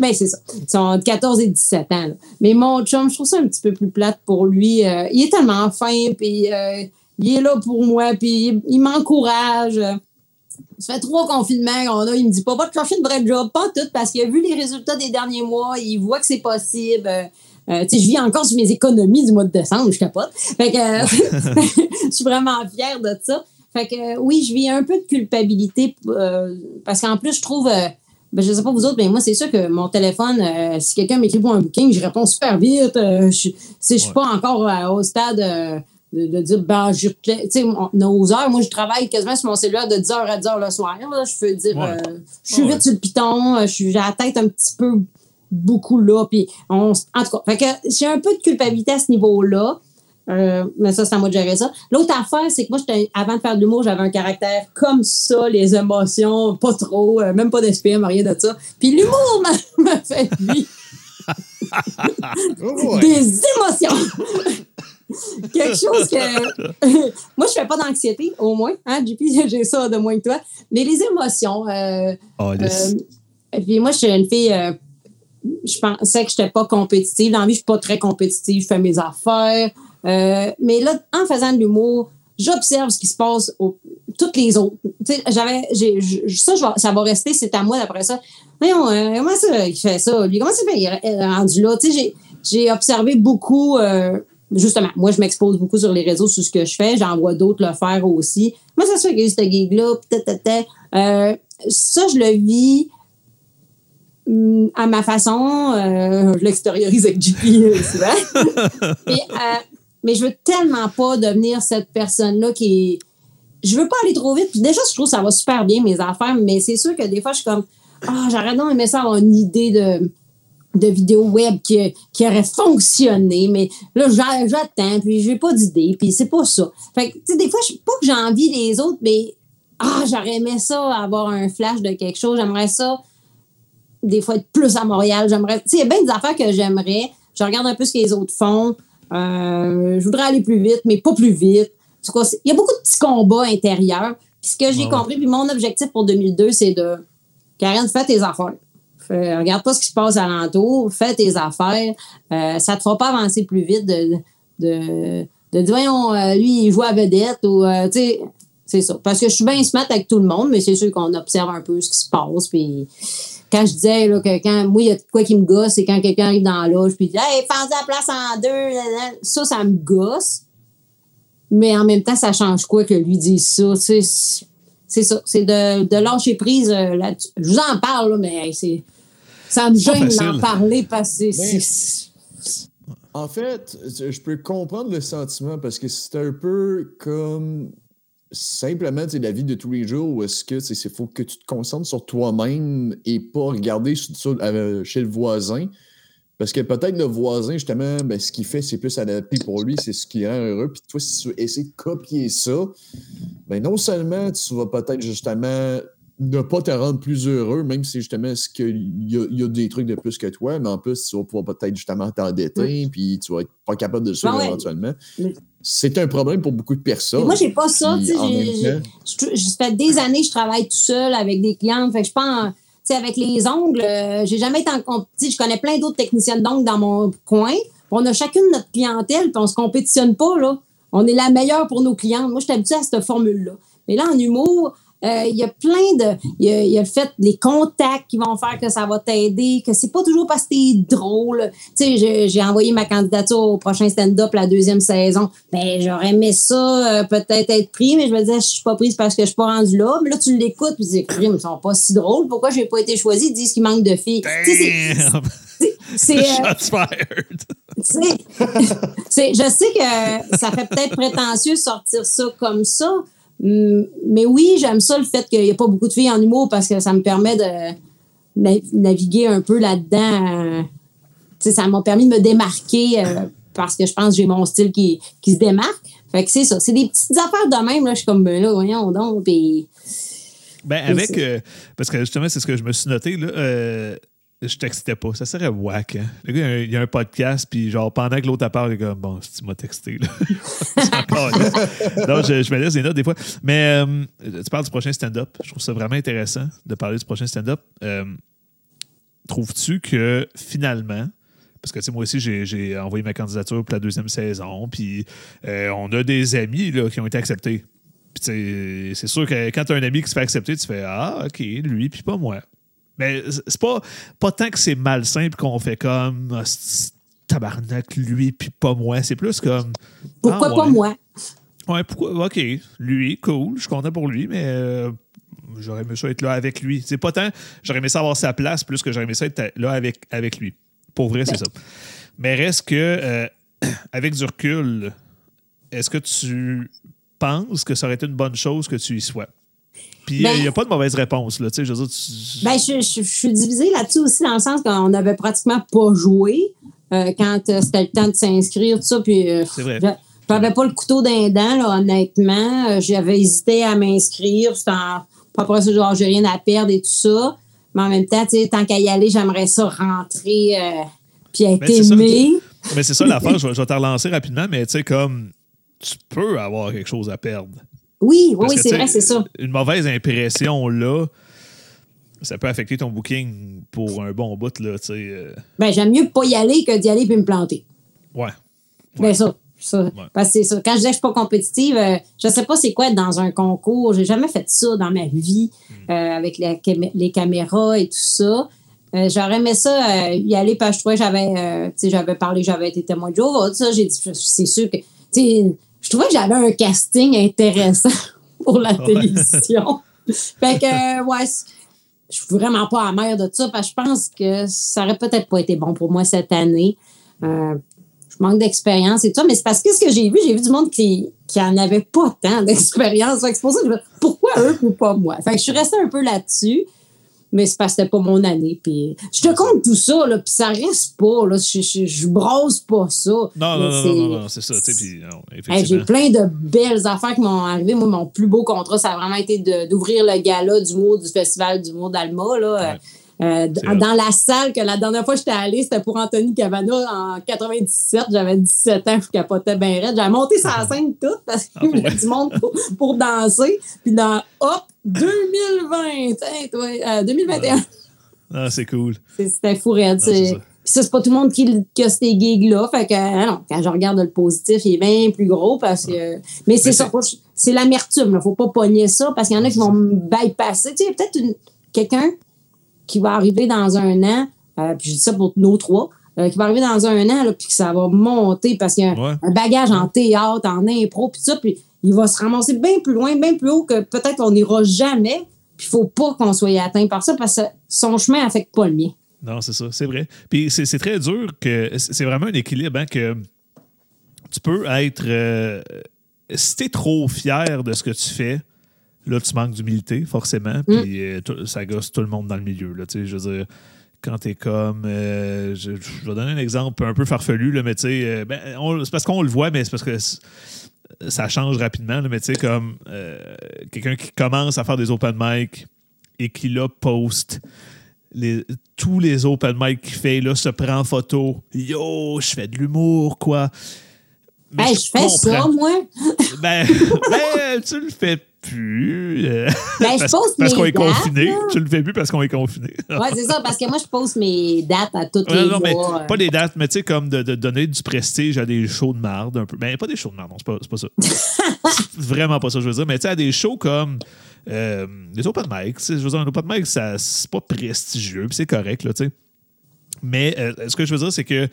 Ben, c'est ça. Ils sont de 14 et 17 ans. Mais mon chum, je trouve ça un petit peu plus plate pour lui. Euh, il est tellement fin, puis il est là pour moi, puis il, m'encourage. Ça fait trois confinements qu'on a. Il me dit pas, va te chercher de vrai job. Pas tout, parce qu'il a vu les résultats des derniers mois. Il voit que c'est possible. Euh, je vis encore sur mes économies du mois de décembre, je capote. Fait que je suis vraiment fière de ça. Fait que oui, je vis un peu de culpabilité parce qu'en plus, je trouve ben, je ne sais pas vous autres, mais moi, c'est sûr que mon téléphone, euh, si quelqu'un m'écrit pour un booking, je réponds super vite. Euh, je ne suis pas encore euh, au stade de, dire, ben, je, tu sais, nos heures, moi, je travaille quasiment sur mon cellulaire de 10h à 10h le soir. je veux dire, je suis vite sur le piton, j'ai la tête un petit peu beaucoup là. Puis on, en tout cas, j'ai un peu de culpabilité à ce niveau-là. Euh, mais ça, c'est à moi de gérer ça. L'autre affaire, c'est que moi, avant de faire de l'humour, j'avais un caractère comme ça, les émotions, pas trop, euh, même pas d'esprit, rien de ça. Puis l'humour m'a fait, lui, oh des émotions. Quelque chose que. moi, je fais pas d'anxiété, au moins. Hein, JP, j'ai ça de moins que toi. Mais les émotions. Euh, oh, puis moi, je suis une fille je pensais que je n'étais pas compétitive. Dans la vie, je suis pas très compétitive. Je fais mes affaires. Euh, mais là, en faisant de l'humour, j'observe ce qui se passe aux toutes les autres. J'avais, ça, ça va rester, c'est à moi d'après ça. Euh, comment ça, il fait ça? Lui, comment ça fait, il est rendu là? J'ai observé beaucoup, euh, justement, moi, je m'expose beaucoup sur les réseaux sur ce que je fais. J'en vois d'autres le faire aussi. Moi, ça se fait qu'il y a eu ce gig-là? ça, je le vis mm, à ma façon. je l'extériorise avec JP souvent. Et, mais je veux tellement pas devenir cette personne-là qui est. Je veux pas aller trop vite. Puis déjà, je trouve que ça va super bien, mes affaires, mais c'est sûr que des fois, je suis comme Ah, j'aurais donc aimé ça avoir une idée de, de vidéo web qui, qui aurait fonctionné, mais là, j'attends, puis j'ai pas d'idée, puis c'est pas ça. Fait que, tu sais, des fois, je pas que j'ai envie des autres, mais ah, j'aurais aimé ça, avoir un flash de quelque chose. J'aimerais ça, des fois, être plus à Montréal. J'aimerais. Tu sais, il y a bien des affaires que j'aimerais. Je regarde un peu ce que les autres font. Euh, je voudrais aller plus vite, mais pas plus vite. il y a beaucoup de petits combats intérieurs. Puis ce que j'ai compris, puis mon objectif pour 2002, c'est de Karen, fais tes affaires. Regarde pas ce qui se passe alentour, fais tes affaires. Euh, ça te fera pas avancer plus vite de, de, de dire, voyons, euh, lui, il joue à vedette ou, tu sais, c'est ça. Parce que je suis bien smart avec tout le monde, mais c'est sûr qu'on observe un peu ce qui se passe. Puis quand je disais là, que quand moi, il y a quoi qui me gosse, c'est quand quelqu'un arrive dans l'âge puis dit Hey, fends la place en deux, ça, ça me gosse. Mais en même temps, ça change quoi que lui dise ça? C'est ça. C'est de, de, lâcher prise euh, là-dessus. Je vous en parle, mais c'est. Ça me gêne d'en parler parce que c'est. En fait, je peux comprendre le sentiment parce que c'est un peu comme simplement la vie de tous les jours où est-ce que il faut que tu te concentres sur toi-même et pas regarder euh, chez le voisin. Parce que peut-être le voisin, justement, ben, ce qu'il fait, c'est plus adapté pour lui, c'est ce qui rend heureux. Puis toi, si tu essaies de copier ça, ben non seulement tu vas peut-être justement ne pas te rendre plus heureux, même si justement ce qu'il y, a des trucs de plus que toi, mais en plus, tu vas pouvoir peut-être justement t'endetter, puis tu vas être pas capable de le suivre éventuellement. C'est un problème pour beaucoup de personnes. moi, j'ai pas ça. J'ai fait des années que je travaille tout seul avec des clients. Fait que je pense, avec les ongles, euh, j'ai jamais été en compétition. Je connais plein d'autres techniciens d'ongles dans mon coin. On a chacune notre clientèle, puis on se compétitionne pas, là. On est la meilleure pour nos clients. Moi, je suis habituée à cette formule-là. Mais là, en humour, il y a plein de. Il y, a, le fait, les contacts qui vont faire que ça va t'aider, que c'est pas toujours parce que t'es drôle. Tu sais, j'ai envoyé ma candidature au prochain stand-up la deuxième saison. Ben, j'aurais aimé ça, euh, peut-être être pris, mais je me disais, je suis pas prise parce que je suis pas rendue là. Mais là, tu l'écoutes, puis tu dis, ils sont pas si drôles. Pourquoi j'ai pas été choisie? Ils disent qu'il manque de filles. C'est. Euh, je sais que ça fait peut-être prétentieux sortir ça comme ça, mais oui, j'aime ça le fait qu'il n'y a pas beaucoup de filles en humour parce que ça me permet de naviguer un peu là-dedans. Euh, ça m'a permis de me démarquer euh, parce que je pense que j'ai mon style qui, qui se démarque. Fait que c'est ça. C'est des petites affaires de même. Là. Je suis comme, ben là, voyons donc. Ben, avec. Euh, parce que justement, c'est ce que je me suis noté. Là, je textais pas. Ça serait whack, hein? Il y a un- podcast, puis genre, pendant que l'autre parle, il est comme, bon, si tu m'as texté, là. Non, je, je me laisse des notes des fois. Mais euh, tu parles du prochain stand-up. Je trouve ça vraiment intéressant de parler du prochain stand-up. Euh, Trouves-tu que finalement, parce que moi aussi, j'ai- envoyé ma candidature pour la deuxième saison, puis euh, on a des amis là, qui ont été acceptés. C'est sûr que quand tu as un ami qui se fait accepter, tu fais Ah, OK, lui, puis pas moi. Mais c'est pas, pas tant que c'est malsain puis qu'on fait comme Ah, tabarnak, lui, puis pas moi. C'est plus comme Pourquoi Ah, pas moi? Ouais, pourquoi? OK, lui, cool, je suis content pour lui, mais euh, j'aurais aimé ça être là avec lui. C'est pas tant, j'aurais aimé ça avoir sa place plus que j'aurais aimé ça être là avec, avec lui. Pour vrai, c'est ça. Mais reste que, euh, avec du recul, est-ce que tu penses que ça aurait été une bonne chose que tu y sois? Puis il Ben- n'y a pas de mauvaise réponse, là. Tu sais, je veux dire, tu- Ben, je, je- je suis divisée là-dessus aussi, dans le sens qu'on n'avait pratiquement pas joué euh, quand euh, c'était le temps de s'inscrire, tout ça. Puis, euh, C'est vrai. je n'avais pas le couteau d'un dent, là, honnêtement. J'avais hésité à m'inscrire. En- après ça, genre, j'ai rien à perdre et tout ça. Mais en même temps, tant qu'à y aller, j'aimerais ça rentrer puis être Ben, aimé. Mais c'est ça l'affaire, je vais te relancer rapidement, mais tu sais, comme tu peux avoir quelque chose à perdre. Oui, oui, c'est vrai, c'est ça. Une mauvaise impression, là, ça peut affecter ton booking pour un bon bout, là, tu sais. euh, Ben, j'aime mieux pas y aller que d'y aller puis me planter. ouais. Ben ça, ça. Parce que c'est ça. Quand je disais que je suis pas compétitive, euh, je sais pas c'est quoi être dans un concours. J'ai jamais fait ça dans ma vie Hmm. euh, avec la cam- les caméras et tout ça. Euh, J'aurais aimé ça y aller parce que je trouvais que j'avais euh, j'avais parlé, j'avais été témoin de Joe. Ça, j'ai dit, c'est sûr que je trouvais que j'avais un casting intéressant pour la télévision. fait que, euh, ouais, je suis vraiment pas amère de ça parce que je pense que ça aurait peut-être pas été bon pour moi cette année. Euh, je manque d'expérience et tout ça, mais c'est parce que ce que j'ai vu, j'ai vu du monde qui, qui en avait pas tant d'expérience. Fait que c'est pour ça que je me pourquoi eux ou pas moi? Fait que je suis restée un peu là-dessus, mais c'est parce que c'était pas mon année. Puis je te compte tout ça, là, puis ça reste pas, là. Je, je, je brosse pas ça. Non, non, non, non, non, c'est ça, Hey, j'ai plein de belles affaires qui m'ont arrivé. Moi, mon plus beau contrat, ça a vraiment été d'ouvrir le gala d'humour du Festival d'humour d'Alma. Là. Ouais. Euh, dans la salle que la dernière fois que j'étais allée, c'était pour Anthony Cavana en 97. J'avais 17 ans, je capotais bien raide. J'avais monté sa scène toute parce qu'il Ah, y avait du monde pour, pour danser. Puis dans hop, 2020, hein, toi, euh, 2021. Ah, c'est cool. C'était fou raide. Ça. Puis ça, c'est pas tout le monde qui, qui a ces gigs-là. Fait que, ah non, quand je regarde le positif, il est bien plus gros parce que. Mais c'est ça, c'est- l'amertume. Faut pas pogner ça parce qu'il y en a qui vont me bypasser. Tu sais, peut-être une- quelqu'un qui va arriver dans un an, euh, puis je dis ça pour nos trois, euh, qui va arriver dans un an, là, puis que ça va monter parce qu'il y a un, Ouais. un bagage en théâtre, en impro, puis ça, puis il va se ramasser bien plus loin, bien plus haut que peut-être on n'ira jamais. Puis il faut pas qu'on soit atteint par ça parce que son chemin affecte pas le mien. Non, c'est ça, c'est vrai. Puis c'est très dur que. C'est vraiment un équilibre, hein, que tu peux être. euh, si t'es trop fier de ce que tu fais, là, tu manques d'humilité, forcément. Puis euh, ça gosse tout le monde dans le milieu, là. Je veux dire. Quand t'es comme. euh, je, je vais donner un exemple un peu farfelu, là, mais tu sais. euh, ben, c'est parce qu'on le voit, mais c'est parce que ça change rapidement, là, mais tu sais, comme euh, quelqu'un qui commence à faire des open mic et qui là poste les- tous les open mic qu'il fait, là, se prend en photo. Yo, je fais de l'humour, quoi. Mais Hey, je fais ça, moi. Ben, ben, tu le fais plus. euh, Ben, je parce poste parce qu'on est confiné. là. Tu le fais plus parce qu'on est confiné. Ouais, c'est ça, parce que moi, je pose mes dates à toutes Ouais, les non, mais mois. euh. pas des dates, mais tu sais, comme de, de donner du prestige à des shows de marde un peu. Ben, pas des shows de marde, non, c'est pas, pas ça. C'est vraiment pas ça, je veux dire. Mais tu sais, à des shows comme euh, les open mic, je veux dire, un open mic, c'est pas prestigieux, puis c'est correct, là, tu sais. Mais euh, ce que je veux dire, c'est que.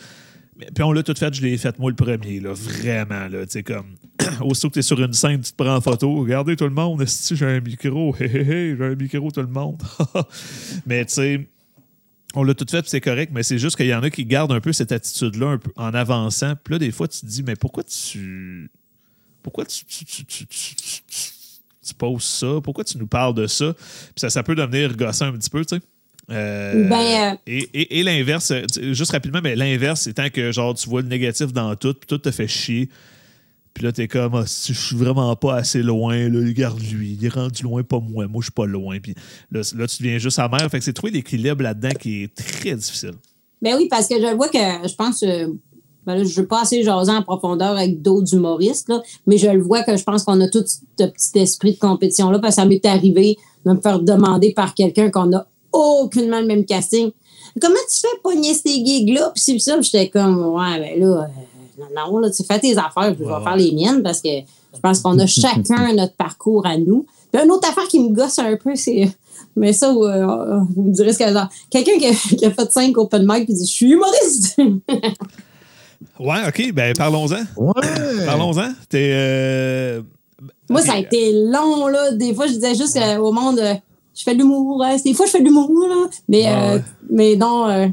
Puis on l'a tout fait, je l'ai fait moi le premier, là, vraiment, là, tu comme. Aussitôt que t'es sur une scène, tu te prends en photo, regardez tout le monde, si j'ai un micro, hé hé hé, j'ai un micro, tout le monde. mais tu sais, on l'a tout fait, c'est correct, mais c'est juste qu'il y en a qui gardent un peu cette attitude-là en avançant. Puis là, des fois, tu te dis, mais pourquoi tu. Pourquoi tu, tu, tu, tu, tu- tu- tu- tu poses ça? Pourquoi tu nous parles de ça? Puis ça, ça peut devenir gossant un petit peu, tu sais. Euh, Ben, euh, et et, et l'inverse, euh, juste rapidement, mais l'inverse, étant que genre tu vois le négatif dans tout, puis tout te fait chier. Puis là, t'es comme, Ah, si je suis vraiment pas assez loin, là, regarde-lui, il est rendu loin, pas moi, moi, je suis pas loin. Puis là, là, tu deviens juste amer. Fait que c'est trouver l'équilibre là-dedans qui est très difficile. Ben oui, parce que je vois que je pense. ben là, je ne veux pas assez jaser en profondeur avec d'autres humoristes, là, mais je le vois que je pense qu'on a tout ce petit esprit de compétition-là, parce que ça m'est arrivé de me faire demander par quelqu'un qu'on n'a aucunement le même casting. Comment tu fais pogner ces gigs-là? Puis c'est ça, puis j'étais comme, ouais, ben là, euh, non, non, là, tu fais tes affaires, puis je vais faire les miennes, parce que je pense qu'on a chacun notre parcours à nous. Puis une autre affaire qui me gosse un peu, c'est. Mais ça, euh, vous me direz ce que genre, Quelqu'un qui, a- qui a fait cinq open mic puis dit Je suis humoriste. Ouais, OK, ben parlons-en. Ouais. Parlons-en. T'es. euh, Moi, ça a été long, là. Des fois, je disais juste euh, au monde euh, Je fais de l'humour. Des fois, je fais de l'humour, là. Mais, euh, ouais. mais non. euh,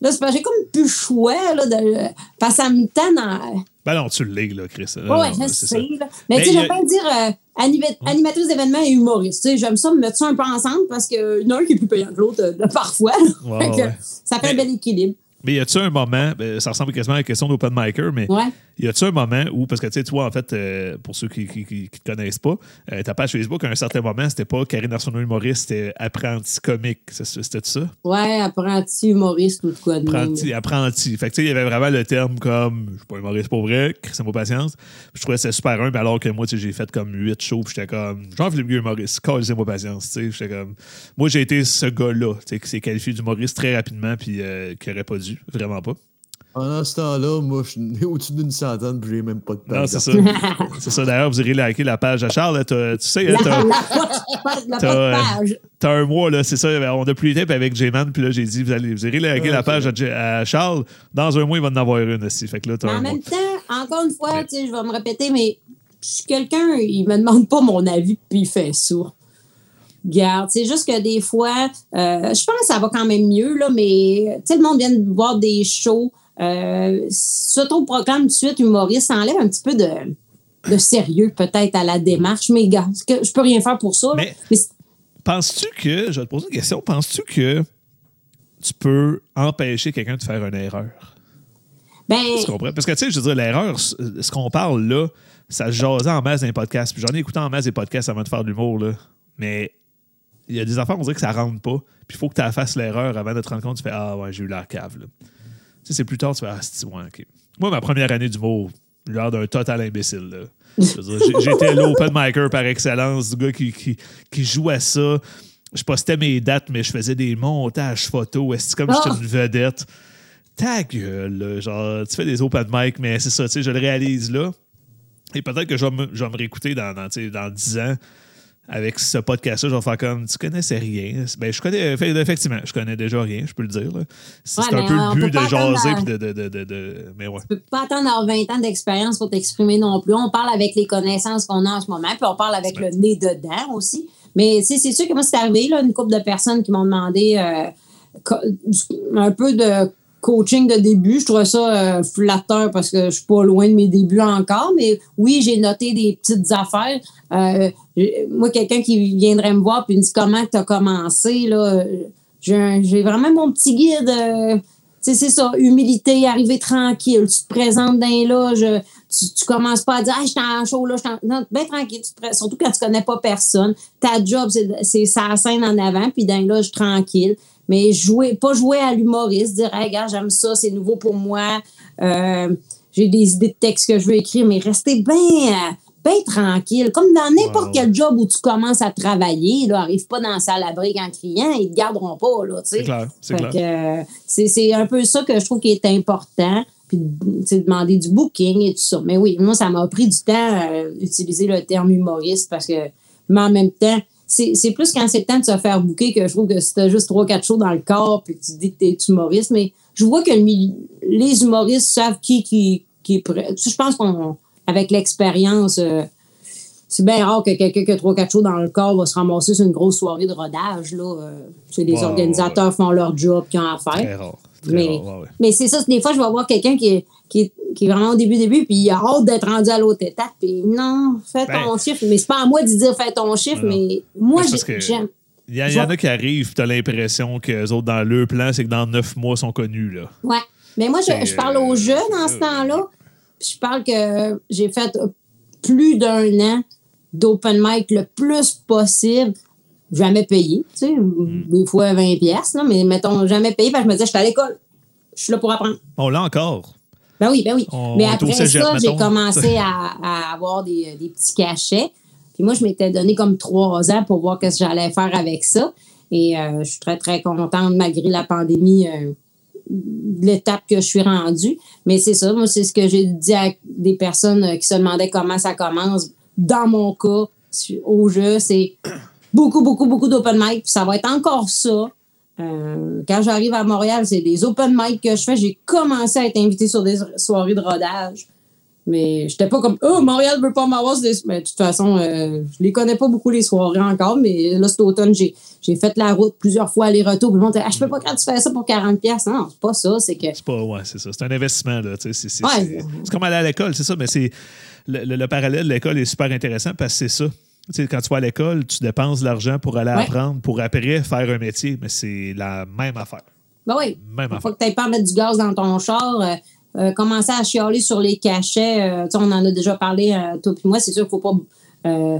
là, c'est j'ai comme plus le choix, là. De, parce que ça me tente en. Ben non, tu l'es, là, Chris. Ouais, non, je sais. là. Mais, Mais tu sais, a- j'aime pas dire euh, anima- animatrice d'événements et humoriste. Tu sais, j'aime ça me mettre ça un peu ensemble parce qu'il y en a un qui est plus payant que l'autre euh, parfois. ouais. Ça fait Mais- un bel équilibre. Mais y a-tu un moment, ben, ça ressemble quasiment à la question d'Open Micer, mais Ouais. y a-tu un moment où, parce que tu sais, toi, en fait, euh, pour ceux qui ne te connaissent pas, euh, ta page Facebook, à un certain moment, c'était pas Karine Arsenault humoriste, c'était apprenti comique. C'est- C'était ça? Ouais, apprenti humoriste ou quoi de même. Apprenti. apprenti. Fait que tu sais, il y avait vraiment le terme comme, je suis pas humoriste pour vrai, crissez-moi patience. Puis je trouvais que c'était super humble, alors que moi, tu sais, j'ai fait comme huit shows, puis j'étais comme, Jean-Philippe Gueux humoriste, crissez-moi patience. Tu sais, j'étais comme, moi, j'ai été ce gars-là, tu sais, qui s'est qualifié d'humoriste très rapidement, puis euh, qui aurait pas dû, vraiment pas. Pendant ce temps-là, moi, je suis au-dessus d'une centaine, puis j'ai même pas de Non, page. c'est ça. c'est ça. D'ailleurs, vous irez liker la page à Charles. tu sais, t'as, un mois, là, c'est ça. On a plus les tapes avec J-Man, puis là, j'ai dit, vous, allez, vous irez liker la page à, Charles. Dans un mois, il va en avoir une aussi. Fait que là, t'as Mais un en mois. même temps, encore une fois, Mais- tu sais, je vais me répéter, mais si quelqu'un, il me demande pas mon avis, puis il fait ça. Garde, c'est juste que des fois, euh, je pense que ça va quand même mieux, là, mais tu sais, le monde vient de voir des shows. Euh, si tu proclame tout de suite humoriste, ça enlève un petit peu de, de sérieux, peut-être, à la démarche. Mais gars, je peux rien faire pour ça. Mais- Penses-tu que, je vais te poser une question, penses-tu que tu peux empêcher quelqu'un de faire une erreur? ben, Tu comprends? Parce que, tu sais, je veux dire, l'erreur, ce qu'on parle là, ça se jasait en masse dans les podcasts. Puis j'en ai écouté en masse des podcasts avant de faire de l'humour, là. Mais il y a des affaires, on dirait que ça rentre pas. Puis il faut que tu fasses l'erreur avant de te rendre compte. Tu fais Ah, ouais, j'ai eu l'air cave, là. Tu sais, c'est plus tard, tu fais Ah, c'est ouais, OK. Moi, ma première année d'humour, l'air d'un total imbécile, là. J'étais l'open micer par excellence, du gars qui, qui, qui joue à ça. Je postais mes dates, mais je faisais des montages photos. C'est comme si Ah! j'étais une vedette? Ta gueule, là. genre, tu fais des open mic, mais c'est ça, tu sais, je le réalise là. Et peut-être que je vais me, je vais me réécouter dans, dans, dans 10 ans avec ce podcast-là, je vais faire comme, tu connaissais rien. Ben, je connais, effectivement, je connais déjà rien, je peux le dire. C'est Ouais, un peu le but de jaser puis de, de, de, de, Mais ouais. tu peux pas attendre d'avoir 20 ans d'expérience pour t'exprimer non plus. On parle avec les connaissances qu'on a en ce moment, puis on parle avec le nez dedans aussi. Mais c'est sûr que moi, c'est arrivé, là, une couple de personnes qui m'ont demandé euh, un peu de coaching de début. Je trouvais ça euh, flatteur parce que je suis pas loin de mes débuts encore. Mais oui, j'ai noté des petites affaires. Euh, moi, quelqu'un qui viendrait me voir puis me dit comment tu as commencé, là, j'ai vraiment mon petit guide. euh, c'est ça, humilité, arriver tranquille. Tu te présentes dans loges, tu, tu commences pas à dire, ah, je suis en show, là, je bien tranquille, surtout quand tu connais pas personne. Ta job, c'est sa scène en avant, puis dans les loges, tranquille. Mais jouer, pas jouer à l'humoriste, dire, hey, regarde, j'aime ça, c'est nouveau pour moi. Euh, j'ai des idées de textes que je veux écrire, mais restez bien bien tranquille. Comme dans n'importe quel job où tu commences à travailler, là, arrive pas dans la salle à briques en criant, ils te garderont pas, là, tu sais. C'est clair, c'est euh, c'est un peu ça que je trouve qui est important. Puis, demander du booking et tout ça. Mais oui, moi, ça m'a pris du temps euh, utiliser le terme humoriste parce que, mais en même temps, c'est plus quand c'est le temps de se faire booker que je trouve que si t'as juste trois, quatre shows dans le corps puis que tu dis que t'es humoriste. Mais je vois que le les humoristes savent qui, qui, qui est prêt. Je pense qu'on, avec l'expérience, euh, c'est bien rare que quelqu'un qui a trois, quatre shows dans le corps va se ramasser sur une grosse soirée de rodage. Là. Euh, les Ouais, organisateurs font leur job qu'ils ont à faire. Très rare. Très Mais, rare, ouais, mais c'est ça, des fois, je vais voir quelqu'un qui est, qui, est, qui est vraiment au début, début, puis il a hâte d'être rendu à l'autre étape. Puis non, fais Ben, ton chiffre. Mais c'est pas à moi de dire fais ton chiffre, Non. mais moi, j'aime. Il y, en a qui arrivent, tu as l'impression que les autres, dans leur plan, c'est que dans neuf mois, sont connus. Là. Ouais. Mais moi, je, je parle aux euh, jeunes en ce euh, temps-là. Je parle que j'ai fait plus d'un an d'open mic le plus possible. Jamais payé, tu sais, des fois 20 pièces, mais mettons jamais payé parce que je me disais, je suis à l'école. Je suis là pour apprendre. On l'a encore? Ben oui, ben oui. On mais après cégep, ça, j'ai commencé à, à avoir des, des petits cachets. Puis moi, je m'étais donné comme trois ans pour voir ce que j'allais faire avec ça. Et euh, je suis très, très contente, malgré la pandémie, euh, de l'étape que je suis rendue. Mais c'est ça, moi, c'est ce que j'ai dit à des personnes euh, qui se demandaient comment ça commence. Dans mon cas, au jeu, c'est beaucoup, beaucoup, beaucoup d'open mic. Puis ça va être encore ça. Euh, quand j'arrive à Montréal, c'est des open mic que je fais. J'ai commencé à être invité sur des soirées de rodage. Mais j'étais pas comme Oh, Montréal veut pas m'avoir. Mais de toute façon, euh, je les connais pas beaucoup les soirées encore. Mais là, cet automne, j'ai, j'ai fait la route plusieurs fois aller-retour. Puis le monde était, ah, je peux pas quand tu fais ça pour 40$. Non, c'est pas ça. C'est que C'est pas, ouais, c'est ça. C'est un investissement, là. tu sais, C'est, c'est, Ouais. c'est- c'est comme aller à l'école, c'est ça, mais c'est. Le, le- le parallèle de l'école est super intéressant parce que c'est ça. Quand tu vas à l'école, tu dépenses de l'argent pour aller Ouais. apprendre, pour après faire un métier, mais c'est la même affaire. Ben oui. Même Faut affaire. que tu pas à mettre du gaz dans ton char. euh, euh, commencer à chialer sur les cachets. euh, on en a déjà parlé, euh, toi et moi. C'est sûr qu'il ne faut pas euh,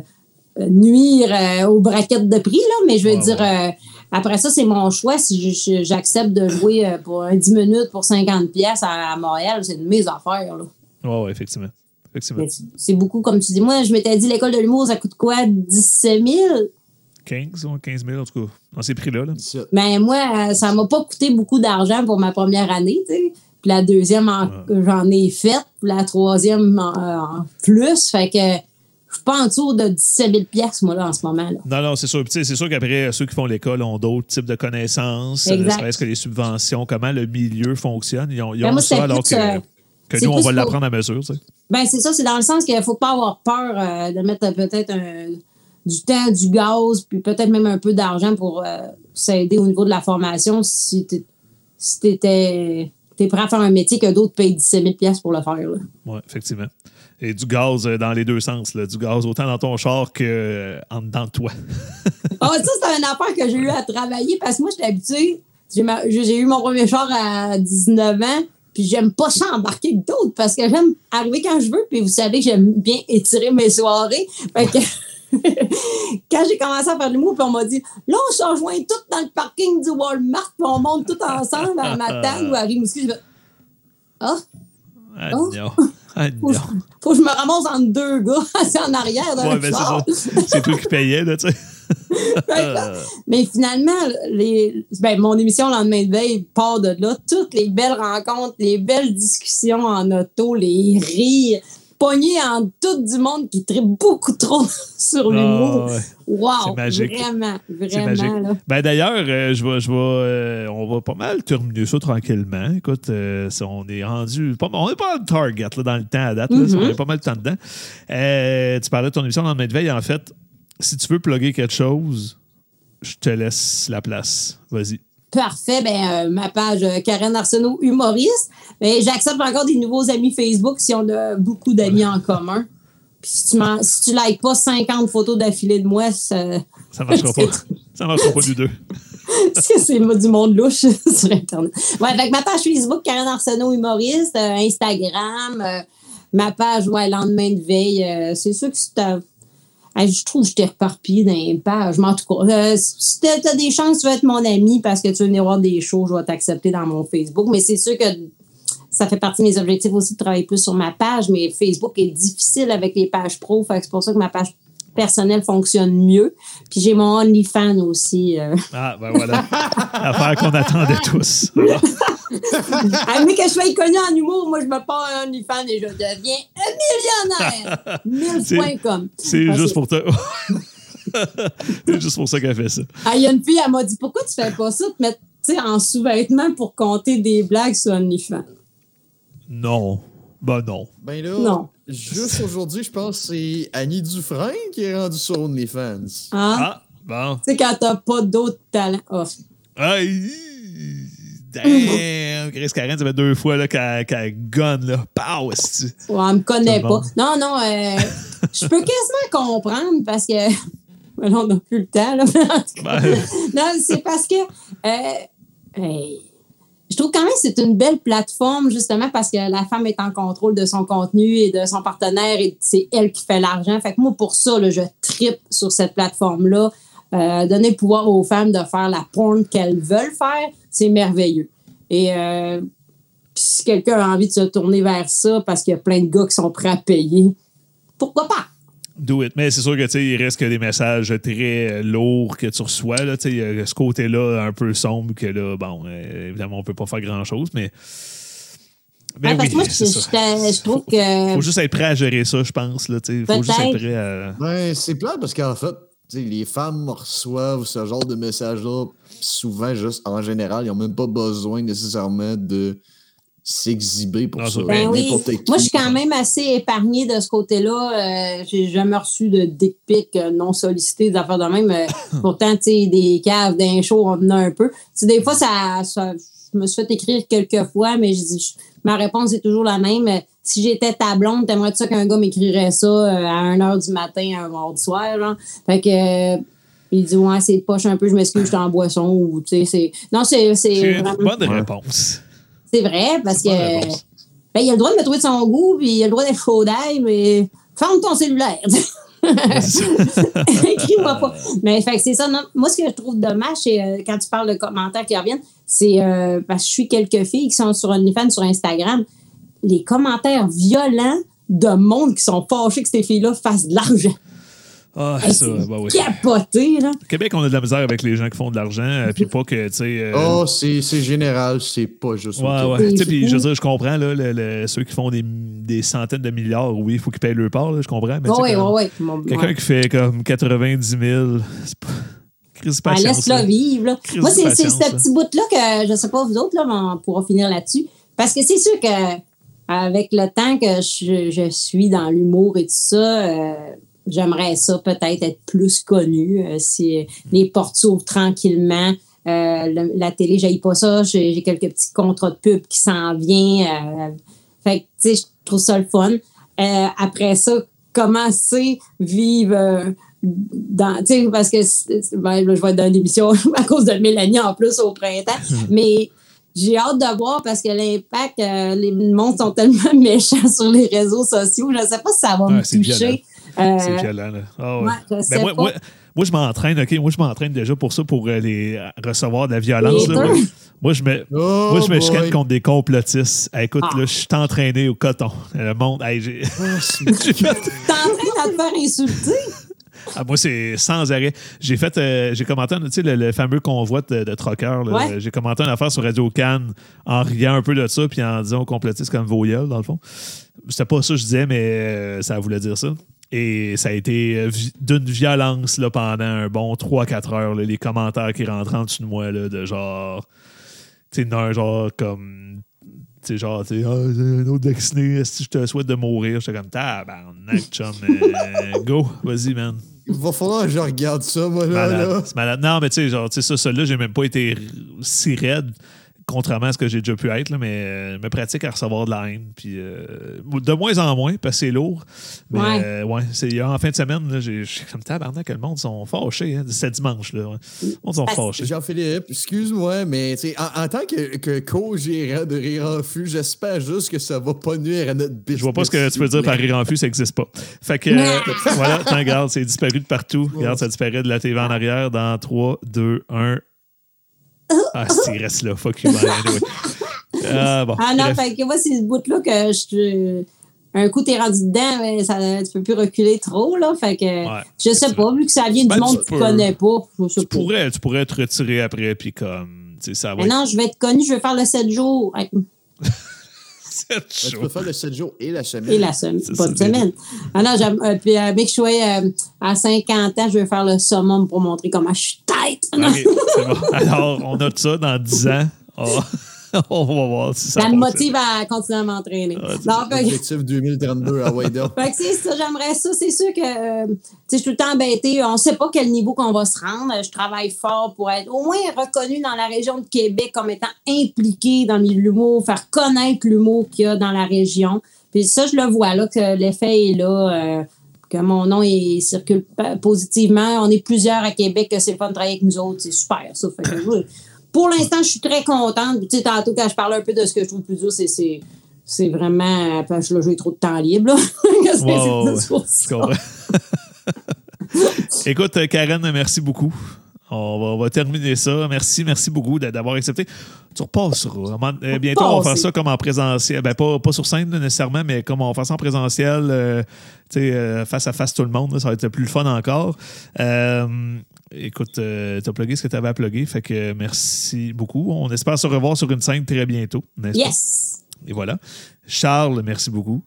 nuire euh, aux braquettes de prix, là, mais je veux Ouais, dire, euh, après ça, c'est mon choix. Si j'accepte de jouer euh, pour un 10 minutes pour 50$ pièces à, à Montréal, c'est de mes affaires. Là. Oui, ouais, effectivement. c'est- beaucoup, comme tu dis. Moi, je m'étais dit, l'école de l'humour, ça coûte quoi? 17 000? 15 ou 15 000, en tout cas, dans ces prix-là. Là. 17. Mais Ben, moi, ça m'a pas coûté beaucoup d'argent pour ma première année, tu sais. Puis la deuxième, en- j'en ai fait. Puis la troisième, en, en plus. Fait que je suis pas en dessous de 17 000 piastres, moi, là, en ce moment. Là. Non, non, c'est sûr. Puis, tu sais, C'est sûr qu'après, ceux qui font l'école ont d'autres types de connaissances. euh. Est-ce que les subventions, comment le milieu fonctionne? Ils ont, ils Ben, ont moi, ça alors que, euh, nous, on va l'apprendre à mesure. tu sais. Ben, c'est ça, c'est dans le sens qu'il faut pas avoir peur euh, de mettre euh, peut-être du temps, du gaz, puis peut-être même un peu d'argent pour euh, s'aider au niveau de la formation si tu si t'es prêt à faire un métier que d'autres payent 17 000 piastres pour le faire. Oui, effectivement. Et du gaz euh, dans les deux sens. Là. Du gaz autant dans ton char que euh, dedans de toi. Ah, ça, c'est une affaire que j'ai eu à travailler parce que moi, j'étais habituée. J'ai ma- J'ai eu mon premier char à 19 ans, puis j'aime pas ça embarquer d'autres parce que j'aime arriver quand je veux, puis vous savez que j'aime bien étirer mes soirées. Fait que quand j'ai commencé à faire l'humour, puis on m'a dit là, on se rejoint tous dans le parking du Walmart, puis on monte tous ensemble à Matane ou à Rimouski. Je Ah, Ah Oh. non. Ah faut, non. faut que je me ramasse entre deux gars assis en arrière dans Ouais, le ben, c'est toi qui payais, là, tu sais. Euh, Mais finalement, les, ben, mon émission le lendemain de veille part de là. Toutes les belles rencontres, les belles discussions en auto, les rires, pognés en tout du monde qui tripe beaucoup trop sur l'humour. Ah, ouais. Wow! C'est magique. Vraiment, vraiment. magique. Là. Ben d'ailleurs, euh, je vais, je vais, euh, on va pas mal terminer ça tranquillement. Écoute, euh, ça, on est rendu, pas, on est pas le target là, dans le temps à date. là. Mhm. On est pas mal de temps dedans. Tu parlais de ton émission dans le de veille. En fait, si tu veux plugger quelque chose, je te laisse la place. Vas-y. Parfait. Ben, euh, ma page euh, Karen Arsenault, humoriste. Mais j'accepte encore des nouveaux amis Facebook si on a beaucoup d'amis en commun. Puis si tu, m'en- si tu likes pas 50 photos d'affilée de moi, ça, Ça marchera pas. Ça marchera pas du deux. Parce que c'est du monde louche sur Internet. Ouais, avec ma page Facebook, Karen Arsenault humoriste, euh, Instagram, ma page, ouais, lendemain de veille. c'est sûr que c'est. Je trouve que je t'ai reparpillé dans les pages. Mais en tout cas, euh, si t'as t'as des chances, tu veux être mon ami parce que tu veux venir voir des shows, je vais t'accepter dans mon Facebook. Mais c'est sûr que ça fait partie de mes objectifs aussi de travailler plus sur ma page. Mais Facebook est difficile avec les pages pro. C'est pour ça que ma page personnelle fonctionne mieux. Puis j'ai mon OnlyFans aussi. euh, Ah, ben voilà. L'affaire qu'on attendait tous. Mais que je sois connu en humour, moi, je me pars un OnlyFans et je deviens un millionnaire. C'est- Mille.com. C'est juste pour te. c'est juste pour ça qu'elle fait ça. Ah, il y a une fille, elle m'a dit Pourquoi tu fais pas ça, te mettre en sous-vêtements pour compter des blagues sur OnlyFans? Non. Ben non. Ben là, Non. juste aujourd'hui, je pense que c'est Annie Dufresne qui est rendue sur OnlyFans. Hein? Ah, bon. Tu sais, quand t'as pas d'autres talents. Oh. Aïe! Damn! Chris Karen, ça fait deux fois là, qu'elle qu'elle gonne, là. Pow! Ouais, elle me connaît pas. Non, non, euh, je peux quasiment comprendre parce que. Mais là, on n'a plus le temps. Là. Ben, non, c'est parce que. euh, hey, je trouve quand même que c'est une belle plateforme, justement, parce que la femme est en contrôle de son contenu et de son partenaire et c'est elle qui fait l'argent. Fait que moi, pour ça, là, je tripe sur cette plateforme-là. Euh, donner le pouvoir aux femmes de faire la porn qu'elles veulent faire, c'est merveilleux. Et euh, si quelqu'un a envie de se tourner vers ça parce qu'il y a plein de gars qui sont prêts à payer, pourquoi pas? Do it. Mais c'est sûr que tu sais, il reste que des messages très lourds que tu reçois. Là, il y a ce côté-là un peu sombre que là, bon, euh, évidemment, on peut pas faire grand-chose, mais. Parce oui, moi, je, trouve que. faut juste être prêt à gérer ça, je pense. Là, faut juste être prêt à. Ouais, c'est plate parce qu'en fait, tu sais, les femmes reçoivent ce genre de messages-là souvent, juste en général, ils n'ont même pas besoin nécessairement de s'exhiber pour Non, ça. Ben oui. Moi, je suis quand même assez épargnée de ce côté-là. Euh, J'ai jamais reçu de dick pic euh, non sollicité, des affaires de même. Euh, pourtant, tu sais, des caves, d'un show, on en a un peu. Tu sais, des fois, ça, ça- je me suis fait écrire quelques fois, mais je dis, ma réponse est toujours la même. Si j'étais ta blonde, t'aimerais ça qu'un gars m'écrirait ça à 1h du matin, un mardi soir, genre? Fait que... il dit, ouais, c'est poche un peu, je m'excuse, je suis en boisson. Ou, tu sais, c'est... Non, c'est c'est C'est une vraiment... bonne réponse. C'est vrai, parce que ben, il a le droit de me trouver de son goût, puis il a le droit d'être chaud d'ail, mais ferme ton cellulaire. Écris-moi pas. Mais fait c'est ça. non. Moi, ce que je trouve dommage, c'est euh, quand tu parles de commentaires qui reviennent, c'est euh, parce que je suis quelques filles qui sont sur OnlyFans sur Instagram. Les commentaires violents de monde qui sont fâchés que ces filles-là fassent de l'argent. Ah, Hey, ça, c'est bah oui. capoté, là. Au Québec, on a de la misère avec les gens qui font de l'argent, euh, puis pas que, tu sais. euh, Oh, c'est c'est général, c'est pas juste. Ouais, ouais. Tu sais, puis je veux dire, je comprends, là, le- le- ceux qui font des, des centaines de milliards, oui, il faut qu'ils payent leur part, là, je comprends. Mais oui, oui. Quelqu'un qui fait comme 90 000, c'est pas. Patience, laisse-le là. vivre. Là. Moi, c'est ce petit bout-là que je ne sais pas vous autres, là, mais on pourra finir là-dessus. Parce que c'est sûr que avec le temps que je, je suis dans l'humour et tout ça, euh, j'aimerais ça peut-être être plus connu. euh, si les portes s'ouvrent tranquillement. Euh, le- la télé, j'aille pas ça. J'ai j'ai quelques petits contrats de pub qui s'en viennent. euh, fait que, tu sais, je trouve ça le fun. Après ça, commencer vivre euh, dans, tu sais, parce que c'est- c'est- ben, là, je vais être dans une émission à cause de Mélanie en plus au printemps, mais j'ai hâte de voir parce que l'impact, euh, les mondes sont tellement méchants sur les réseaux sociaux. Je ne sais pas si ça va Ouais, me c'est toucher. Euh, C'est violent, là. Ah ouais. ouais, je Ben, moi, moi, moi, je m'entraîne, OK? Moi, je m'entraîne déjà pour ça, pour euh, les, euh, recevoir de la violence. Là. Moi, moi, je me. Oh, moi, je me chicane contre des complotistes. Hey, écoute, Ah. là, je suis entraîné au coton. Le monde, hey, j'ai Oh, fait. T'es en train de te faire insulter? Ah, moi, c'est sans arrêt. J'ai fait, euh, j'ai commenté, tu sais, le, le fameux convoi de, de troqueurs. Ouais. J'ai commenté une affaire sur Radio Cannes en riant un peu de ça, puis en disant aux complotistes comme Voyelle, dans le fond. C'était pas ça que je disais, mais euh, ça voulait dire ça. Et ça a été euh, d'une violence là, pendant un bon 3-4 heures. là, les commentaires qui rentraient en dessous de moi, là, de genre. Tu sais, genre comme. Tu sais, genre, tu sais, c'est un autre vacciné, si je te souhaite de mourir, j'étais comme, tabarnak, chum, euh, go, vas-y, man. Il va falloir que je regarde ça, moi, là. Malade. là. C'est malade. Non, mais tu sais, genre, tu sais, ça, celui-là, j'ai même pas été si raide, contrairement à ce que j'ai déjà pu être, là, mais euh, je me pratique à recevoir de la haine. Puis euh, de moins en moins, parce que c'est lourd. Mais Ouais. euh, ouais, c'est en fin de semaine, là, j'ai j'ai comme tabarnak, le monde sont fâchés. Hein, c'est dimanche, là. ouais. Le monde sont fâchés. Jean-Philippe, excuse-moi, mais tu sais, en, en tant que, que co-gérant de Rire en Fût, j'espère juste que ça va pas nuire à notre business. Je vois pas ce que tu veux dire par rire en fût, ça n'existe pas. Fait que, euh, voilà, t'en regarde, c'est disparu de partout. Regarde, ça disparaît de la TV en arrière dans 3, 2, 1. Ah, c'est, il reste là. Fuck you, man. Anyway. Ah, bon. Ah non, Bref. fait que moi, c'est ce bout-là que je. Un coup, t'es rendu dedans, mais ça, tu peux plus reculer trop, là. Fait que. Ouais. je sais pas, vu que ça vient Ben, du monde tu que tu connais pas. Je sais tu pas. pourrais, tu pourrais te retirer après, puis comme, tu sais, ça va Mais non, je vais être connu, je vais faire le 7 jours avec- C'est Ben, tu peux faire le 7 jours et la semaine. et la semaine, C'est pas de semaine. Ah non, j'aime. euh, puis, euh, mec, je suis euh, à 50 ans, je vais faire le summum pour montrer comment je suis tête. C'est bon. Alors, on note ça dans 10 ans. on va voir si ça ça me motive à continuer à m'entraîner. Ah, c'est Non, fait que- Objectif 2032 à Waydo. Fait que c'est ça, j'aimerais ça. C'est sûr que, euh, tu sais, je suis tout le temps embêtée. On sait pas quel niveau qu'on va se rendre. Je travaille fort pour être au moins reconnu dans la région de Québec comme étant impliqué dans l'humour, faire connaître l'humour qu'il y a dans la région. Puis ça, je le vois, là, que l'effet est là. euh, que mon nom il circule positivement. On est plusieurs à Québec que c'est le fun de travailler avec nous autres. C'est super, ça. Fait que, oui. Pour l'instant, je suis très contente. Tu sais, tantôt, quand je parlais un peu de ce que je trouve plus dur, c'est, c'est, vraiment. Parce que là, j'ai trop de temps libre. Là. C'est- Wow, pour ça? comprends. Écoute, euh, Karen, merci beaucoup. On va, on va terminer ça. Merci, merci beaucoup d'avoir accepté. Tu repasseras. Euh, bientôt, on va faire ça comme en présentiel. Ben, pas, pas sur scène là, nécessairement, mais comme on va faire ça en présentiel, euh, tu sais, euh, face à face tout le monde. là, ça va être plus le fun encore. Euh, écoute, tu as plugué ce que tu avais à plugger. Fait que merci beaucoup. On espère se revoir sur une scène très bientôt. n'est-ce pas? Yes! Et voilà. Charles, merci beaucoup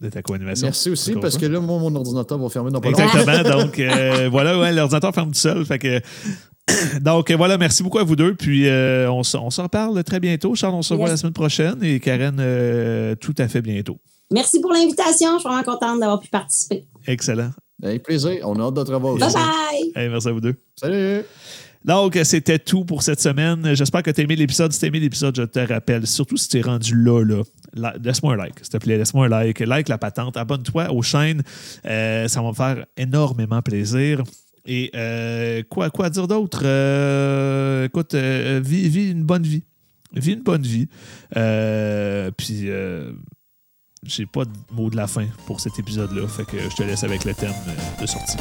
de ta co-animation. Merci aussi, parce que là, moi, mon ordinateur va fermer dans pas longtemps. Exactement. Donc, euh, voilà, ouais, l'ordinateur ferme tout seul. Fait que. Donc, euh, voilà, merci beaucoup à vous deux. Puis, euh, on, se- on s'en parle très bientôt. Charles, on se revoit Yes. la semaine prochaine et Karen, euh, tout à fait bientôt. Merci pour l'invitation. Je suis vraiment contente d'avoir pu participer. Excellent. Avec plaisir. On a hâte de te revoir aussi. Bye bye! Hey, merci à vous deux. Salut! Donc, c'était tout pour cette semaine. J'espère que tu as aimé l'épisode. Si tu aimé l'épisode, je te rappelle, surtout si tu es rendu là, là la- laisse-moi un like, s'il te plaît. Laisse-moi un like. Like la patente. Abonne-toi aux chaînes. Euh, ça va me faire énormément plaisir. Et euh, quoi, quoi dire d'autre? Euh, écoute, euh, vis, vis une bonne vie. Vis une bonne vie. Euh, puis, euh, j'ai pas de mot de la fin pour cet épisode-là. Fait que je te laisse avec le thème de sortie.